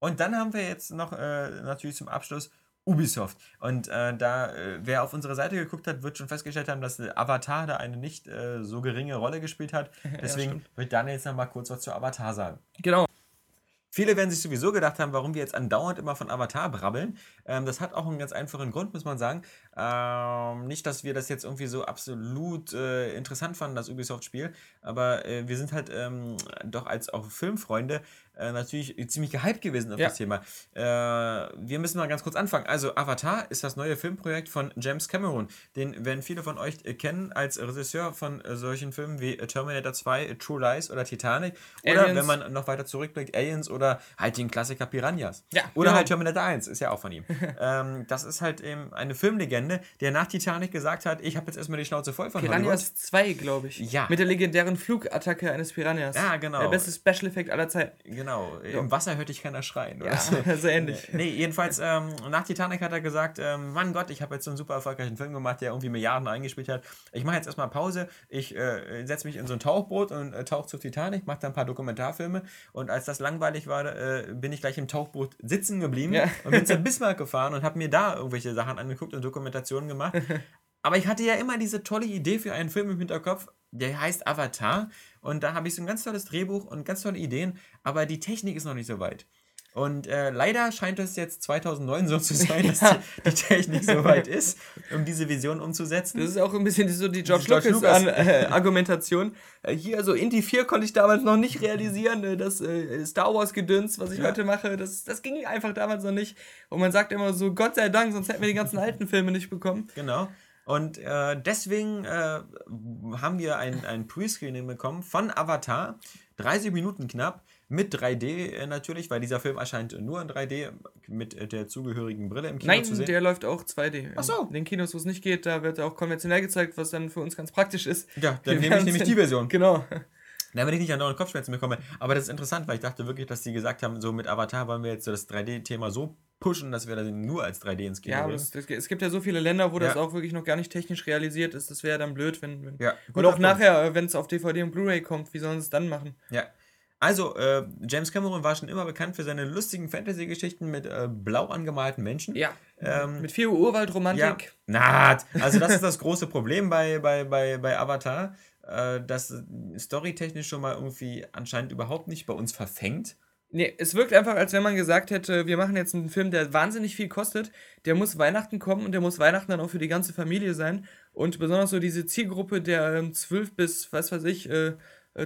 Und dann haben wir jetzt noch äh, natürlich zum Abschluss Ubisoft. Und äh, da, äh, wer auf unsere Seite geguckt hat, wird schon festgestellt haben, dass Avatar da eine nicht äh, so geringe Rolle gespielt hat. Deswegen stimmt. wird Daniel jetzt noch mal kurz was zu Avatar sagen. Genau. Viele werden sich sowieso gedacht haben, warum wir jetzt andauernd immer von Avatar brabbeln. Ähm, das hat auch einen ganz einfachen Grund, muss man sagen. Ähm, nicht, dass wir das jetzt irgendwie so absolut äh, interessant fanden, das Ubisoft-Spiel, aber äh, wir sind halt ähm, doch als auch Filmfreunde äh, natürlich ziemlich gehypt gewesen auf Ja. das Thema. Äh, wir müssen mal ganz kurz anfangen. Also, Avatar ist das neue Filmprojekt von James Cameron. Den werden viele von euch äh, kennen als Regisseur von äh, solchen Filmen wie Terminator 2, äh, True Lies oder Titanic. Oder Aliens. wenn man noch weiter zurückblickt, Aliens oder halt den Klassiker Piranhas. Ja, Oder genau. halt Terminator 1, ist ja auch von ihm. ähm, das ist halt eben eine Filmlegende, der nach Titanic gesagt hat, ich habe jetzt erstmal die Schnauze voll von Hollywood. Piranhas 2, glaube ich. Ja. Mit der legendären Flugattacke eines Piranhas. Ja, genau. Der beste Special Effekt aller Zeiten. Genau, im Wasser hörte ich keiner schreien. Oder Ja, so. so ähnlich. Nee, jedenfalls, ähm, nach Titanic hat er gesagt, ähm, Mann Gott, ich habe jetzt so einen super erfolgreichen Film gemacht, der irgendwie Milliarden eingespielt hat. Ich mache jetzt erstmal Pause, ich äh, setze mich in so ein Tauchboot und äh, tauche zu Titanic, mache da ein paar Dokumentarfilme und als das langweilig war, äh, bin ich gleich im Tauchboot sitzen geblieben Ja. und bin zur Bismarck gefahren und habe mir da irgendwelche Sachen angeguckt und Dokumentationen gemacht. Aber ich hatte ja immer diese tolle Idee für einen Film im Hinterkopf, der heißt Avatar. Und da habe ich so ein ganz tolles Drehbuch und ganz tolle Ideen, aber die Technik ist noch nicht so weit. Und äh, leider scheint es jetzt 2009 so zu sein, dass Ja. die, die Technik so weit ist, um diese Vision umzusetzen. Das ist auch ein bisschen so die George, George Lucas, Lucas. An, äh, Argumentation. Äh, hier, also Indy 4 konnte ich damals noch nicht realisieren. Äh, das äh, Star Wars Gedöns, was ich Ja. heute mache, das, das ging einfach damals noch nicht. Und man sagt immer so, Gott sei Dank, sonst hätten wir die ganzen alten Filme nicht bekommen. Genau. Und deswegen haben wir ein, ein Pre-Screening bekommen von Avatar, 30 Minuten knapp, mit 3D äh, natürlich, weil dieser Film erscheint nur in 3D mit äh, der zugehörigen Brille im Kino Nein, zu sehen. der läuft auch 2D. Ach so. In den Kinos, wo es nicht geht, da wird er auch konventionell gezeigt, was dann für uns ganz praktisch ist. ja, dann nehme ich nämlich die Version. Genau. Damit ich nicht andauernd Kopfschmerzen bekomme. Aber das ist interessant, weil ich dachte wirklich, dass die gesagt haben, so mit Avatar wollen wir jetzt so das 3D-Thema so pushen, dass wir das nur als 3D ins Kino Ja, aber es, es, gibt ja so viele Länder, wo das Ja. auch wirklich noch gar nicht technisch realisiert ist. Das wäre dann blöd, wenn. wenn Ja, und auch nachher, äh, wenn es auf DVD und Blu-ray kommt, wie sollen sie es dann machen? Ja. Also, äh, James Cameron war schon immer bekannt für seine lustigen Fantasy-Geschichten mit äh, blau angemalten Menschen. Ja. Ähm, Mit 4 Uhr Urwaldromantik. Na, also das ist das große Problem bei, bei, bei, bei Avatar, äh, dass storytechnisch schon mal irgendwie anscheinend überhaupt nicht bei uns verfängt. Nee, es wirkt einfach, als wenn man gesagt hätte, wir machen jetzt einen Film, der wahnsinnig viel kostet, der muss Weihnachten kommen und der muss Weihnachten dann auch für die ganze Familie sein. Und besonders so diese Zielgruppe der ähm, 12 bis, was weiß ich, äh,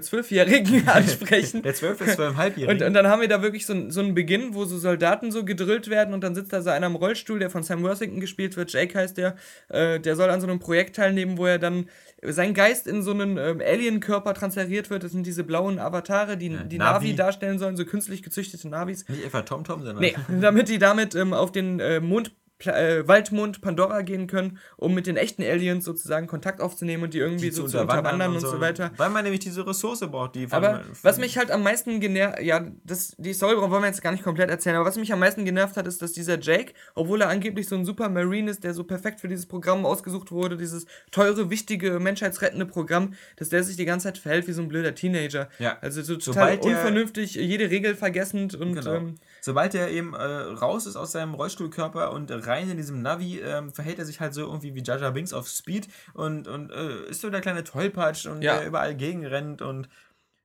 Zwölfjährigen ansprechen. Der 12- bis 12,5-Jährige. Und, und dann haben wir da wirklich so, so einen Beginn, wo so Soldaten so gedrillt werden und dann sitzt da so einer im Rollstuhl, der von Sam Worthington gespielt wird, Jake heißt der, äh, der soll an so einem Projekt teilnehmen, wo er dann sein Geist in so einen ähm, Alien-Körper transferiert wird. Das sind diese blauen Avatare, die die Navi. Navi. darstellen sollen, so künstlich gezüchtete Navis. nicht etwa TomTom, sondern Nee, damit die damit ähm, auf den äh, Mond äh, Waldmond Pandora gehen können, um mit den echten Aliens sozusagen Kontakt aufzunehmen und die irgendwie die so zu unterwandern und, und, so weiter. Weil man nämlich diese Ressource braucht, die von, Aber was mich halt am meisten genervt, ja, das, die Story wollen wir jetzt gar nicht komplett erzählen, aber was mich am meisten genervt hat, ist, dass dieser Jake, obwohl er angeblich so ein super Marine ist, der so perfekt für dieses Programm ausgesucht wurde, dieses teure, wichtige, menschheitsrettende Programm, dass der sich die ganze Zeit verhält wie so ein blöder Teenager. Ja. Also so total Sobald unvernünftig, jede Regel vergessend und genau. ähm, sobald er eben äh, raus ist aus seinem Rollstuhlkörper und rein in diesem Navi, ähm, verhält er sich halt so irgendwie wie Jaja Binks auf Speed und, und äh, ist so der kleine Tollpatsch und ja. der überall gegenrennt und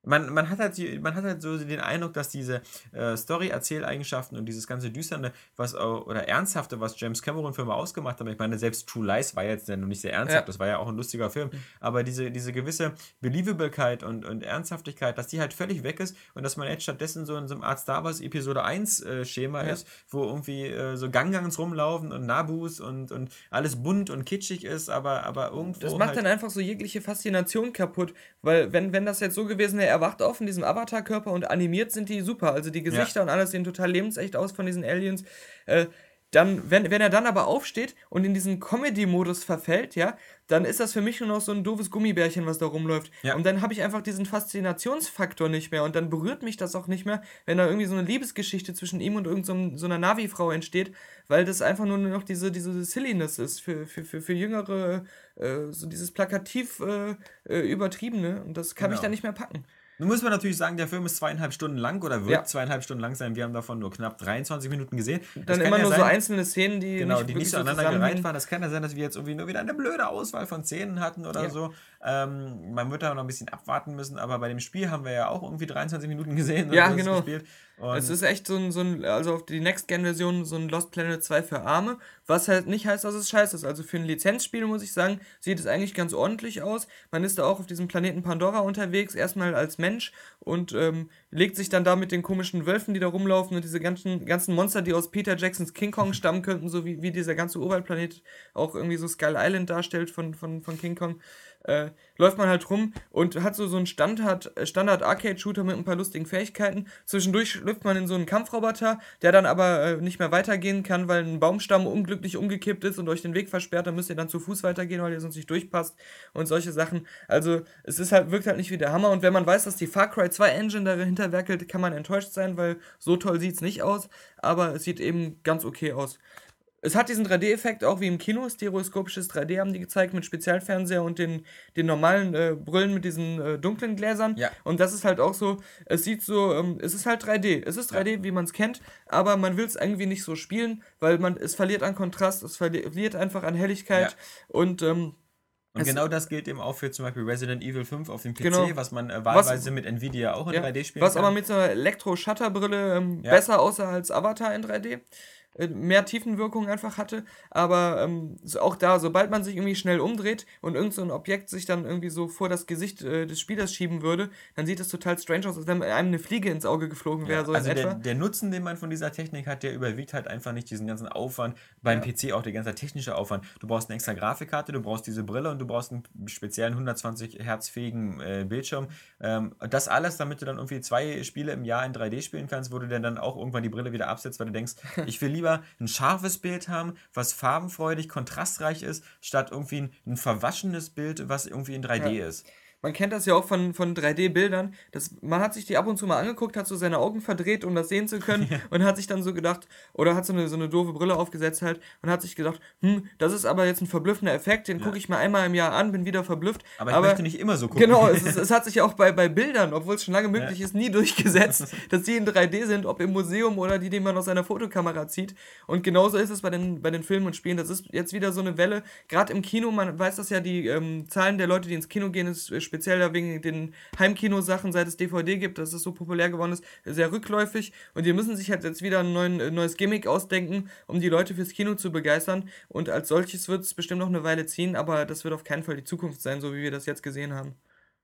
man, man, hat halt, man hat halt so den Eindruck, dass diese äh, Story-Erzähleigenschaften und dieses ganze Düsterne, was oder Ernsthafte, was James Cameron Filme ausgemacht haben, ich meine, selbst True Lies war jetzt ja noch nicht sehr ernsthaft, ja. das war ja auch ein lustiger Film, mhm. aber diese, diese gewisse Believablekeit und, und Ernsthaftigkeit, dass die halt völlig weg ist und dass man jetzt stattdessen so in so einem Art Star Wars Episode 1 äh, Schema ja. ist, wo irgendwie äh, so Ganggangs rumlaufen und Nabus und, und alles bunt und kitschig ist, aber, aber irgendwo. Das macht halt dann einfach so jegliche Faszination kaputt, weil wenn, wenn das jetzt so gewesen wäre, er wacht auf in diesem Avatar-Körper und animiert sind die super. Also die Gesichter ja. und alles sehen total lebensecht aus von diesen Aliens. Äh, dann, wenn, wenn er dann aber aufsteht und in diesen Comedy-Modus verfällt, ja, dann ist das für mich nur noch so ein doofes Gummibärchen, was da rumläuft. Ja. Und dann habe ich einfach diesen Faszinationsfaktor nicht mehr und dann berührt mich das auch nicht mehr, wenn da irgendwie so eine Liebesgeschichte zwischen ihm und irgendeiner so, so einer Navi-Frau entsteht, weil das einfach nur noch diese, diese Silliness ist für, für, für, für jüngere, äh, so dieses plakativ äh, äh übertriebene und das kann genau. mich dann nicht mehr packen. Nun muss man natürlich sagen, der Film ist zweieinhalb Stunden lang oder wird ja. zweieinhalb Stunden lang sein. Wir haben davon nur knapp 23 Minuten gesehen. Dann immer ja nur sein, so einzelne Szenen, die genau, nicht, die nicht so aneinander gereiht waren. Das kann ja sein, dass wir jetzt irgendwie nur wieder eine blöde Auswahl von Szenen hatten oder ja. so. Ähm, man wird da noch ein bisschen abwarten müssen, aber bei dem Spiel haben wir ja auch irgendwie 23 Minuten gesehen. Ja, genau. Es ist echt so ein, so ein, also auf die Next-Gen-Version so ein Lost Planet 2 für Arme, was halt nicht heißt, dass es scheiße ist. Also für ein Lizenzspiel, muss ich sagen, sieht es eigentlich ganz ordentlich aus. Man ist da auch auf diesem Planeten Pandora unterwegs, erstmal als Mensch und ähm, legt sich dann da mit den komischen Wölfen, die da rumlaufen und diese ganzen, ganzen Monster, die aus Peter Jacksons King Kong stammen könnten, so wie, wie dieser ganze Urwaldplanet auch irgendwie so Skull Island darstellt von, von, von King Kong äh, läuft man halt rum und hat so, so einen Standard, äh, Standard Arcade-Shooter mit ein paar lustigen Fähigkeiten. Zwischendurch schlüpft man in so einen Kampfroboter, der dann aber äh, nicht mehr weitergehen kann, weil ein Baumstamm unglücklich umgekippt ist und euch den Weg versperrt. Dann müsst ihr dann zu Fuß weitergehen, weil ihr sonst nicht durchpasst und solche Sachen. Also es ist halt, wirkt halt nicht wie der Hammer. Und wenn man weiß, dass die Far Cry 2 Engine dahinter werkelt, kann man enttäuscht sein, weil so toll sieht es nicht aus. Aber es sieht eben ganz okay aus. Es hat diesen 3D-Effekt auch wie im Kino, stereoskopisches 3D haben die gezeigt mit Spezialfernseher und den, den normalen äh, Brillen mit diesen äh, dunklen Gläsern. Ja. Und das ist halt auch so, es sieht so, ähm, es ist halt 3D. Es ist 3D, ja. wie man es kennt, aber man will es irgendwie nicht so spielen, weil man, es verliert an Kontrast, es verliert einfach an Helligkeit ja. und ähm, und genau das gilt eben auch für zum Beispiel Resident Evil 5 auf dem PC, genau. was man äh, wahlweise was, mit Nvidia auch in ja, 3D spielt. Was kann. aber mit so einer Elektro-Shutter-Brille ähm, ja. besser aussah als Avatar in 3D. Äh, mehr Tiefenwirkung einfach hatte. Aber ähm, auch da, sobald man sich irgendwie schnell umdreht und irgend so ein Objekt sich dann irgendwie so vor das Gesicht äh, des Spielers schieben würde, dann sieht es total strange aus, als wenn einem eine Fliege ins Auge geflogen wäre. Ja, so also der, der, Nutzen, den man von dieser Technik hat, der überwiegt halt einfach nicht diesen ganzen Aufwand. Beim ja. PC auch der ganze technische Aufwand. Du brauchst eine extra Grafikkarte, du brauchst diese Brille und du brauchst einen speziellen 120 Hertz fähigen äh, Bildschirm. Ähm, das alles, damit du dann irgendwie zwei Spiele im Jahr in 3D spielen kannst, wo du dann auch irgendwann die Brille wieder absetzt, weil du denkst, ich will lieber ein scharfes Bild haben, was farbenfreudig, kontrastreich ist, statt irgendwie ein, ein verwaschenes Bild, was irgendwie in 3D ja. ist. Man kennt das ja auch von, von 3D-Bildern. Man hat sich die ab und zu mal angeguckt, hat so seine Augen verdreht, um das sehen zu können. Ja. Und hat sich dann so gedacht, oder hat so eine, so eine doofe Brille aufgesetzt halt und hat sich gedacht, hm, das ist aber jetzt ein verblüffender Effekt, den ja. gucke ich mal einmal im Jahr an, bin wieder verblüfft. Aber ich aber, möchte nicht immer so gucken. Genau, es, es hat sich ja auch bei, bei Bildern, obwohl es schon lange möglich ja. ist, nie durchgesetzt, dass die in 3D sind, ob im Museum oder die, die man aus seiner Fotokamera zieht. Und genauso ist es bei den, bei den Filmen und Spielen. Das ist jetzt wieder so eine Welle, gerade im Kino, man weiß das ja, die ähm, Zahlen der Leute, die ins Kino gehen, ist speziell da wegen den Heimkinosachen, seit es DVD gibt, dass es so populär geworden ist, sehr rückläufig. Und die müssen sich halt jetzt wieder ein neuen, äh, neues Gimmick ausdenken, um die Leute fürs Kino zu begeistern. Und als solches wird es bestimmt noch eine Weile ziehen, aber das wird auf keinen Fall die Zukunft sein, so wie wir das jetzt gesehen haben.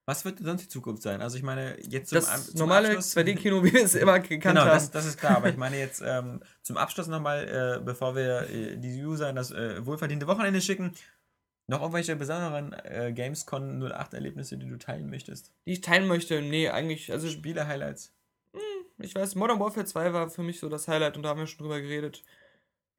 Was wird sonst die Zukunft sein? Also ich meine, jetzt zum, das zum normale 2D-Kino, wie wir es immer gekannt genau, haben. Genau, das, das, ist klar. Aber ich meine jetzt ähm, zum Abschluss nochmal, äh, bevor wir äh, die User in das äh, wohlverdiente Wochenende schicken, noch irgendwelche besonderen äh, Gamescom 08-Erlebnisse, die du teilen möchtest? Die ich teilen möchte? Nee, eigentlich. Also Spiele-Highlights? Hm, ich weiß, Modern Warfare 2 war für mich so das Highlight und da haben wir schon drüber geredet.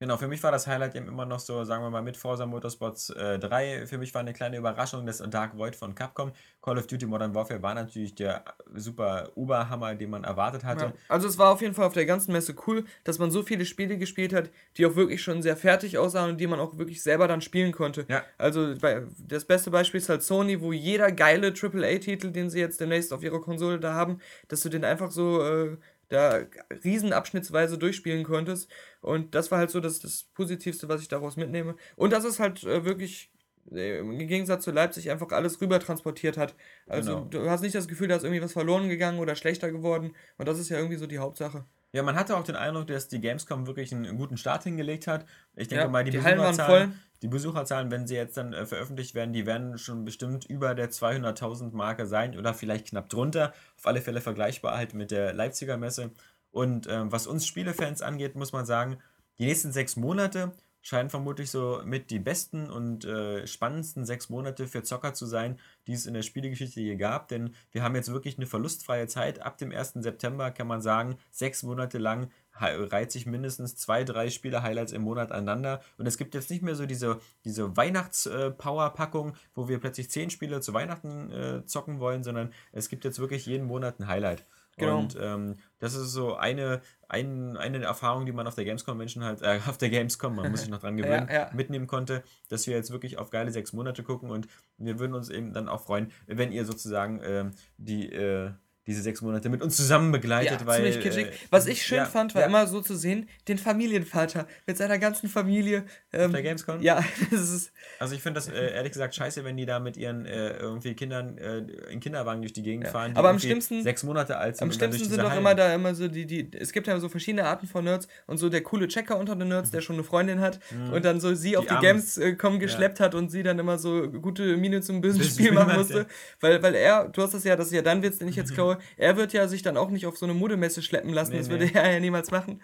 Genau, für mich war das Highlight eben immer noch so, sagen wir mal, mit Forza Motorsports äh, 3. Für mich war eine kleine Überraschung das Dark Void von Capcom. Call of Duty Modern Warfare war natürlich der super Oberhammer, den man erwartet hatte. Ja, also es war auf jeden Fall auf der ganzen Messe cool, dass man so viele Spiele gespielt hat, die auch wirklich schon sehr fertig aussahen und die man auch wirklich selber dann spielen konnte. Ja. Also das beste Beispiel ist halt Sony, wo jeder geile AAA-Titel, den sie jetzt demnächst auf ihrer Konsole da haben, dass du den einfach so... Äh, da riesenabschnittsweise durchspielen konntest. Und das war halt so das, das Positivste, was ich daraus mitnehme. Und dass es halt äh, wirklich äh, im Gegensatz zu Leipzig einfach alles rüber transportiert hat. Also genau. du hast nicht das Gefühl, da ist irgendwie was verloren gegangen oder schlechter geworden. Und das ist ja irgendwie so die Hauptsache. Ja, man hatte auch den Eindruck, dass die Gamescom wirklich einen guten Start hingelegt hat. Ich denke ja, mal, die, die Hallen waren voll. Die Besucherzahlen, wenn sie jetzt dann äh, veröffentlicht werden, die werden schon bestimmt über der 200.000 Marke sein oder vielleicht knapp drunter. Auf alle Fälle vergleichbar halt mit der Leipziger Messe. Und äh, was uns Spielefans angeht, muss man sagen, die nächsten sechs Monate scheinen vermutlich so mit die besten und äh, spannendsten sechs Monate für Zocker zu sein, die es in der Spielegeschichte je gab. Denn wir haben jetzt wirklich eine verlustfreie Zeit. Ab dem 1. September kann man sagen, sechs Monate lang reiht sich mindestens zwei, drei Spiele-Highlights im Monat aneinander. Und es gibt jetzt nicht mehr so diese, diese Weihnachts-Power-Packung, wo wir plötzlich zehn Spiele zu Weihnachten äh, zocken wollen, sondern es gibt jetzt wirklich jeden Monat ein Highlight. Genau. Und ähm, das ist so eine, ein, eine Erfahrung, die man auf der Gamescom Menschen halt, äh, auf der Gamescom, man muss sich noch dran gewöhnen, ja, ja. mitnehmen konnte, dass wir jetzt wirklich auf geile sechs Monate gucken und wir würden uns eben dann auch freuen, wenn ihr sozusagen äh, die äh, diese sechs Monate mit uns zusammen begleitet. Ja, weil, ziemlich kitschig. Äh, Was ich schön ja, fand, war ja. immer so zu sehen, den Familienvater mit seiner ganzen Familie. Ähm, Auf der Gamescom? Ja, das ist. Also ich finde das äh, ehrlich gesagt scheiße, wenn die da mit ihren äh, irgendwie Kindern äh, in Kinderwagen durch die Gegend fahren, die Aber am schlimmsten, sechs Monate alt sind. Am schlimmsten sind doch immer da immer so die, die, es gibt ja so verschiedene Arten von Nerds und so der coole Checker unter den Nerds, der schon eine Freundin hat mhm. und dann so sie die auf die Games äh, kommen geschleppt hat und sie dann immer so gute Miene zum bösen Spiel machen musste. Weil, weil er, du hast das ja, das ist ja dann Witz, den ich jetzt klaue, er wird ja sich dann auch nicht auf so eine Modemesse schleppen lassen. Nee, das würde er ja niemals machen.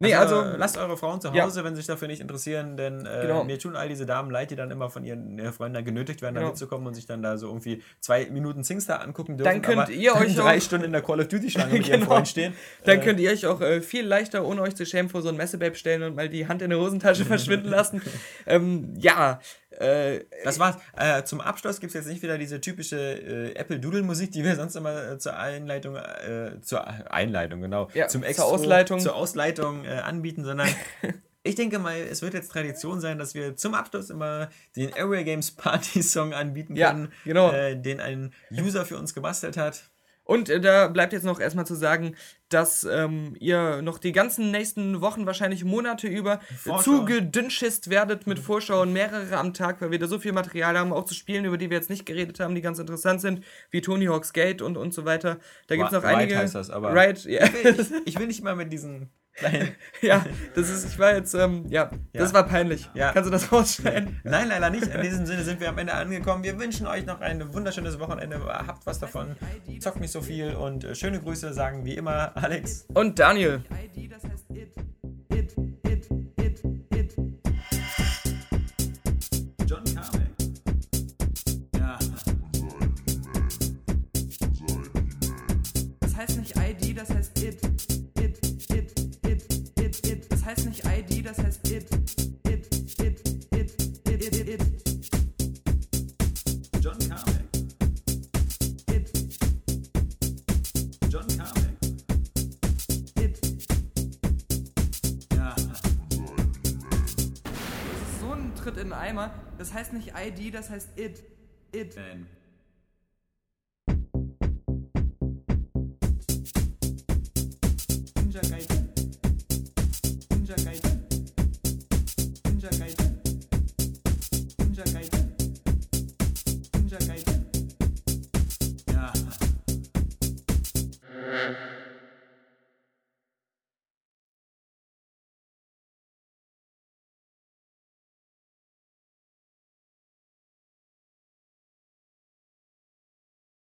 Nee, also, also, lasst eure Frauen zu Hause, ja. wenn sie sich dafür nicht interessieren, denn äh, genau. mir tun all diese Damen leid, die dann immer von ihren Freunden genötigt werden, genau. da mitzukommen und sich dann da so irgendwie zwei Minuten Singstar angucken dürfen. Dann könnt ihr euch drei Stunden in der Call of Duty Schlange mit genau. ihren Freunden stehen. Dann äh, könnt ihr euch auch äh, viel leichter, ohne euch zu schämen, vor so ein Messebabe stellen und mal die Hand in der Hosentasche verschwinden lassen. Ähm, ja, äh, das war's. Äh, zum Abschluss gibt es jetzt nicht wieder diese typische äh, Apple Doodle Musik, die wir sonst immer äh, zur Einleitung, äh, zur Einleitung, genau, ja, zum Extra, zur Ausleitung, zur Ausleitung anbieten, sondern ich denke mal, es wird jetzt Tradition sein, dass wir zum Abschluss immer den Area Games Party Song anbieten können, ja, genau. den ein User für uns gebastelt hat. Und da bleibt jetzt noch erstmal zu sagen, dass ähm, ihr noch die ganzen nächsten Wochen, wahrscheinlich Monate über, zugedünnschisst werdet mit Vorschauen, mehrere am Tag, weil wir da so viel Material haben, auch zu Spielen, über die wir jetzt nicht geredet haben, die ganz interessant sind, wie Tony Hawk's Gate und, und so weiter. Da gibt es noch einige. Heißt das, aber right, yeah. ich, will, ich, ich will nicht mal mit diesen ja, das ist, ich war jetzt, ähm, ja, ja, das war peinlich. Ja. Kannst du das rausschneiden? Nein, leider nicht. In diesem Sinne sind wir am Ende angekommen. Wir wünschen euch noch ein wunderschönes Wochenende. Habt was davon. Zockt nicht so viel und äh, schöne Grüße sagen wie immer Alex und Daniel. ID, das heißt it. It. Man.